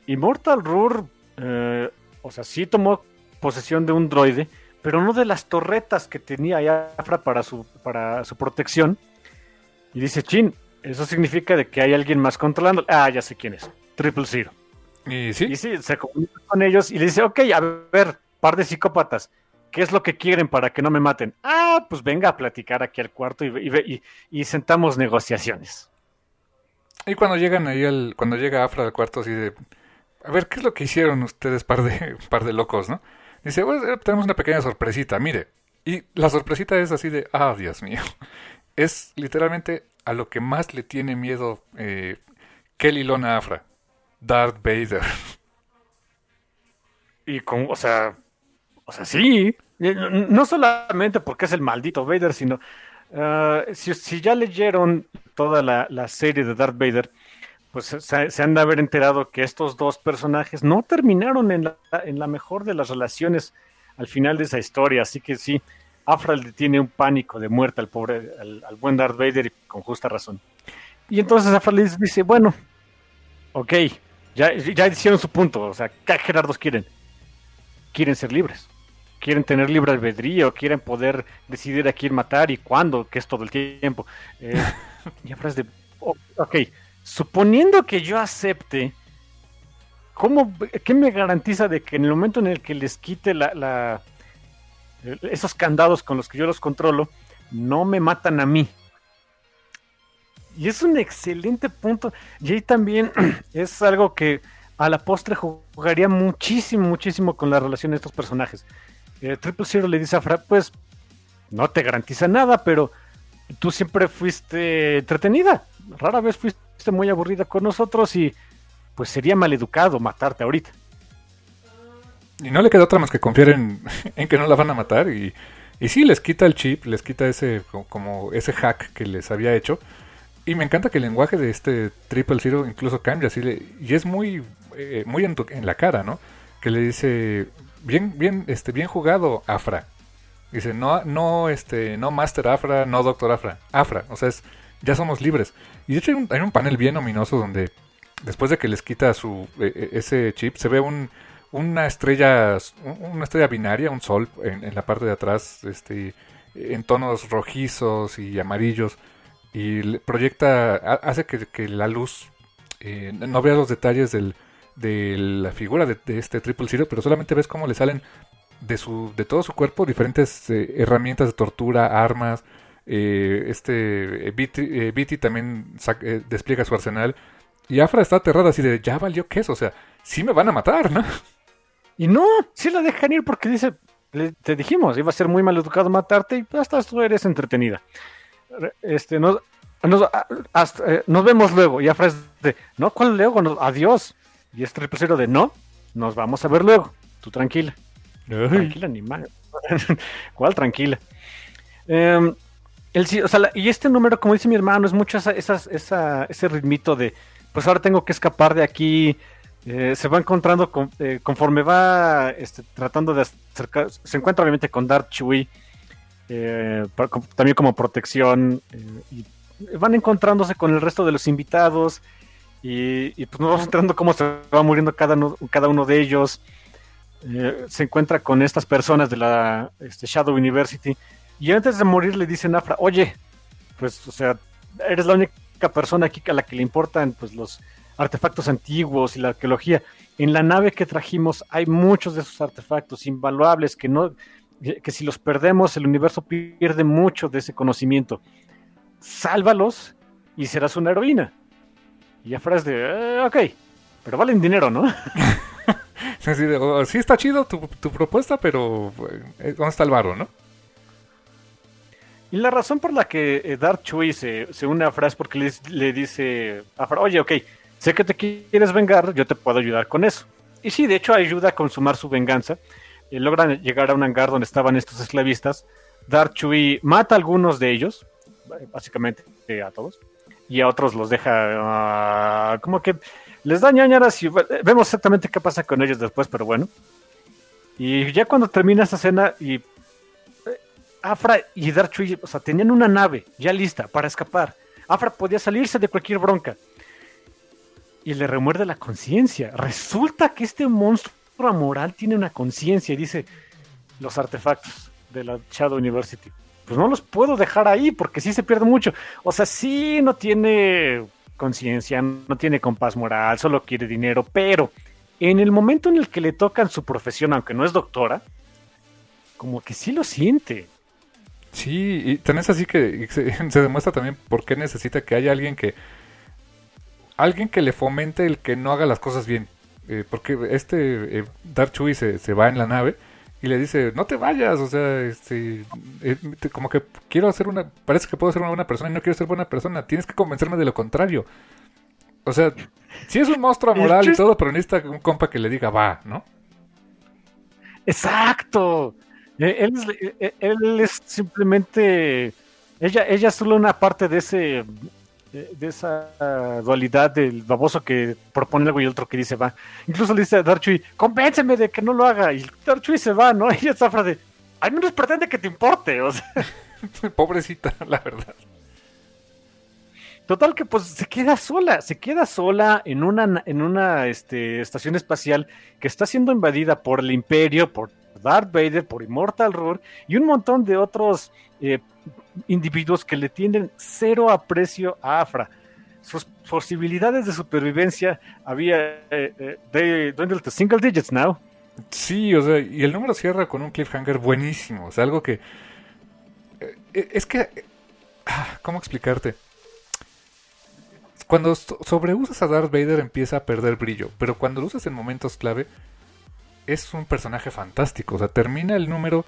S2: Immortal Rur, eh, o sea, sí tomó posesión de un droide, pero no de las torretas que tenía Afra para su, para su protección. Y dice, chin, eso significa de que hay alguien más controlando. Ah, ya sé quién es. Triple Zero.
S1: Y sí.
S2: Y sí, se comunica con ellos y le dice, ok, a ver, par de psicópatas ¿Qué es lo que quieren para que no me maten? Ah, pues venga a platicar aquí al cuarto y, sentamos negociaciones.
S1: Y cuando llegan ahí, al, cuando llega Afra al cuarto, así de, a ver, ¿qué es lo que hicieron ustedes, par de, par de locos, no? Dice, pues tenemos una pequeña sorpresita, mire. Y la sorpresita es así de, ah, Dios mío. Es literalmente a lo que más le tiene miedo eh, Kelly Lona Afra. Darth Vader.
S2: y con, o sea, o sea, sí, no solamente porque es el maldito Vader, sino uh, si, ya leyeron toda la, serie de Darth Vader, pues se, han de haber enterado que estos dos personajes no terminaron en la, mejor de las relaciones al final de esa historia, así que sí, Afra tiene un pánico de muerte al pobre, al, buen Darth Vader, con justa razón. Y entonces Afra dice, bueno, ok, ya, ya hicieron su punto, o sea, ¿qué gerardos quieren? Quieren ser libres, quieren tener libre albedrío, quieren poder decidir a quién matar y cuándo, que es todo el tiempo. Eh, y es de, oh, ok, suponiendo que yo acepte, ¿cómo, ¿qué me garantiza de que en el momento en el que les quite la esos candados con los que yo los controlo no me matan a mí. Y es un excelente punto. Y ahí también es algo que a la postre jugaría muchísimo, muchísimo con la relación de estos personajes. Eh, Triple Zero le dice a Fra, pues no te garantiza nada, pero tú siempre fuiste entretenida. Rara vez fuiste muy aburrida con nosotros y pues sería maleducado matarte ahorita.
S1: Y no le queda otra más que confiar en, que no la van a matar. Y, y sí, les quita el chip, les quita ese como ese hack que les había hecho. Y me encanta que el lenguaje de este Triple Zero incluso cambia así y es muy eh, muy en, en, la cara, ¿no? Que le dice bien bien este bien jugado Afra. Dice no no este no Master Afra, no Doctor Afra, Afra, o sea, es, ya somos libres. Y de hecho hay un, panel bien ominoso donde después de que les quita su e, e, ese chip se ve un una estrella, una estrella binaria, un sol en, la parte de atrás, este, en tonos rojizos y amarillos, y proyecta, hace que, la luz, eh, no veas los detalles del, de la figura de, este Triple Zero, pero solamente ves cómo le salen de, su, de todo su cuerpo diferentes eh, herramientas de tortura, armas, eh, este Viti también despliega su arsenal, y Afra está aterrada así de, ya valió queso, o sea, sí me van a matar, ¿no?
S2: Y no, sí la dejan ir porque dice, te dijimos, iba a ser muy mal educado matarte y hasta tú eres entretenida. Este, nos, nos, eh, nos vemos luego. Y Afra de, no, ¿cuál luego? adiós. Y este represero de, no, nos vamos a ver luego. Tú tranquila. Tranquila, ni mal. ¿Cuál tranquila? Em, el, o sea, y este número, como dice mi hermano, es mucho esa, esa, ese ritmito de, pues ahora tengo que escapar de aquí, eh, se va encontrando eh, conforme va este, tratando de acercar, se encuentra obviamente con Dark Chui, eh, también como protección, y van encontrándose con el resto de los invitados, y, pues nos vamos enterando cómo se va muriendo cada uno, cada uno de ellos. se encuentra con estas personas de la este, Shadow University, y antes de morir le dicen a Afra, oye, pues, o sea, eres la única persona aquí a la que le importan pues los artefactos antiguos y la arqueología. En la nave que trajimos hay muchos de esos artefactos invaluables que no que si los perdemos el universo pierde mucho de ese conocimiento. Sálvalos y serás una heroína. Y ya fueras de, eh, ok, pero valen dinero, ¿no?
S1: sí, está chido tu, propuesta, pero eh, ¿dónde está el varo, no?
S2: Y la razón por la que eh, Dark Chui se, une a Fra es porque le, le dice a Fra, oye, ok, sé que te quieres vengar, yo te puedo ayudar con eso. Y sí, de hecho ayuda a consumar su venganza. Y logran llegar a un hangar donde estaban estos esclavistas. Dark Chui mata a algunos de ellos, básicamente a todos, y a otros los deja ah, como que les da ñañaras y vemos exactamente qué pasa con ellos después, pero bueno. Y ya cuando termina esa escena y eh, Afra y Dark Chui, o sea, tenían una nave ya lista para escapar. Afra podía salirse de cualquier bronca y le remuerde la conciencia. Resulta que este monstruo moral tiene una conciencia y dice los artefactos de la Shadow University. Pues no los puedo dejar ahí porque sí se pierde mucho. O sea, sí no tiene conciencia, no tiene compás moral, solo quiere dinero, pero en el momento en el que le tocan su profesión, aunque no es doctora, como que sí lo siente.
S1: Sí, y tenés así que se, demuestra también por qué necesita que haya alguien que alguien que le fomente el que no haga las cosas bien. Eh, porque este eh, Dark Chui se, se, va en la nave y le dice, no te vayas, o sea, este, eh, como que quiero hacer una, parece que puedo ser una buena persona y no quiero ser buena persona, tienes que convencerme de lo contrario. O sea, sí es un monstruo moral y todo, pero necesita un compa que le diga, va, ¿no?
S2: Exacto. Eh, él es, eh, él es simplemente. Ella, ella es solo una parte de ese de esa dualidad del baboso que propone algo y otro que dice va. Incluso le dice a Darchui, convénceme de que no lo haga. Y Darchui se va, ¿no? Y esa frase, al menos pretende que te importe. O sea.
S1: Pobrecita, la verdad.
S2: Total que pues se queda sola, se queda sola en una, en una este, estación espacial que está siendo invadida por el Imperio, por Darth Vader, por Immortal Roar y un montón de otros eh, individuos que le tienen cero aprecio a Afra. Sus posibilidades de supervivencia había eh, eh, de dwindled to single digits now.
S1: Sí, o sea, y el número cierra con un cliffhanger buenísimo, o sea, algo que es que ah, ¿cómo explicarte? Cuando sobreusas a Darth Vader empieza a perder brillo, pero cuando lo usas en momentos clave es un personaje fantástico. O sea, termina el número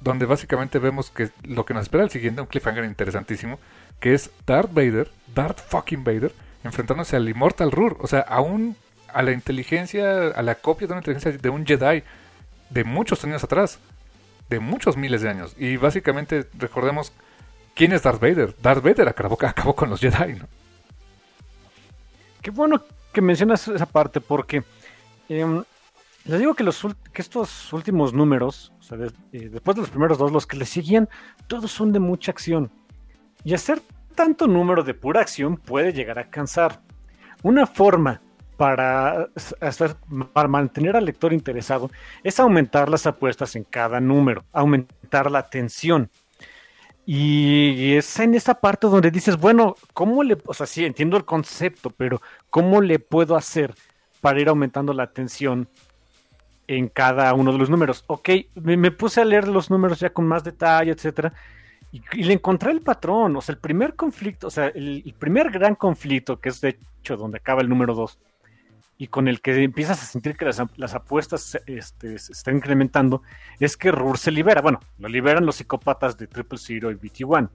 S1: donde básicamente vemos que lo que nos espera el siguiente, un cliffhanger interesantísimo, que es Darth Vader, Darth fucking Vader, enfrentándose al Immortal Rur. O sea, aún a la inteligencia, a la copia de una inteligencia de un Jedi de muchos años atrás, de muchos miles de años. Y básicamente recordemos quién es Darth Vader. Darth Vader acabó, acabó con los Jedi, ¿no?
S2: Qué bueno que mencionas esa parte porque eh, les digo que estos últimos números, eh, después de los primeros dos, los que le seguían, todos son de mucha acción. Y hacer tanto número de pura acción puede llegar a cansar. Una forma para, hacer, para mantener al lector interesado es aumentar las apuestas en cada número, aumentar la tensión. Y es en esa parte donde dices, bueno, ¿cómo le, o sea, sí, entiendo el concepto, pero ¿cómo le puedo hacer para ir aumentando la tensión en cada uno de los números? Ok, me, puse a leer los números ya con más detalle, etcétera, y, le encontré el patrón, o sea, el primer conflicto, o sea, el, primer gran conflicto, que es de hecho donde acaba el número 2, y con el que empiezas a sentir que las, apuestas este, se están incrementando, es que Rur se libera. Bueno, lo liberan los psicópatas de Triple Zero y BT-1.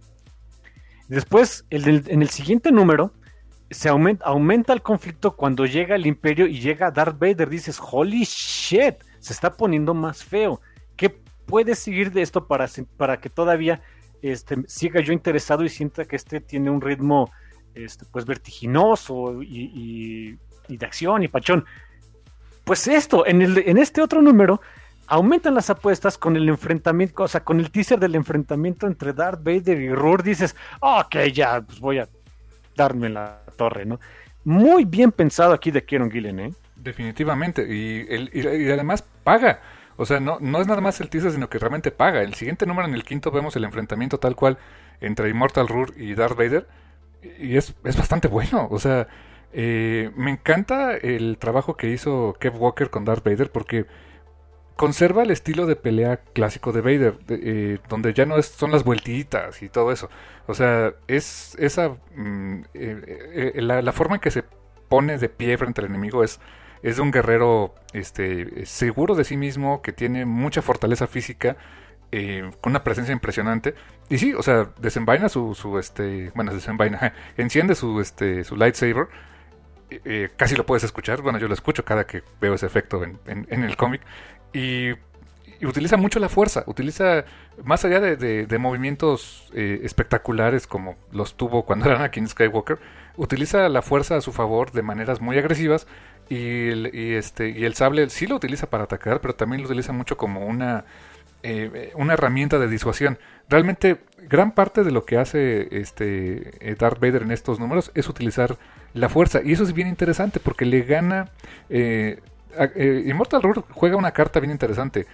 S2: Después, en el siguiente número, se aumenta, aumenta el conflicto cuando llega el Imperio y llega Darth Vader. Dices, holy shit, se está poniendo más feo. ¿Qué puede seguir de esto para, para que todavía este, siga yo interesado y sienta que este tiene un ritmo este, pues vertiginoso y y de acción y pachón. Pues esto, en, el, en este otro número, aumentan las apuestas con el enfrentamiento, o sea, con el teaser del enfrentamiento entre Darth Vader y Roar, dices, ok, ya, pues voy a darme la torre, ¿no? Muy bien pensado aquí de Kieron Gillen, ¿eh?
S1: Definitivamente, y, el, y, además paga. O sea, no, no es nada más el teaser, sino que realmente paga. El siguiente número, en el quinto, vemos el enfrentamiento tal cual entre Immortal Roar y Darth Vader. Y es, es bastante bueno. O sea, eh, me encanta el trabajo que hizo Kev Walker con Darth Vader porque conserva el estilo de pelea clásico de Vader, eh, donde ya no es, son las vueltitas y todo eso. O sea, es esa mm, eh, la, forma en que se pone de pie frente al enemigo es es de un guerrero este seguro de sí mismo que tiene mucha fortaleza física con una presencia impresionante y sí o sea desenvaina su, este bueno desenvaina enciende su este su lightsaber eh, casi lo puedes escuchar. Bueno, yo lo escucho cada que veo ese efecto en, el cómic. Y, utiliza mucho la fuerza. Utiliza, más allá de, movimientos eh, espectaculares como los tuvo cuando era Anakin Skywalker, utiliza la fuerza a su favor de maneras muy agresivas. Y el, este, y el sable sí lo utiliza para atacar, pero también lo utiliza mucho como una, eh, una herramienta de disuasión. Realmente, gran parte de lo que hace este Darth Vader en estos números es utilizar la fuerza. Y eso es bien interesante porque le gana... Eh, eh, Immortal Roar juega una carta bien interesante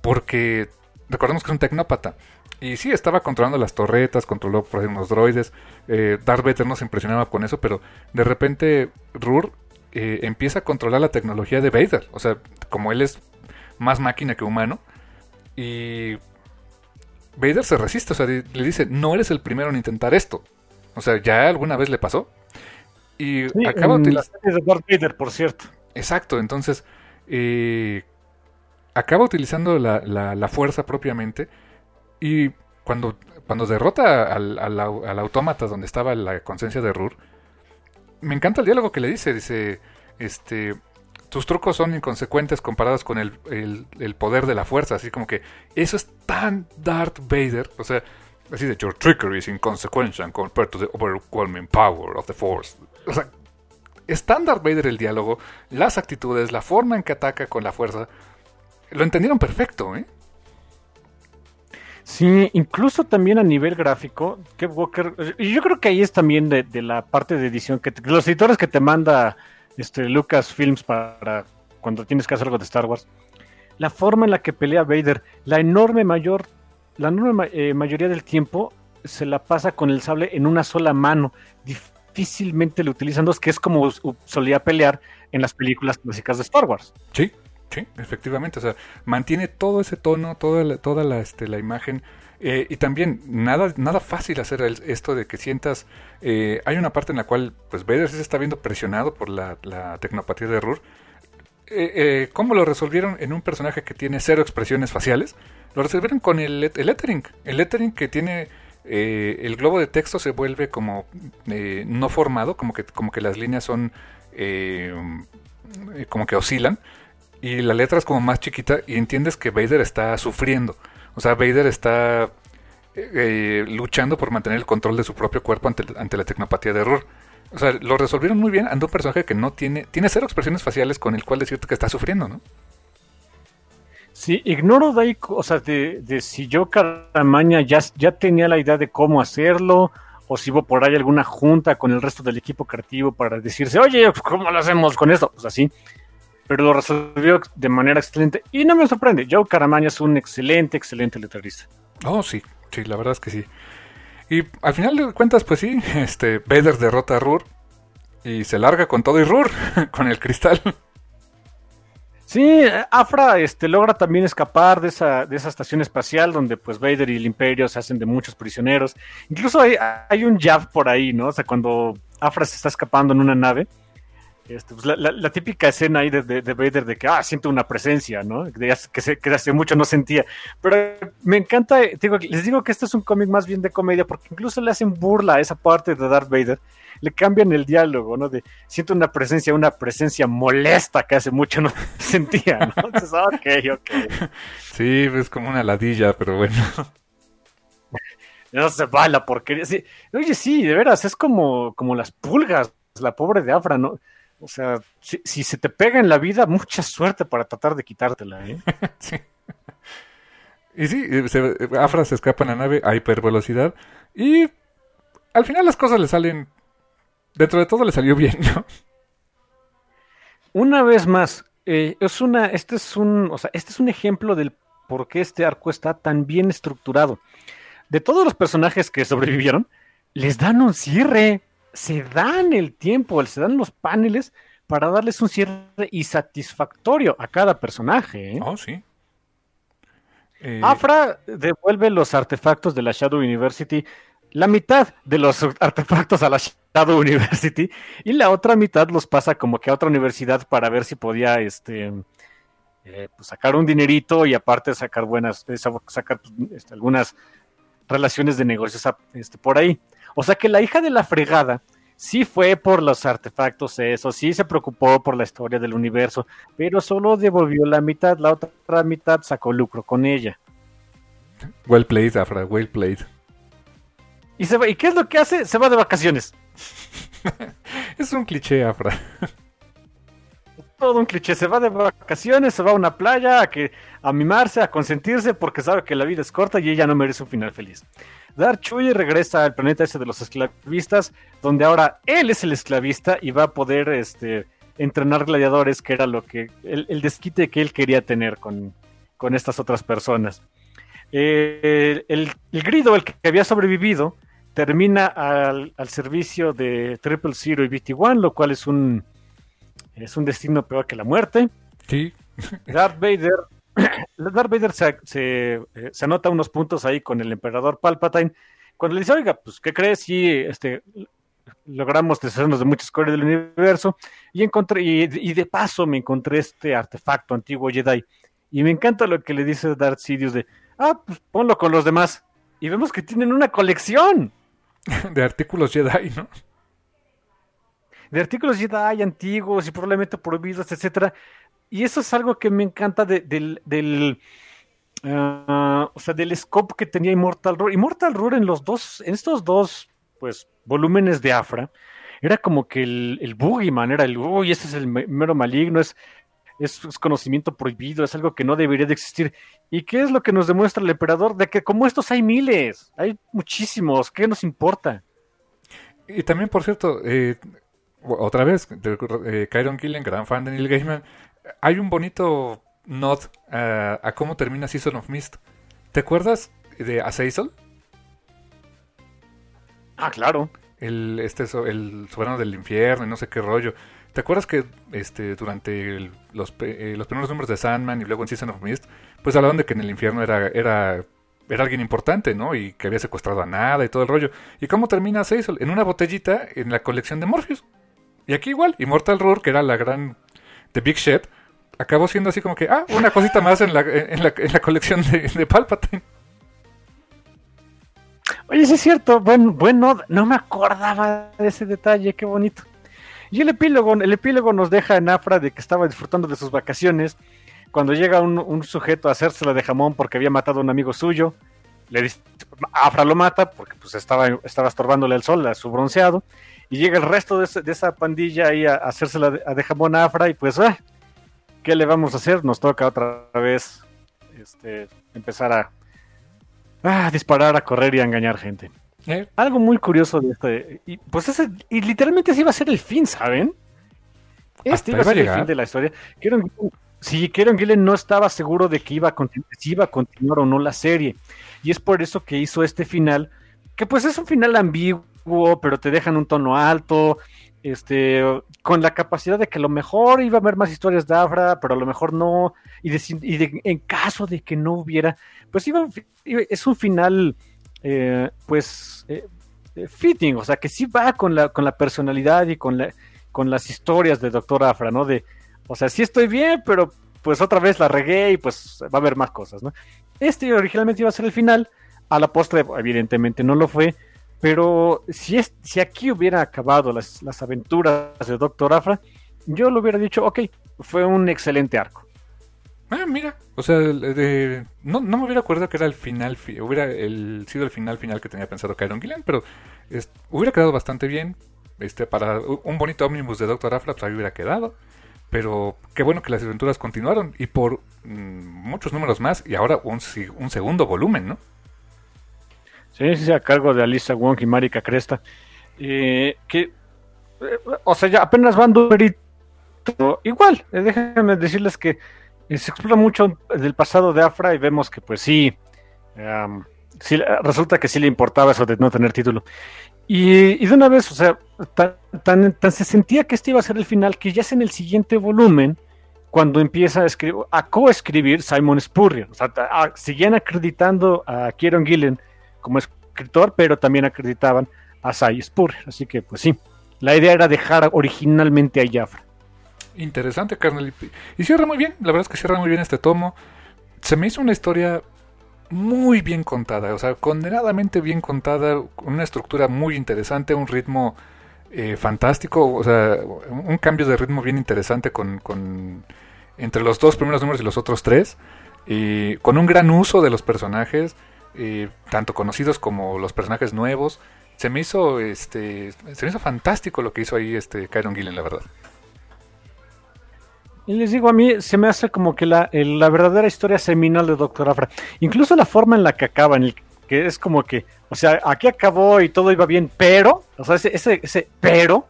S1: porque recordemos que es un tecnópata. Y sí, estaba controlando las torretas, controló por ejemplo los droides. Eh, Darth Vader no se impresionaba con eso, pero de repente Rur eh, empieza a controlar la tecnología de Vader. O sea, como él es más máquina que humano. Y Vader se resiste, o sea, le dice, no eres el primero en intentar esto. O sea, ya alguna vez le pasó. Y acaba utilizando.
S2: por cierto.
S1: Exacto, entonces. Eh, acaba utilizando la, la, fuerza propiamente. Y cuando, cuando derrota al, al, autómata donde estaba la conciencia de Rur. Me encanta el diálogo que le dice. Dice. Este. tus trucos son inconsecuentes comparados con el, el, poder de la fuerza. Así como que eso es tan Darth Vader. O sea, así de Your trickery is inconsequential compared to the overwhelming power of the Force. O sea, es tan Darth Vader el diálogo, las actitudes, la forma en que ataca con la fuerza. Lo entendieron perfecto, ¿eh?
S2: Sí, incluso también a nivel gráfico, Kev Walker, yo creo que ahí es también de, la parte de edición, que los editores que te manda este Lucasfilms para cuando tienes que hacer algo de Star Wars, la forma en la que pelea Vader, la enorme mayor, la enorme eh, mayoría del tiempo se la pasa con el sable en una sola mano, difícilmente lo utilizan dos, que es como solía pelear en las películas clásicas de Star Wars.
S1: Sí, Sí, efectivamente, o sea, mantiene todo ese tono, toda la, toda la, este, la imagen. Eh, y también, nada, nada fácil hacer esto de que sientas. Eh, hay una parte en la cual, pues, Vader se está viendo presionado por la, tecnopatía de Rur. Eh, ¿Cómo lo resolvieron en un personaje que tiene cero expresiones faciales? Lo resolvieron con el, el lettering. El lettering que tiene. El globo de texto se vuelve como no formado, como que, como que las líneas son. como que oscilan y la letra es como más chiquita y entiendes que Vader está sufriendo. O sea, Vader está eh, luchando por mantener el control de su propio cuerpo ante, ante la tecnopatía de error. O sea, lo resolvieron muy bien ante un personaje que no tiene, tiene cero expresiones faciales con el cual decirte que está sufriendo, ¿no?
S2: Sí, ignoro de ahí, o sea, de, si yo Caramaña ya, ya tenía la idea de cómo hacerlo, o si hubo por ahí alguna junta con el resto del equipo creativo para decirse, oye, ¿cómo lo hacemos con esto? Pues así pero lo resolvió de manera excelente. Y no me sorprende, Joe Caramaña es un excelente, excelente letrista.
S1: Oh, sí, sí, la verdad es que sí. Y al final de cuentas, pues sí, este, Vader derrota a Rur y se larga con todo y Rur, con el cristal.
S2: Sí, Afra este, logra también escapar de esa, de esa estación espacial donde pues Vader y el Imperio se hacen de muchos prisioneros. Incluso hay, hay un jab por ahí, ¿no? O sea, cuando Afra se está escapando en una nave, este, pues, la, típica escena ahí de, de, Vader de que, ah, siento una presencia, ¿no? que, se, que hace mucho no sentía. Pero me encanta, les digo que este es un cómic más bien de comedia, porque incluso le hacen burla a esa parte de Darth Vader, le cambian el diálogo, ¿no? De siento una presencia, una presencia molesta que hace mucho no sentía, ¿no? Entonces, ok, ok.
S1: Sí, es como una ladilla, pero bueno.
S2: No se va la porquería. Sí. Oye, sí, de veras, es como, como las pulgas, la pobre de Afra, ¿no? O sea, si, se te pega en la vida, mucha suerte para tratar de quitártela, ¿eh? sí.
S1: Y sí, Afra se escapa en la nave a hipervelocidad y al final las cosas le salen, dentro de todo le salió bien, ¿no?
S2: Una vez más, eh, es una, este es un, o sea, este es un ejemplo del por qué este arco está tan bien estructurado. De todos los personajes que sobrevivieron, les dan un cierre se dan el tiempo, se dan los paneles para darles un cierre y satisfactorio a cada personaje. ¿eh?
S1: Oh, sí.
S2: Eh, Afra devuelve los artefactos de la Shadow University, la mitad de los artefactos a la Shadow University y la otra mitad los pasa como que a otra universidad para ver si podía este, eh, pues sacar un dinerito y aparte sacar buenas, sacar este, algunas relaciones de negocios este, por ahí. O sea que la hija de la fregada sí fue por los artefactos, eso, sí se preocupó por la historia del universo, pero solo devolvió la mitad, la otra mitad sacó lucro con ella.
S1: Well played, Afra, well played.
S2: ¿Y, se ¿Y qué es lo que hace? Se va de vacaciones.
S1: es un cliché, Afra.
S2: Todo un cliché, se va de vacaciones, se va a una playa a, que, a mimarse, a consentirse porque sabe que la vida es corta y ella no merece un final feliz. Dar Chuy regresa al planeta ese de los esclavistas, donde ahora él es el esclavista y va a poder este, entrenar gladiadores, que era lo que el, desquite que él quería tener con, estas otras personas. Eh, el, grido, el que había sobrevivido, termina al, servicio de Triple Zero y BT-1, lo cual es un, es un destino peor que la muerte.
S1: Sí.
S2: Darth Vader Darth Vader eh, se, anota unos puntos ahí con el emperador Palpatine. Cuando le dice, oiga, pues, ¿qué crees? Si este, logramos deshacernos de muchas cosas del universo. Y encontré, y, de paso me encontré este artefacto antiguo Jedi. Y me encanta lo que le dice Darth Sidious de, ah, pues ponlo con los demás. Y vemos que tienen una colección.
S1: De artículos Jedi, ¿no?
S2: de artículos Jedi antiguos y probablemente prohibidos, etcétera. Y eso es algo que me encanta del, ah, o sea, del scope que tenía Immortal Roar. Immortal Roar en los dos, en estos dos, pues, volúmenes de Afra, era como que el, el Boogeyman era el, uy, este es el mero maligno, es, es, conocimiento prohibido, es algo que no debería de existir. ¿Y qué es lo que nos demuestra el emperador? De que como estos hay miles, hay muchísimos, ¿qué nos importa?
S1: Y también, por cierto, eh, otra vez, eh, Kyron Killen, gran fan de Neil Gaiman, hay un bonito nod a, cómo termina Season of Mist. ¿Te acuerdas de Azazel?
S2: Ah, claro.
S1: El, este, el soberano del infierno y no sé qué rollo. ¿Te acuerdas que este, durante los, eh, los primeros números de Sandman y luego en Season of Mist, pues hablaban de que en el infierno era, era, alguien importante, ¿no? Y que había secuestrado a nada y todo el rollo. ¿Y cómo termina Azazel? En una botellita en la colección de Morpheus. Y aquí igual, Immortal Roar, que era la gran The Big Shed, acabó siendo así como que, ah, una cosita más en la, en la, colección de, Palpatine.
S2: Oye, sí es cierto, bueno, bueno, no me acordaba de ese detalle, qué bonito. Y el epílogo, el epílogo nos deja en Afra de que estaba disfrutando de sus vacaciones, cuando llega un, sujeto a hacérsela de jamón porque había matado a un amigo suyo, le Afra lo mata porque pues estaba, estaba estorbándole el sol a su bronceado, y llega el resto de, esa pandilla ahí a, hacérsela de, de, jamón a Afra y pues, ah, ¿qué le vamos a hacer? Nos toca otra vez este, empezar a disparar, a correr y a engañar gente. Eh. Algo muy curioso de este. Y, pues ese, y literalmente ese iba a ser el fin, ¿saben? Este iba a ser el fin de la historia. si Kieron Gillen no estaba seguro de que iba a, si iba a continuar o no la serie. Y es por eso que hizo este final, que pues es un final ambiguo, pero te dejan un tono alto, este, con la capacidad de que a lo mejor iba a haber más historias de Afra, pero a lo mejor no, y, en caso de que no hubiera, pues iba, es un final, eh, pues, eh, fitting, o sea, que sí va con la, con la personalidad y con, la, con las historias de Doctor Afra, ¿no? De, o sea, sí estoy bien, pero pues otra vez la regué y pues va a haber más cosas, ¿no? Este originalmente iba a ser el final, a la postre evidentemente no lo fue, pero si, es, si aquí hubiera acabado las, las aventuras de Doctor Afra, yo lo hubiera dicho, ok, fue un excelente arco.
S1: Ah, mira, o sea, no, no me hubiera acordado que era el final, hubiera sido el final final que tenía pensado Kyron Gillian, pero hubiera quedado bastante bien. Este, para un bonito ómnibus de Doctor Afra, pues ahí hubiera quedado. Pero qué bueno que las aventuras continuaron y por mm, muchos números más y ahora un, un segundo volumen, ¿no?
S2: Sí, sí, a cargo de Alisa Wong y Marika Cresta. Eh, que, eh, o sea, ya apenas van numerito. Igual, eh, déjenme decirles que se explora mucho del pasado de Afra y vemos que, pues sí, resulta que sí le importaba eso de no tener título. Y, de una vez, o sea, tan, tan, se sentía que este iba a ser el final que ya es en el siguiente volumen cuando empieza a, escribir, a coescribir Simon Spurrier. O sea, siguen acreditando a Kieron Gillen como escritor, pero también acreditaban a Cy Spurrier. Así que, pues sí, la idea era dejar originalmente a Jafra.
S1: Interesante, carnal. Y cierra muy bien, la verdad es que cierra muy bien este tomo. Se me hizo una historia muy bien contada, o sea, condenadamente bien contada, una estructura muy interesante, un ritmo eh, fantástico, o sea, un cambio de ritmo bien interesante con, entre los dos primeros números y los otros tres, y con un gran uso de los personajes, tanto conocidos como los personajes nuevos. Se me hizo este se me hizo fantástico lo que hizo ahí este Kyron Gillen, la verdad.
S2: Y les digo, a mí se me hace como que la, la verdadera historia seminal de Doctor Afra. Incluso la forma en la que acaba, en el que es como que, o sea, aquí acabó y todo iba bien, pero, o sea, ese, ese, ese pero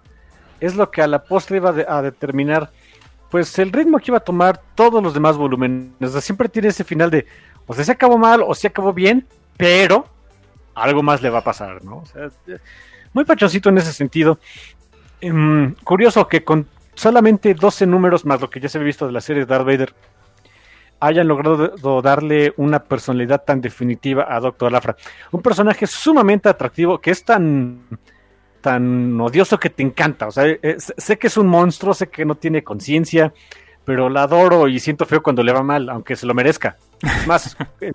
S2: es lo que a la postre iba a determinar, pues el ritmo que iba a tomar todos los demás volúmenes. O sea, siempre tiene ese final de, o sea, se acabó mal o se acabó bien, pero algo más le va a pasar, ¿no? O sea, muy pachoncito en ese sentido. Em, curioso que con solamente 12 números más lo que ya se había visto de la serie de Darth Vader hayan logrado darle una personalidad tan definitiva a Doctor Lafra. Un personaje sumamente atractivo que es tan tan odioso que te encanta. O sea, eh, sé que es un monstruo, sé que no tiene conciencia, pero la adoro y siento feo cuando le va mal, aunque se lo merezca. Es más, eh,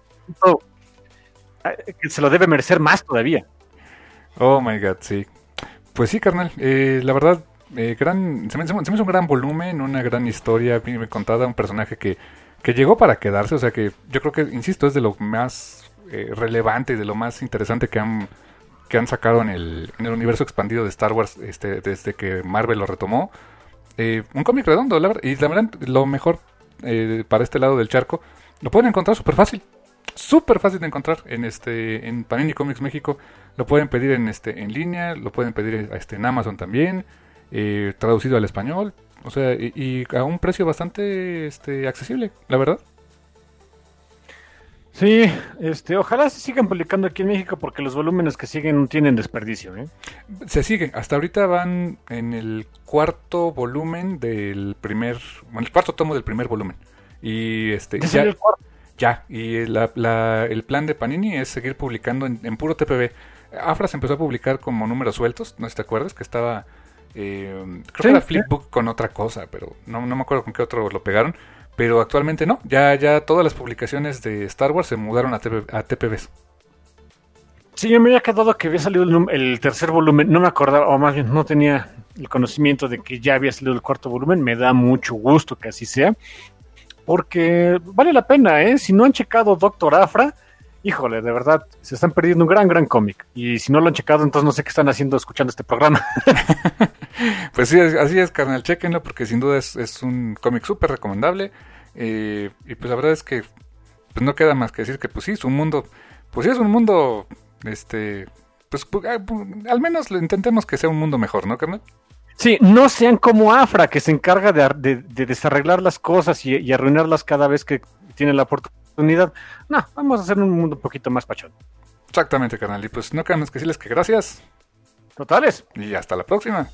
S2: se lo debe merecer más todavía.
S1: Oh my god, sí. Pues sí, carnal. Eh, la verdad, eh, gran, se me, se hizo un gran volumen, una gran historia bien contada, un personaje que, que llegó para quedarse, o sea que yo creo que, insisto, es de lo más eh, relevante y de lo más interesante que han, que han sacado en el, en el universo expandido de Star Wars este, desde que Marvel lo retomó. Eh, un cómic redondo, la verdad, y la verdad, lo mejor para este lado del charco, lo pueden encontrar súper fácil. Súper fácil de encontrar en este en Panini Comics México. Lo pueden pedir en este en línea, lo pueden pedir este, en Amazon también, eh, traducido al español. O sea, y, y a un precio bastante este, accesible, la verdad.
S2: Sí, este, ojalá se sigan publicando aquí en México porque los volúmenes que siguen no tienen desperdicio. ¿eh?
S1: Se sigue, hasta ahorita van en el cuarto volumen del primer, bueno, el cuarto tomo del primer volumen. Y este,
S2: ¿Ya el cuarto?
S1: ya, y la- la- el plan de Panini es seguir publicando en, en puro TPB. Afra se empezó a publicar como números sueltos, no sé si te acuerdas, que estaba, eh, creo
S2: Sí,
S1: que era
S2: sí.
S1: Flipbook con otra cosa, pero no, no me acuerdo con qué otro lo pegaron. Pero actualmente no, ya, ya todas las publicaciones de Star Wars se mudaron a, TP, a TPBs.
S2: Sí, yo me había quedado que había salido el tercer volumen, no me acordaba, o más bien no tenía el conocimiento de que ya había salido el cuarto volumen, me da mucho gusto que así sea, porque vale la pena, ¿eh? Si no han checado Doctor Afra, híjole, de verdad, se están perdiendo un gran, gran cómic. Y si no lo han checado, entonces no sé qué están haciendo escuchando este programa.
S1: Pues sí, así es, carnal, chequenlo porque sin duda es, es un cómic súper recomendable. eh, y pues la verdad es que pues no queda más que decir que pues sí, es un mundo, pues sí es un mundo, este, pues pu- ah, al menos lo intentemos que sea un mundo mejor, ¿no, carnal?
S2: Sí, no sean como Afra, que se encarga de, ar- de- de desarreglar las cosas y, y arruinarlas cada vez que tiene la oportunidad. No, vamos a hacer un mundo un poquito más pachón.
S1: Exactamente, carnal. Y pues no queda más que decirles que gracias
S2: Totales.
S1: y hasta la próxima.